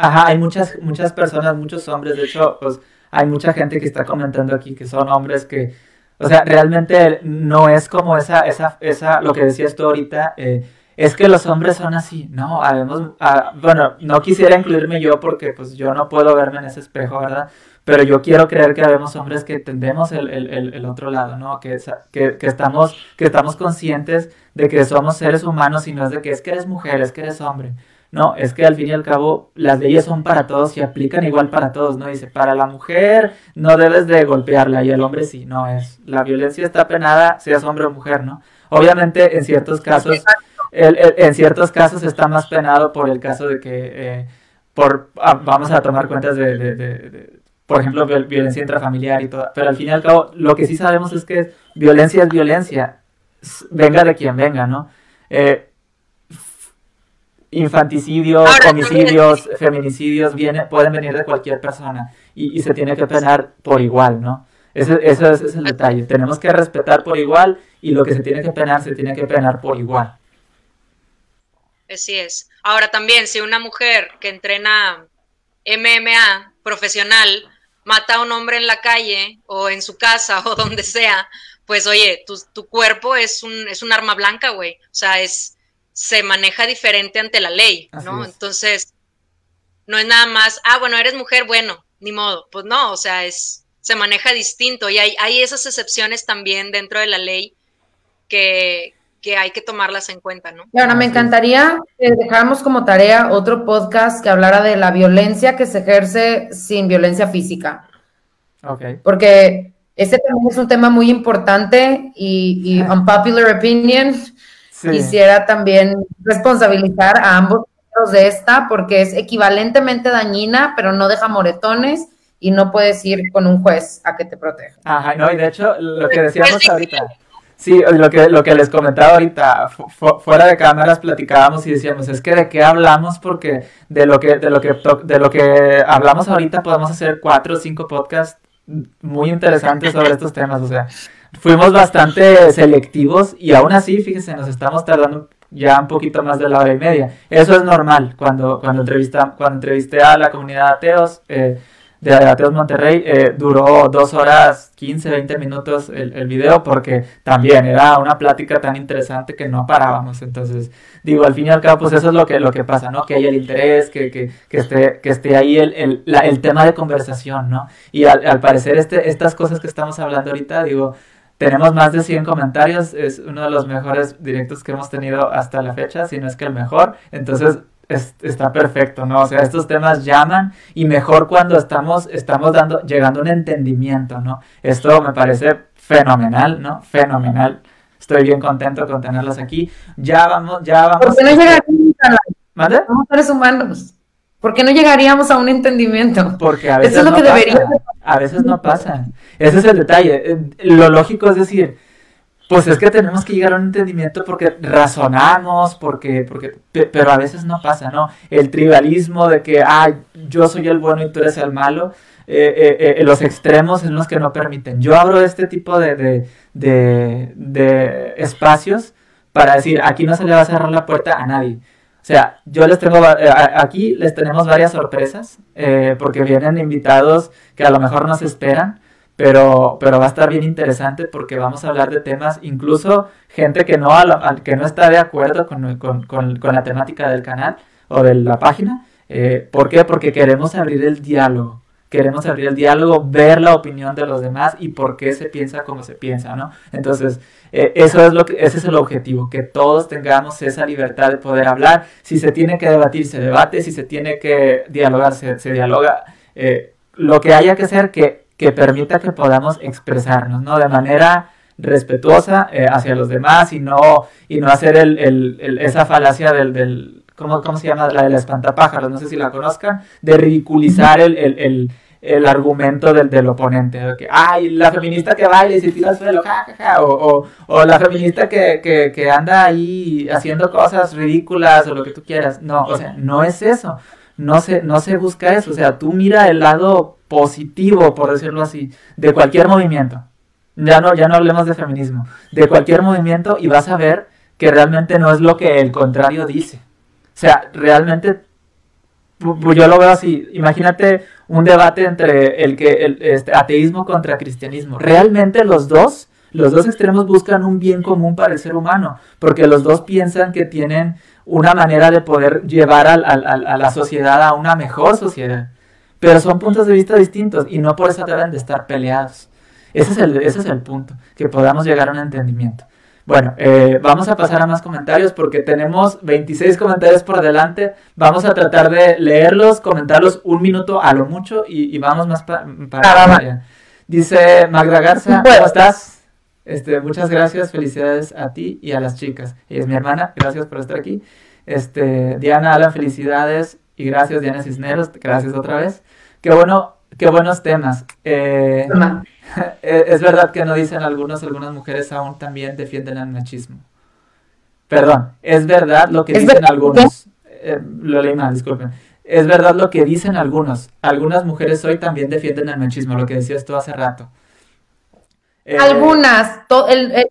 Ajá, hay muchas, muchas personas, muchos hombres, de hecho, pues hay mucha gente que está comentando aquí que son hombres que, o sea, realmente no es como esa, esa, esa, lo que decías tú ahorita, eh, es que los hombres son así, no, habemos, ah, bueno, no quisiera incluirme yo porque pues yo no puedo verme en ese espejo, ¿verdad? Pero yo quiero creer que habemos hombres que tendemos el, el, el, otro lado, ¿no? Que, que, que, estamos, que estamos conscientes de que somos seres humanos y no es de que es que eres mujer, es que eres hombre. No, es que al fin y al cabo las leyes son para todos y aplican igual para todos, ¿no? Dice, para la mujer no debes de golpearla y el hombre sí, no es. La violencia está penada, seas hombre o mujer, ¿no? Obviamente en ciertos casos, el, en ciertos casos está más penado por el caso de que, eh, por, ah, vamos a tomar cuentas de por ejemplo, violencia intrafamiliar y todo. Pero al fin y al cabo, lo que sí sabemos es que violencia es violencia, venga de quien venga, ¿no? Eh, infanticidios, homicidios, feminicidios, viene, pueden venir de cualquier persona y, se tiene que penar por igual, ¿no? Ese, ese, es el detalle. Tenemos que respetar por igual y lo que se tiene que penar, se tiene que penar por igual. Así es. Ahora también, si una mujer que entrena MMA profesional mata a un hombre en la calle o en su casa o donde sea, pues oye, tu, tu cuerpo es un, es un arma blanca, güey. O sea, es, se maneja diferente ante la ley, ¿no? Entonces, no es nada más, ah, bueno, eres mujer, bueno, ni modo. Pues no, o sea, es, se maneja distinto y hay, hay esas excepciones también dentro de la ley que, que hay que tomarlas en cuenta, ¿no? Y ahora me encantaría que dejáramos como tarea otro podcast que hablara de la violencia que se ejerce sin violencia física. Ok. Porque este también es un tema muy importante y, y unpopular opinion. Quisiera también responsabilizar a ambos de esta porque es equivalentemente dañina, pero no deja moretones y no puedes ir con un juez a que te proteja. Ajá, no, y de hecho, lo que decíamos ahorita Sí, lo que, lo que les comentaba ahorita, fuera de cámaras platicábamos y decíamos, es que de qué hablamos, porque de lo que, de lo que, de lo que hablamos ahorita podemos hacer cuatro o cinco podcasts muy interesantes sobre estos temas, o sea, fuimos bastante selectivos y aún así, fíjense, nos estamos tardando ya un poquito más de la hora y media. Eso es normal cuando, cuando, entrevista, cuando entrevisté a la comunidad de ateos. Eh, de Ateos Monterrey eh, duró dos horas 15, 20 minutos el, el, video porque también era una plática tan interesante que no parábamos. Entonces, digo, al fin y al cabo, pues eso es lo que, lo que pasa, ¿no? Que hay el interés, que, que, que esté, que esté ahí el, el, el tema de conversación, ¿no? Y al, al, parecer este, estas cosas que estamos hablando ahorita, digo, tenemos más de 100 comentarios, es uno de los mejores directos que hemos tenido hasta la fecha, si no es que el mejor. Entonces, está perfecto, ¿no? O sea, estos temas llaman y mejor cuando estamos, estamos dando, llegando a un entendimiento, ¿no? Esto me parece fenomenal, ¿no? Fenomenal. Estoy bien contento con tenerlos aquí. Ya vamos, ya vamos. ¿Por qué no llegaríamos a Somos seres humanos. ¿Por qué no llegaríamos a un entendimiento? Porque a veces, no pasa. A veces no pasa. Ese es el detalle. Eh, lo lógico es decir, pues es que tenemos que llegar a un entendimiento porque razonamos, porque, porque, pero a veces no pasa, ¿no? El tribalismo de que, ah, yo soy el bueno y tú eres el malo, eh, eh, eh, los extremos son los que no permiten. Yo abro este tipo de, de, de, espacios para decir, aquí no se le va a cerrar la puerta a nadie. O sea, yo les tengo, aquí les tenemos varias sorpresas, porque vienen invitados que a lo mejor no se esperan pero, pero va a estar bien interesante porque vamos a hablar de temas, incluso gente que no, que no está de acuerdo con, con, con, la temática del canal o de la página. Eh, ¿Por qué? Porque queremos abrir el diálogo. Queremos abrir el diálogo, ver la opinión de los demás y por qué se piensa como se piensa, ¿no? Entonces, eh, eso es lo que, ese es el objetivo, que todos tengamos esa libertad de poder hablar. Si se tiene que debatir, se debate. Si se tiene que dialogar, se, se dialoga. Eh, lo que haya que hacer, que que permita que podamos expresarnos, ¿no? De manera respetuosa eh, hacia los demás y no, y no hacer el, el, esa falacia del, del ¿cómo, ¿cómo, se llama? La del espantapájaros, no sé si la conozcan, de ridiculizar el, el argumento del, del oponente, de que, ay, la feminista que baila y se tira al suelo, ja, o, o, la feminista que, que, que anda ahí haciendo cosas ridículas o lo que tú quieras. No, o sea, no es eso. No se, no se busca eso. O sea, tú mira el lado positivo, por decirlo así, de cualquier movimiento. Ya no, ya no hablemos de feminismo, de cualquier movimiento y vas a ver que realmente no es lo que el contrario dice. O sea, realmente yo lo veo así. Imagínate un debate entre el que el este, ateísmo contra cristianismo. Realmente los dos, los dos extremos buscan un bien común para el ser humano, porque los dos piensan que tienen una manera de poder llevar a la sociedad a una mejor sociedad. Pero son puntos de vista distintos y no por eso deben de estar peleados. Ese es el, ese es el punto, que podamos llegar a un entendimiento. Bueno, eh, vamos a pasar a más comentarios porque tenemos 26 comentarios por delante. Vamos a tratar de leerlos, comentarlos un minuto a lo mucho y, vamos más para... Ah, Dice Magda Garza, ¿cómo estás? Este, muchas gracias, felicidades a ti y a las chicas. Y es mi hermana, gracias por estar aquí. Este, Diana Alan, felicidades y gracias Diana Cisneros, gracias otra vez. Qué bueno, qué buenos temas. Eh, eh, es verdad que no dicen algunos, algunas mujeres aún también defienden el machismo. Perdón, es verdad lo que dicen algunos. Eh, lo leí mal, disculpen. Es verdad lo que dicen algunos. Algunas mujeres hoy también defienden el machismo, lo que decías tú hace rato. algunas, el, el,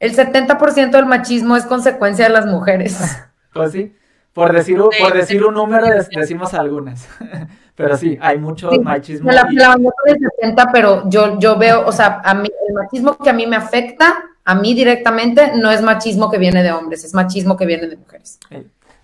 el 70% del machismo es consecuencia de las mujeres. Pues sí. Por decir, por decir un número, decimos algunas. pero sí, hay mucho machismo. La, la de 70, pero yo, yo veo, o sea, a mí, el machismo que a mí me afecta, a mí directamente, no es machismo que viene de hombres, es machismo que viene de mujeres.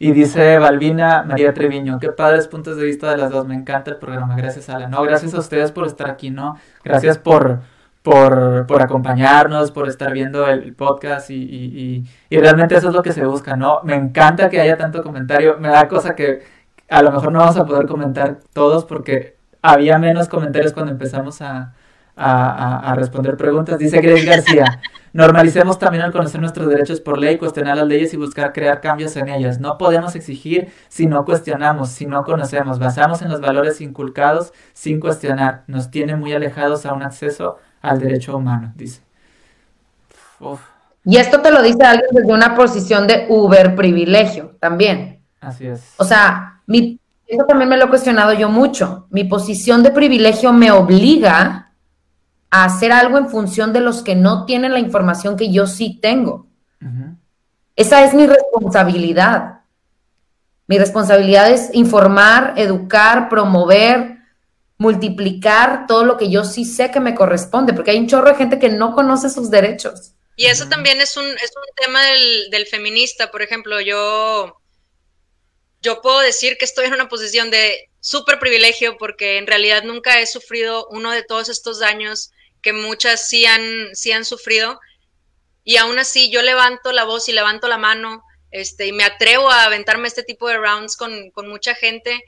Y dice Balbina María Treviño, qué padres puntos de vista de las dos, me encanta el programa, gracias Ala. No, gracias a ustedes por estar aquí, ¿no? Gracias por por, por acompañarnos, por estar viendo el podcast y, y, y, realmente eso es lo que se busca, ¿no? Me encanta que haya tanto comentario, me da cosa que a lo mejor no vamos a poder comentar todos porque había menos comentarios cuando empezamos a, a, a, responder preguntas. Dice Grace García, normalicemos también al conocer nuestros derechos por ley, cuestionar las leyes y buscar crear cambios en ellas. No podemos exigir si no cuestionamos, si no conocemos. Basamos en los valores inculcados sin cuestionar. Nos tiene muy alejados a un acceso al derecho humano, dice. Y esto te lo dice alguien desde una posición de uber privilegio también. Así es. O sea, mi, eso también me lo he cuestionado yo mucho. Mi posición de privilegio me obliga a hacer algo en función de los que no tienen la información que yo sí tengo. Esa es mi responsabilidad. Mi responsabilidad es informar, educar, promover, multiplicar todo lo que yo sí sé que me corresponde, porque hay un chorro de gente que no conoce sus derechos. Y eso también es un, es un tema del, feminista, por ejemplo, yo, yo puedo decir que estoy en una posición de súper privilegio porque en realidad nunca he sufrido uno de todos estos daños que muchas sí han, sí han sufrido. Y aún así yo levanto la voz y levanto la mano este, y me atrevo a aventarme este tipo de rounds con, con mucha gente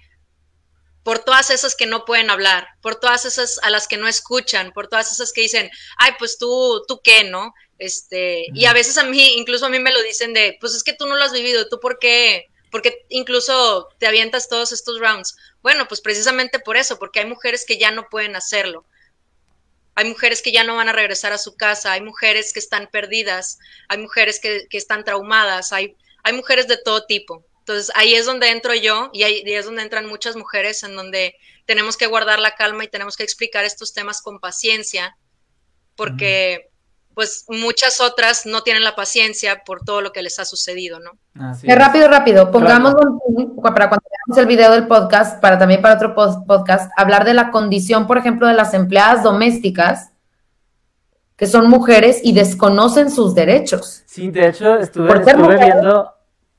por todas esas que no pueden hablar, por todas esas a las que no escuchan, por todas esas que dicen, ay, pues tú, tú qué, ¿no? Este, y a veces a mí, incluso a mí me lo dicen de, pues es que tú no lo has vivido, tú por qué, porque incluso te avientas todos estos rounds. Bueno, pues precisamente por eso, porque hay mujeres que ya no pueden hacerlo. Hay mujeres que ya no van a regresar a su casa, hay mujeres que están perdidas, hay mujeres que, que están traumadas, hay, hay mujeres de todo tipo. Entonces ahí es donde entro yo y ahí es donde entran muchas mujeres en donde tenemos que guardar la calma y tenemos que explicar estos temas con paciencia porque pues muchas otras no tienen la paciencia por todo lo que les ha sucedido, ¿no? es. Rápido, rápido, pongamos para cuando veamos el video del podcast, para también para otro podcast, hablar de la condición, por ejemplo, de las empleadas domésticas que son mujeres y desconocen sus derechos. Sí, de hecho estuve, estuve viendo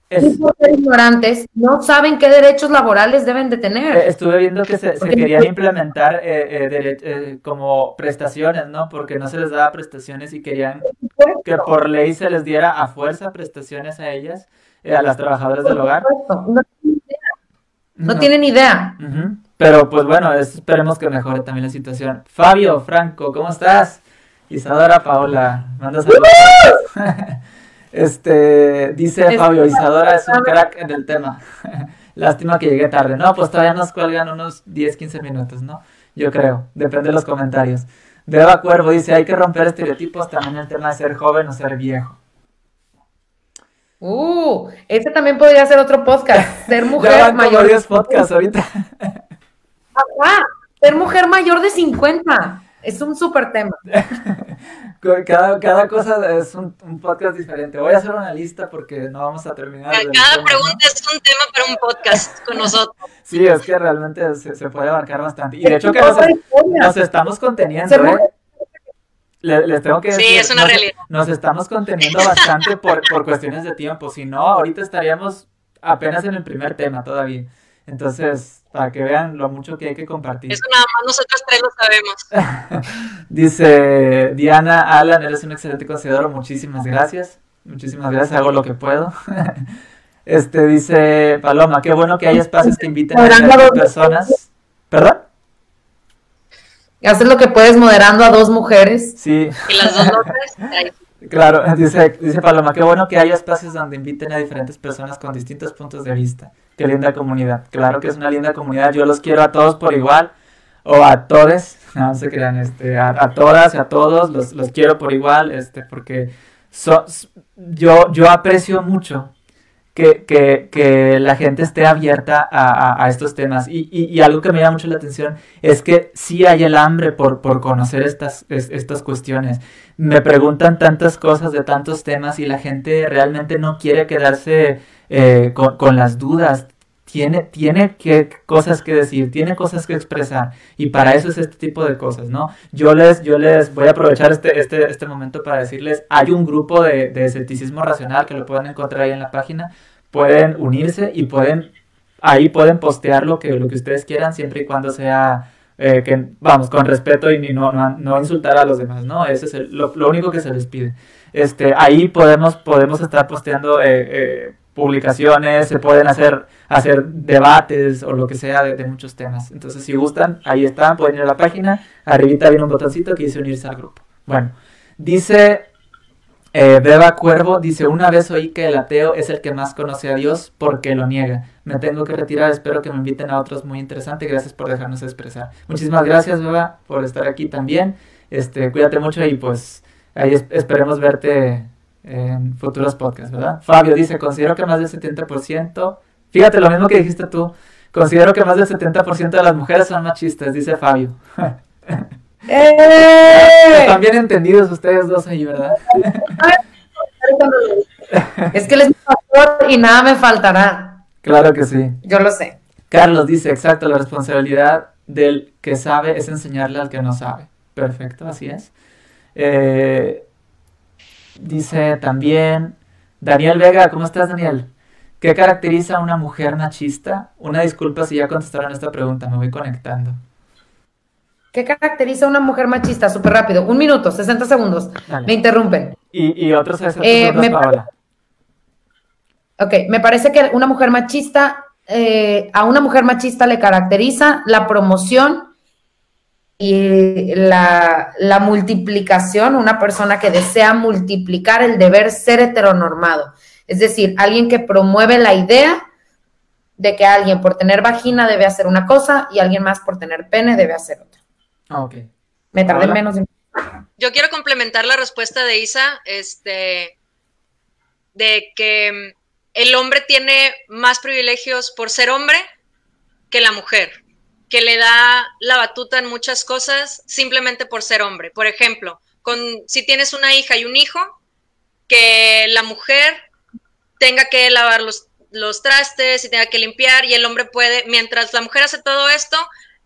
ignorantes, no saben qué derechos laborales deben de tener. Eh, estuve viendo que se, querían implementar eh, eh, como prestaciones, ¿no? Porque no se les daba prestaciones y querían que por ley se les diera a fuerza prestaciones a ellas, a las trabajadoras del hogar. No tienen idea. Pero pues bueno, esperemos que mejore también la situación. Fabio, Franco, ¿cómo estás? Isadora Paola, manda saludos. Este, dice Fabio, Isadora es un crack en el tema. Lástima que llegué tarde. No, pues todavía nos cuelgan unos 10, 15 minutos, ¿no? Yo creo, depende de los comentarios. Beba Cuervo dice, hay que romper estereotipos también el tema de ser joven o ser viejo. Uh, ese también podría ser otro podcast. Ser mujer mayor. de podcast ahorita. ser mujer mayor de 50. Es un súper tema. cada, cada cosa es un, podcast diferente. Voy a hacer una lista porque no vamos a terminar. Cada, pregunta es un tema para un podcast con nosotros. Sí, es que realmente se, puede abarcar bastante. Y de hecho que nos, estamos conteniendo, ¿eh? Les, tengo que decir, sí, es una realidad. nos estamos conteniendo bastante por, por cuestiones de tiempo. Si no, ahorita estaríamos apenas en el primer tema todavía. Entonces, para que vean lo mucho que hay que compartir. Eso nada más nosotros tres lo sabemos. Dice Diana, Alan, eres un excelente considerador, muchísimas gracias. Muchísimas gracias, hago lo que puedo. Este dice Paloma, qué bueno que hay espacios que inviten a otras personas. ¿Perdón? Haces lo que puedes moderando a dos mujeres. Sí. Y las dos otras, Claro, dice, dice Paloma, qué bueno que haya espacios donde inviten a diferentes personas con distintos puntos de vista. Qué linda comunidad. Claro que es una linda comunidad. Yo los quiero a todos por igual. O a todos. No se crean, este, a, todas y a todos los, los, quiero por igual, este, porque yo, yo aprecio mucho que, que, que, la gente esté abierta a, a, estos temas. Y, y, y, algo que me llama mucho la atención es que sí hay el hambre por, por conocer estas, estas cuestiones. Me preguntan tantas cosas de tantos temas y la gente realmente no quiere quedarse eh, con, con, las dudas. Tiene, tiene que, cosas que decir, tiene cosas que expresar. Y para eso es este tipo de cosas, ¿no? Yo les, yo les voy a aprovechar este, este, este momento para decirles, hay un grupo de, de escepticismo racional que lo pueden encontrar ahí en la página. Pueden unirse y pueden, ahí pueden postear lo que, lo que ustedes quieran, siempre y cuando sea eh, que, vamos, con respeto y no, no, insultar a los demás, ¿no? Ese es lo, lo, único que se les pide. Este, ahí podemos, podemos estar posteando eh, eh, publicaciones, se pueden hacer, hacer debates o lo que sea de, muchos temas. Entonces, si gustan, ahí están, pueden ir a la página, arribita viene un botoncito que dice unirse al grupo. Bueno, dice eh, Beba Cuervo, dice, una vez oí que el ateo es el que más conoce a Dios porque lo niega. Me tengo que retirar, espero que me inviten a otros muy interesante. Gracias por dejarnos expresar. Muchísimas gracias, Beba, por estar aquí también. Este, cuídate mucho y pues ahí esperemos verte en futuros podcasts, ¿verdad? Fabio dice, considero que más del 70%, fíjate lo mismo que dijiste tú, considero que más del 70% de las mujeres son machistas, dice Fabio. ¡Eh! Están bien entendidos ustedes dos ahí, ¿verdad? es que les pastor y nada me faltará. Claro que sí. Yo lo sé. Carlos dice, exacto, la responsabilidad del que sabe es enseñarle al que no sabe. Perfecto, así es. Eh, Dice también Daniel Vega, ¿cómo estás Daniel? ¿Qué caracteriza a una mujer machista? Una disculpa si ya contestaron esta pregunta, me voy conectando. ¿Qué caracteriza a una mujer machista? Súper rápido, un minuto, 60 segundos. Me interrumpen. Y, y otros 60 eh, segundos, Ok, me parece que una mujer machista, eh, a una mujer machista le caracteriza la promoción y la, la, multiplicación, una persona que desea multiplicar el deber ser heteronormado. Es decir, alguien que promueve la idea de que alguien por tener vagina debe hacer una cosa y alguien más por tener pene debe hacer otra. Ah, ok. Me tardé menos. Yo quiero complementar la respuesta de Isa, este, de que el hombre tiene más privilegios por ser hombre que la mujer, que le da la batuta en muchas cosas simplemente por ser hombre. Por ejemplo, con, si tienes una hija y un hijo, que la mujer tenga que lavar los, los trastes y tenga que limpiar y el hombre puede, mientras la mujer hace todo esto,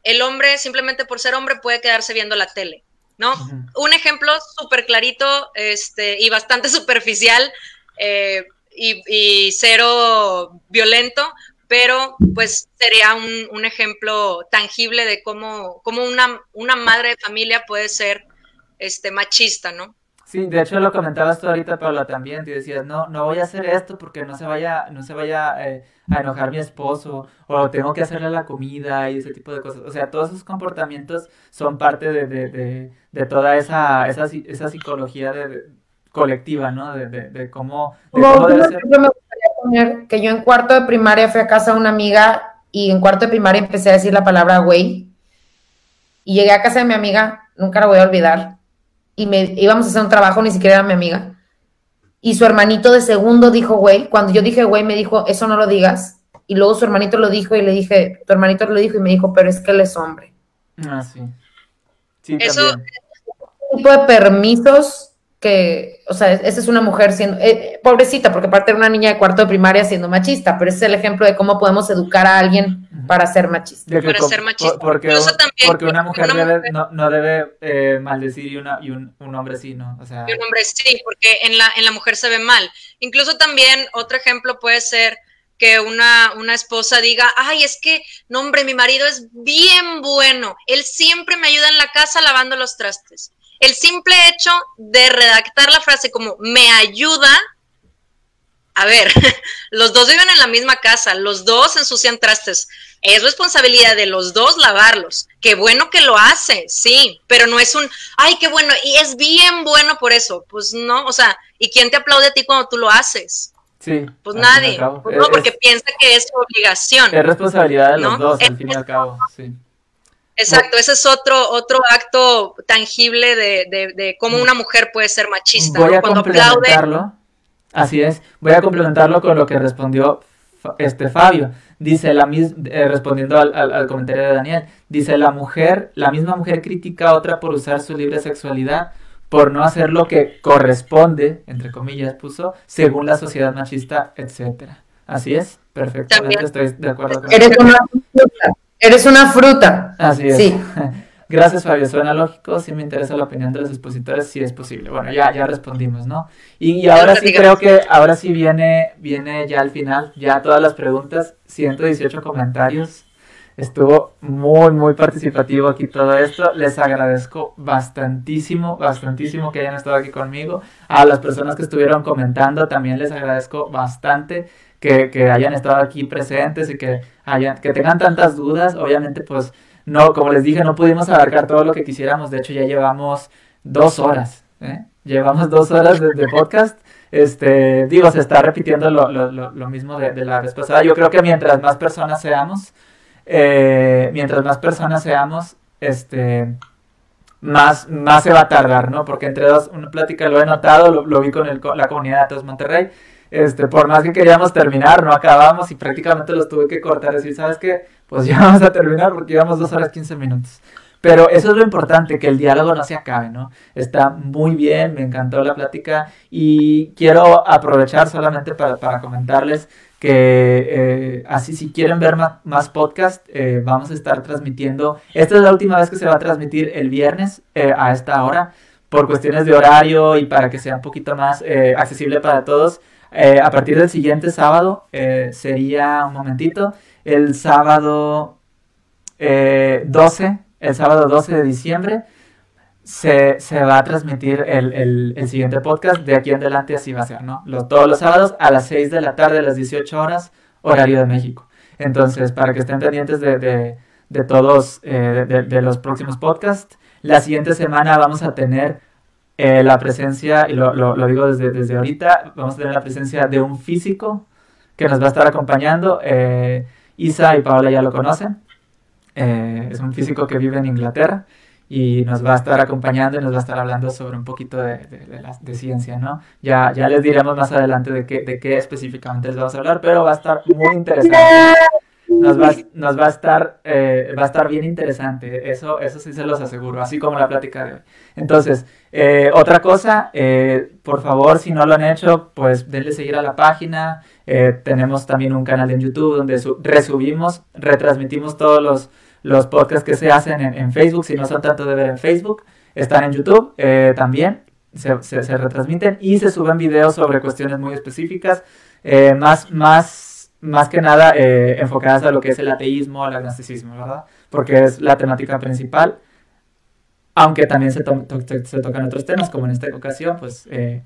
el hombre simplemente por ser hombre puede quedarse viendo la tele. ¿no? Un ejemplo súper clarito este, y bastante superficial eh, y, cero violento, pero pues sería un, ejemplo tangible de cómo, cómo una, una, madre de familia puede ser este, machista, ¿no? Sí, de hecho lo comentabas tú ahorita, Paula, también, te decías, no, no voy a hacer esto porque no se vaya, no se vaya eh, a enojar mi esposo, o tengo que hacerle la comida y ese tipo de cosas. O sea, todos esos comportamientos son parte de, de, de, de toda esa, esa, esa psicología de, colectiva, ¿no? De, de, cómo, cómo debe ser. Me gustaría poner que yo en cuarto de primaria fui a casa de una amiga y en cuarto de primaria empecé a decir la palabra güey. Y llegué a casa de mi amiga, nunca la voy a olvidar, y me íbamos a hacer un trabajo, ni siquiera era mi amiga. Y su hermanito de segundo dijo, güey, cuando yo dije, güey, me dijo, eso no lo digas. Y luego su hermanito lo dijo y le dije, tu hermanito lo dijo y me dijo, pero es que él es hombre. Ah, sí. sí eso, tipo de permisos que, o sea, esa es una mujer siendo, eh, pobrecita, porque aparte era una niña de cuarto de primaria siendo machista, pero ese es el ejemplo de cómo podemos educar a alguien para ser machista. para ser machista. porque, porque, una mujer, no, debe eh, maldecir y, una, y un, hombre sí, ¿no? O sea... Y un hombre sí, porque en la, en la mujer se ve mal. Incluso también otro ejemplo puede ser que una, una esposa diga, ay, es que, no, hombre, mi marido es bien bueno, él siempre me ayuda en la casa lavando los trastes el simple hecho de redactar la frase como me ayuda, a ver, los dos viven en la misma casa, los dos ensucian trastes. Es responsabilidad de los dos lavarlos. Qué bueno que lo hace, sí, pero no es un, ay, qué bueno, y es bien bueno por eso. Pues no, o sea, ¿y quién te aplaude a ti cuando tú lo haces? Sí. Pues nadie. Pues no, porque piensa que es su obligación. Es responsabilidad de los dos, al fin y al cabo, sí. Exacto, ese es otro, otro acto tangible de, de, cómo una mujer puede ser machista. Voy a Cuando complementarlo, así es, voy a complementarlo con lo que respondió este Fabio. Dice, la eh, respondiendo al, al, comentario de Daniel, dice, la mujer, la misma mujer critica a otra por usar su libre sexualidad, por no hacer lo que corresponde, entre comillas puso, según la sociedad machista, etcétera. Así es, perfectamente estoy de acuerdo con Eres Eres una fruta. Así es. Sí. Gracias, Fabio. Suena lógico. Si me interesa la opinión de los expositores, si es posible. Bueno, ya, ya respondimos, ¿no? Y, ahora sí creo que ahora sí viene, viene ya al final, ya todas las preguntas, 118 comentarios. Estuvo muy, muy participativo aquí todo esto. Les agradezco bastantísimo, bastantísimo que hayan estado aquí conmigo. A las personas que estuvieron comentando también les agradezco bastante que, que hayan estado aquí presentes y que, que tengan tantas dudas. Obviamente, pues, no, como les dije, no pudimos abarcar todo lo que quisiéramos. De hecho, ya llevamos dos horas. ¿eh? Llevamos dos horas de, podcast. Este, digo, se está repitiendo lo, lo, lo, mismo de, de, la vez pasada. Yo creo que mientras más personas seamos, eh, mientras más personas seamos, este, más, más se va a tardar, ¿no? Porque entre dos, una plática lo he notado, lo, lo vi con el, la comunidad de Datos Monterrey, este, por más que queríamos terminar, no acabamos y prácticamente los tuve que cortar. Decir, ¿sabes qué? Pues ya vamos a terminar porque llevamos dos horas 15 minutos. Pero eso es lo importante, que el diálogo no se acabe, ¿no? Está muy bien, me encantó la plática y quiero aprovechar solamente para, para comentarles que eh, así si quieren ver más, más podcast, eh, vamos a estar transmitiendo. Esta es la última vez que se va a transmitir el viernes eh, a esta hora por cuestiones de horario y para que sea un poquito más accesible para todos. Eh, a partir del siguiente sábado eh, sería un momentito, el sábado 12, eh, el sábado 12 de diciembre. se, se va a transmitir el, el, siguiente podcast. De aquí en adelante así va a ser, ¿no? todos los sábados a las 6 de la tarde, a las 18 horas, horario de México. Entonces, para que estén pendientes de, de, todos, eh, de, los próximos podcasts. La siguiente semana vamos a tener eh, la presencia, y lo, lo, lo, digo desde, desde ahorita, vamos a tener la presencia de un físico que nos va a estar acompañando. Eh, Isa y Paola ya lo conocen. Eh, es un físico que vive en Inglaterra y nos va a estar acompañando y nos va a estar hablando sobre un poquito de, de, de, la, de ciencia, ¿no? Ya, ya les diremos más adelante de qué, de qué específicamente les vamos a hablar, pero va a estar muy interesante. Nos va, nos va a estar eh, va a estar bien interesante, eso, eso sí se los aseguro, así como la plática de hoy. Entonces, eh, otra cosa, eh, por favor, si no lo han hecho, pues denle seguir a la página. tenemos también un canal en YouTube donde resubimos, retransmitimos todos los, los podcasts que se hacen en, Facebook, si no son tanto de ver en Facebook, están en YouTube eh, también, se, se, se, retransmiten y se suben videos sobre cuestiones muy específicas, eh, más, más, más que nada eh, enfocadas a lo que es el ateísmo, el agnosticismo, ¿verdad? Porque es la temática principal, aunque también se, to to se tocan otros temas, como en esta ocasión, pues eh,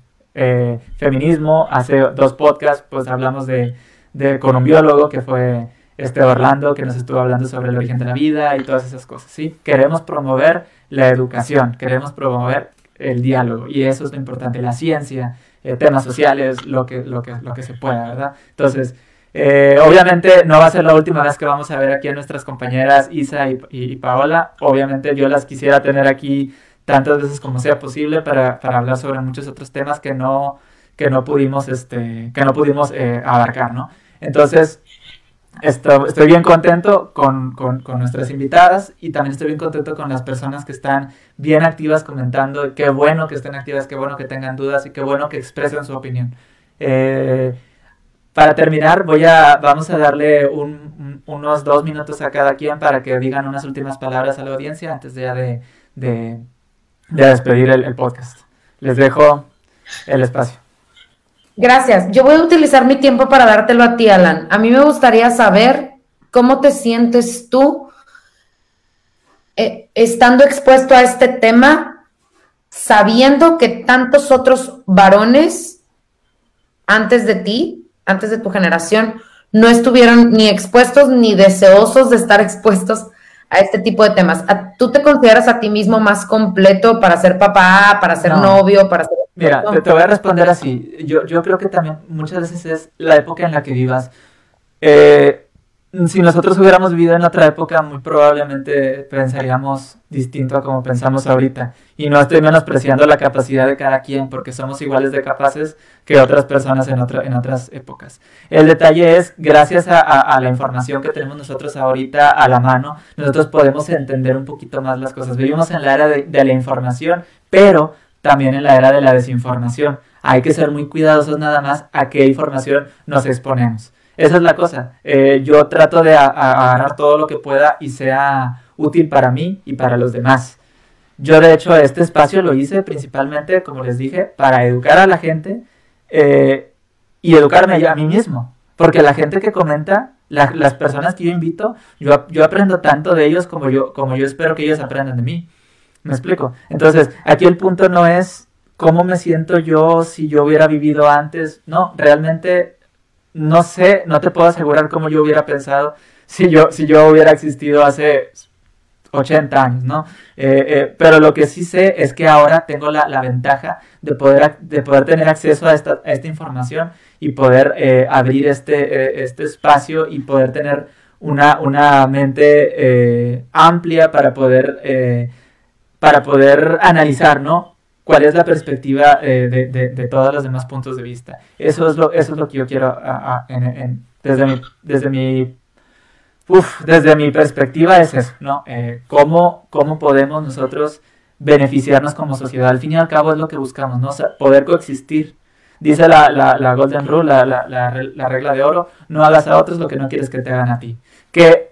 feminismo, hace dos podcasts, pues hablamos de, de, con un biólogo que fue este Orlando que nos estuvo hablando sobre el origen de la vida y todas esas cosas, ¿sí? Queremos promover la educación, queremos promover el diálogo y eso es lo importante, la ciencia, eh, temas sociales, lo que, lo, que, lo que se pueda, ¿verdad? Entonces, eh, obviamente no va a ser la última vez que vamos a ver aquí a nuestras compañeras Isa y, Paola, obviamente yo las quisiera tener aquí tantas veces como sea posible para, hablar sobre muchos otros temas que no, que no pudimos, este, que no pudimos eh, abarcar, ¿no? Entonces, Estoy, bien contento con, con, con, nuestras invitadas y también estoy bien contento con las personas que están bien activas comentando. Qué bueno que estén activas, qué bueno que tengan dudas y qué bueno que expresen su opinión. Eh, para terminar, voy a, vamos a darle un, un, unos dos minutos a cada quien para que digan unas últimas palabras a la audiencia antes de, de, de despedir el, el podcast. Les dejo el espacio. Gracias. Yo voy a utilizar mi tiempo para dártelo a ti, Alan. A mí me gustaría saber cómo te sientes tú eh, estando expuesto a este tema, sabiendo que tantos otros varones antes de ti, antes de tu generación, no estuvieron ni expuestos ni deseosos de estar expuestos a este tipo de temas. ¿Tú te consideras a ti mismo más completo para ser papá, para ser no. novio, para ser... Mira, te, te, voy a responder así. Yo, yo creo que también muchas veces es la época en la que vivas. Eh, si nosotros hubiéramos vivido en otra época, muy probablemente pensaríamos distinto a como pensamos ahorita. Y no estoy menospreciando la capacidad de cada quien, porque somos iguales de capaces que otras personas en, otra, en otras épocas. El detalle es, gracias a, la información que tenemos nosotros ahorita a la mano, nosotros podemos entender un poquito más las cosas. Vivimos en la era de la información, pero también en la era de la desinformación. Hay que ser muy cuidadosos nada más a qué información nos exponemos. Esa es la cosa. Eh, yo trato de agarrar todo lo que pueda y sea útil para mí y para los demás. Yo de hecho este espacio lo hice principalmente, como les dije, para educar a la gente eh, y educarme a mí mismo. Porque la gente que comenta, la, las personas que yo invito, yo, yo aprendo tanto de ellos como yo, como yo espero que ellos aprendan de mí. ¿Me explico? Entonces, aquí el punto no es cómo me siento yo si yo hubiera vivido antes. No, realmente no sé, no te puedo asegurar cómo yo hubiera pensado si yo, si yo hubiera existido hace 80 años, ¿no? Eh, eh, pero lo que sí sé es que ahora tengo la, la ventaja de poder, de poder tener acceso a esta, esta información y poder eh, abrir este, este espacio y poder tener una, una mente amplia para poder, para poder analizar, ¿no? Cuál es la perspectiva eh, de, de, de, todos los demás puntos de vista. Eso es lo, eso es lo que yo quiero desde mi, desde mi, desde mi perspectiva es eso, ¿no? Eh, ¿cómo, ¿Cómo podemos nosotros beneficiarnos como sociedad? Al fin y al cabo es lo que buscamos, ¿no? Poder coexistir. Dice la, la, la Golden Rule, la, la regla de oro, no hagas a otros lo que no quieres que te hagan a ti. Que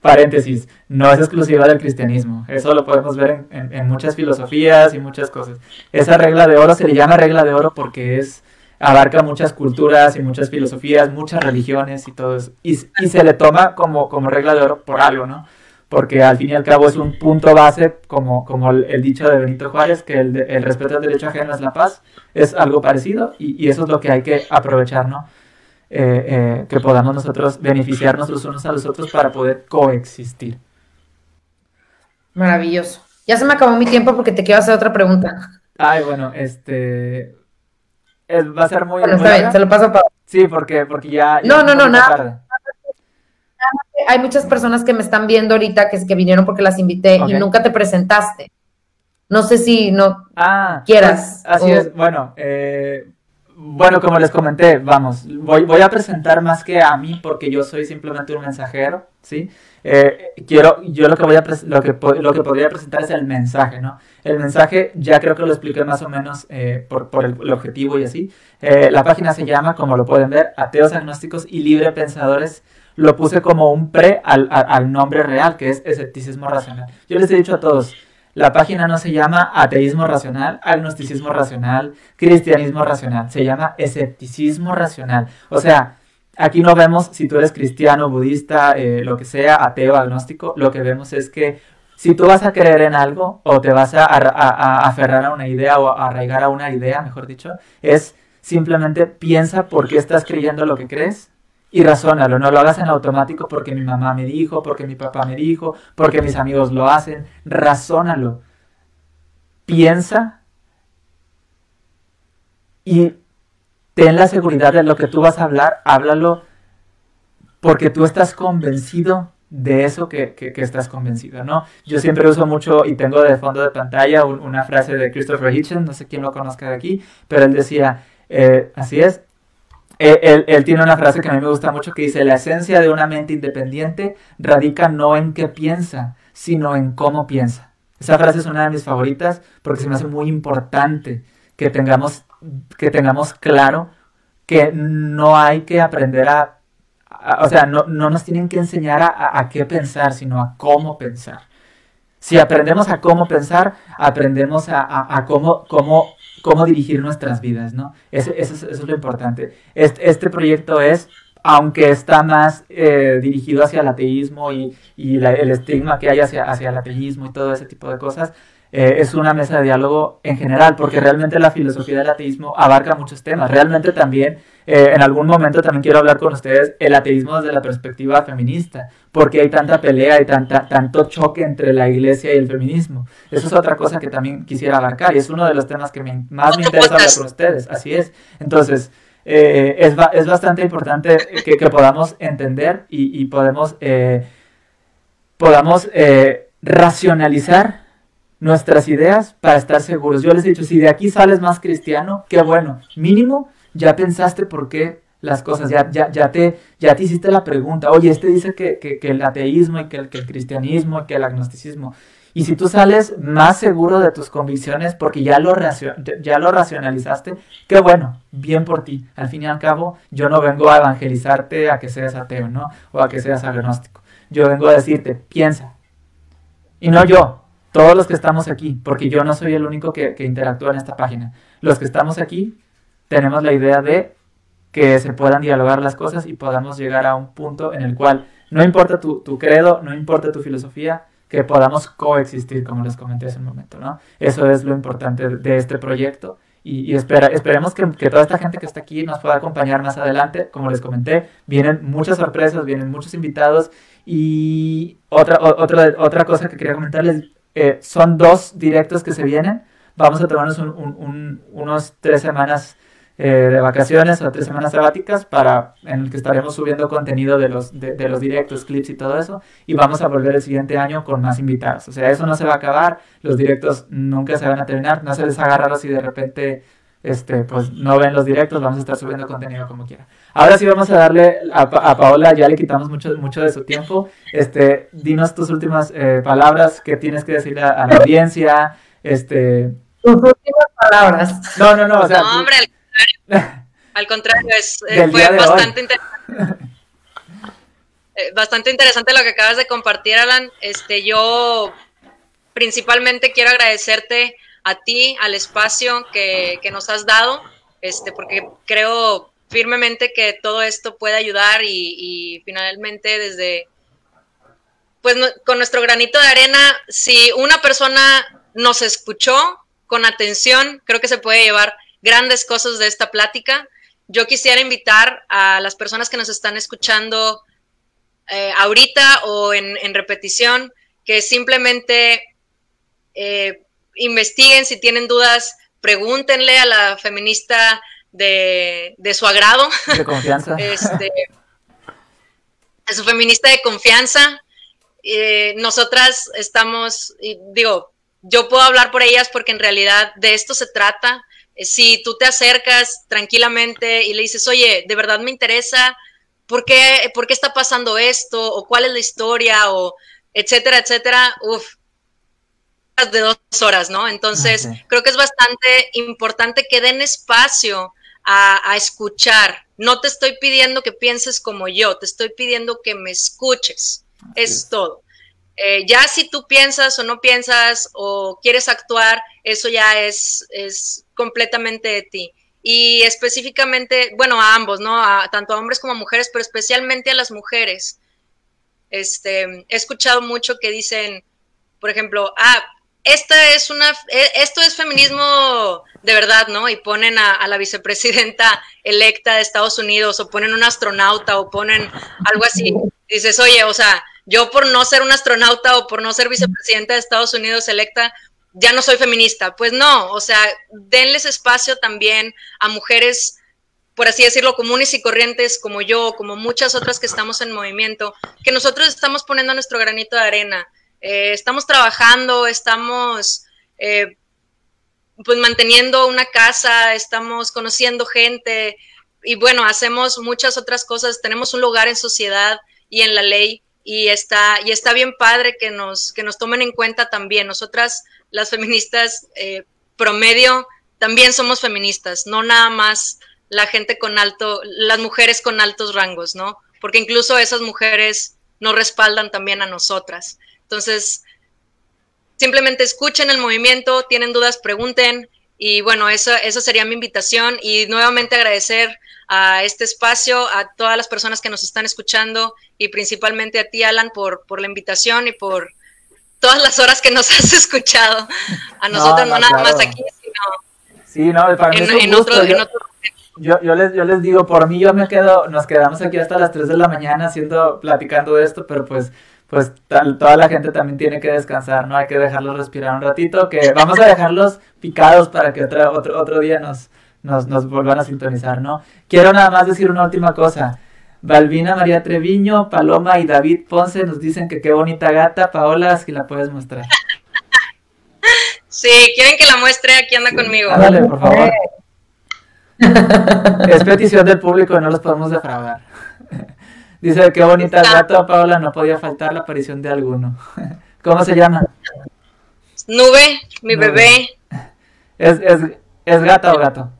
paréntesis, no es exclusiva del cristianismo. Eso lo podemos ver en, en, muchas filosofías y muchas cosas. Esa regla de oro se le llama regla de oro porque es abarca muchas culturas y muchas filosofías, muchas religiones y todo eso. Y, se le toma como, como regla de oro por algo, ¿no? porque al fin y al cabo es un punto base, como, como el, dicho de Benito Juárez, que el, el, respeto al derecho ajeno es la paz, es algo parecido y, y eso es lo que hay que aprovechar, ¿no? Eh, eh, que podamos nosotros beneficiarnos los unos a los otros para poder coexistir. Maravilloso. Ya se me acabó mi tiempo porque te quiero hacer otra pregunta. Ay, bueno, este va a ser muy. Bueno, está bien, se lo paso para. Sí, porque, porque ya. no, no, no, nada. Hay muchas personas que me están viendo ahorita que, que vinieron porque las invité y nunca te presentaste. No sé si no ah, quieras. Pues, así es, bueno, eh, bueno, como les comenté, vamos, voy, voy a presentar más que a mí porque yo soy simplemente un mensajero, ¿sí? Eh, quiero, yo lo que voy a lo que lo que podría presentar es el mensaje, ¿no? El mensaje ya creo que lo expliqué más o menos eh, por, por el, objetivo y así. Eh, la página se llama, como lo pueden ver, Ateos Agnósticos y Libre Pensadores. Lo puse como un pre al, al nombre real, que es escepticismo racional. Yo les he dicho a todos, la página no se llama ateísmo racional, agnosticismo racional, cristianismo racional, se llama escepticismo racional. O sea, aquí no vemos si tú eres cristiano, budista, eh, lo que sea, ateo, agnóstico, lo que vemos es que si tú vas a creer en algo o te vas a, aferrar a una idea o a arraigar a una idea, mejor dicho, es simplemente piensa por qué estás creyendo lo que crees y razónalo, no lo hagas en automático porque mi mamá me dijo, porque mi papá me dijo, porque mis amigos lo hacen, razónalo. Piensa y ten la seguridad de lo que tú vas a hablar, háblalo porque tú estás convencido de eso que, estás convencido, ¿no? Yo siempre uso mucho y tengo de fondo de pantalla una frase de Christopher Hitchens, no sé quién lo conozca de aquí, pero él decía, eh, así es, él, él, tiene una frase que a mí me gusta mucho que dice, la esencia de una mente independiente radica no en qué piensa, sino en cómo piensa. Esa frase es una de mis favoritas porque se me hace muy importante que tengamos, que tengamos claro que no hay que aprender a, o sea, no, no, nos tienen que enseñar a, a, qué pensar, sino a cómo pensar. Si aprendemos a cómo pensar, aprendemos a, a cómo, cómo cómo dirigir nuestras vidas, ¿no? Eso, es, lo importante. Este, proyecto es, aunque está más eh, dirigido hacia el ateísmo y, el estigma que hay hacia, hacia el ateísmo y todo ese tipo de cosas, eh, es una mesa de diálogo en general, porque realmente la filosofía del ateísmo abarca muchos temas. Realmente también, eh, en algún momento también quiero hablar con ustedes el ateísmo desde la perspectiva feminista, porque hay tanta pelea y tanta, tanto choque entre la iglesia y el feminismo. Eso es otra cosa que también quisiera abarcar y es uno de los temas que más me interesa hablar con ustedes. Así es. Entonces, eh, es, es, bastante importante que, que podamos entender y, y podemos, podamos racionalizar nuestras ideas para estar seguros. Yo les he dicho, si de aquí sales más cristiano, qué bueno. Mínimo, ya pensaste por qué las cosas, ya, ya, te, ya te hiciste la pregunta. Oye, este dice que, que, el ateísmo y que el, que el cristianismo y que el agnosticismo. Y si tú sales más seguro de tus convicciones porque ya lo, ya lo racionalizaste, qué bueno, bien por ti. Al fin y al cabo, yo no vengo a evangelizarte a que seas ateo, ¿no? O a que seas agnóstico. Yo vengo a decirte, piensa. Y no yo, todos los que estamos aquí, porque yo no soy el único que, interactúa en esta página, los que estamos aquí tenemos la idea de que se puedan dialogar las cosas y podamos llegar a un punto en el cual no importa tu, credo, no importa tu filosofía, que podamos coexistir, como les comenté hace un momento, ¿no? Eso es lo importante de este proyecto y, espera, esperemos que, toda esta gente que está aquí nos pueda acompañar más adelante. Como les comenté, vienen muchas sorpresas, vienen muchos invitados y otra, otra, otra cosa que quería comentarles, eh, son dos directos que se vienen. Vamos a tomarnos unos tres semanas eh, de vacaciones o tres semanas sabáticas para en el que estaremos subiendo contenido de los, de, los directos, clips y todo eso. Y vamos a volver el siguiente año con más invitados. O sea, eso no se va a acabar. Los directos nunca se van a terminar. No se les haga raro si de repente este, pues no ven los directos, vamos a estar subiendo contenido como quiera. Ahora sí vamos a darle a, Paola, ya le quitamos mucho, mucho de su tiempo. Este, dinos tus últimas eh, palabras que tienes que decirle a, la audiencia. Este... Tus últimas palabras. No, no, no, o sea. No, hombre, al contrario. al contrario, es, eh, fue bastante interesante. Eh, bastante interesante lo que acabas de compartir, Alan. Este, yo principalmente quiero agradecerte a ti, al espacio que, que nos has dado, este, porque creo firmemente que todo esto puede ayudar y, finalmente desde, pues con nuestro granito de arena, si una persona nos escuchó con atención, creo que se puede llevar grandes cosas de esta plática. Yo quisiera invitar a las personas que nos están escuchando eh, ahorita o en, repetición, que simplemente eh, investiguen si tienen dudas, pregúntenle a la feminista de, su agrado. De confianza. este, a su feminista de confianza. Eh, nosotras estamos, digo, yo puedo hablar por ellas porque en realidad de esto se trata. si tú te acercas tranquilamente y le dices, oye, de verdad me interesa ¿por qué, ¿por qué está pasando esto? ¿O cuál es la historia? O etcétera, etcétera. Uf, de dos horas, ¿no? Entonces, creo que es bastante importante que den espacio a, escuchar. No te estoy pidiendo que pienses como yo, te estoy pidiendo que me escuches. es, todo. Eh, ya si tú piensas o no piensas o quieres actuar, eso ya es, es completamente de ti y específicamente, bueno, a ambos, ¿no? A, tanto a hombres como a mujeres, pero especialmente a las mujeres. Este, he escuchado mucho que dicen, por ejemplo, ah, esta es una, e, esto es feminismo de verdad, ¿no? Y ponen a, la vicepresidenta electa de Estados Unidos, o ponen un astronauta, o ponen algo así. dices, oye, o sea, yo por no ser un astronauta o por no ser vicepresidenta de Estados Unidos electa, ya no soy feminista. Pues no, o sea, denles espacio también a mujeres, por así decirlo, comunes y corrientes como yo, como muchas otras que estamos en movimiento, que nosotros estamos poniendo nuestro granito de arena. Eh, estamos trabajando, estamos eh, pues manteniendo una casa, estamos conociendo gente y bueno, hacemos muchas otras cosas, tenemos un lugar en sociedad y en la ley y está, y está bien padre que nos, que nos tomen en cuenta también. Nosotras las feministas eh, promedio también somos feministas, no nada más la gente con alto, las mujeres con altos rangos, ¿no? Porque incluso esas mujeres nos respaldan también a nosotras. Entonces, simplemente escuchen el movimiento, tienen dudas, pregunten. Y bueno, esa, esa sería mi invitación. Y nuevamente agradecer a este espacio, a todas las personas que nos están escuchando y principalmente a ti, Alan, por, por la invitación y por, todas las horas que nos has escuchado. A nosotros no, nada más aquí, sino sí, no, para mí en, otro, yo, yo, les, yo les digo, por mí yo me quedo, nos quedamos aquí hasta las 3 de la mañana haciendo, platicando esto, pero pues pues toda la gente también tiene que descansar, ¿no? Hay que dejarlos respirar un ratito, que vamos a dejarlos picados para que otro, otro, otro día nos, nos, nos vuelvan a sintonizar, ¿no? Quiero nada más decir una última cosa. Balbina María Treviño, Paloma y David Ponce nos dicen que qué bonita gata. Paola, si la puedes mostrar. Sí, quieren que la muestre, aquí anda conmigo. Dale, por favor. es petición del público no los podemos defraudar. Dice, qué bonita gata, Paola, no podía faltar la aparición de alguno. ¿Cómo se llama? Nube, mi bebé. ¿Es, es, ¿Es gata o gato?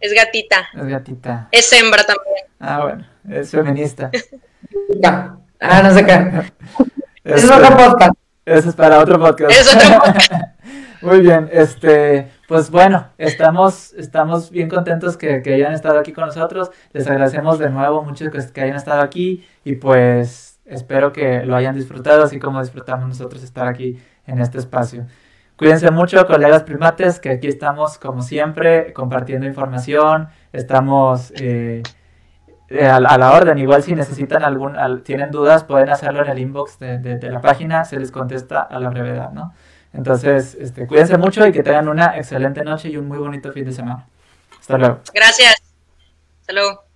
Es gatita. Es gatita. Es hembra también. Ah, bueno, es feminista. Ah, no sé qué. es otro podcast. Eso es para otro podcast. Es otro podcast. Muy bien, este, pues bueno, estamos, estamos bien contentos que, hayan estado aquí con nosotros. Les agradecemos de nuevo mucho que, hayan estado aquí y pues espero que lo hayan disfrutado así como disfrutamos nosotros estar aquí en este espacio. Cuídense mucho, colegas primates, que aquí estamos como siempre compartiendo información, estamos eh, a, la orden. Igual si necesitan algún, tienen dudas, pueden hacerlo en el inbox de, la página, se les contesta a la brevedad, ¿no? Entonces, este, cuídense mucho y que tengan una excelente noche y un muy bonito fin de semana. Hasta luego. Gracias. Hasta luego.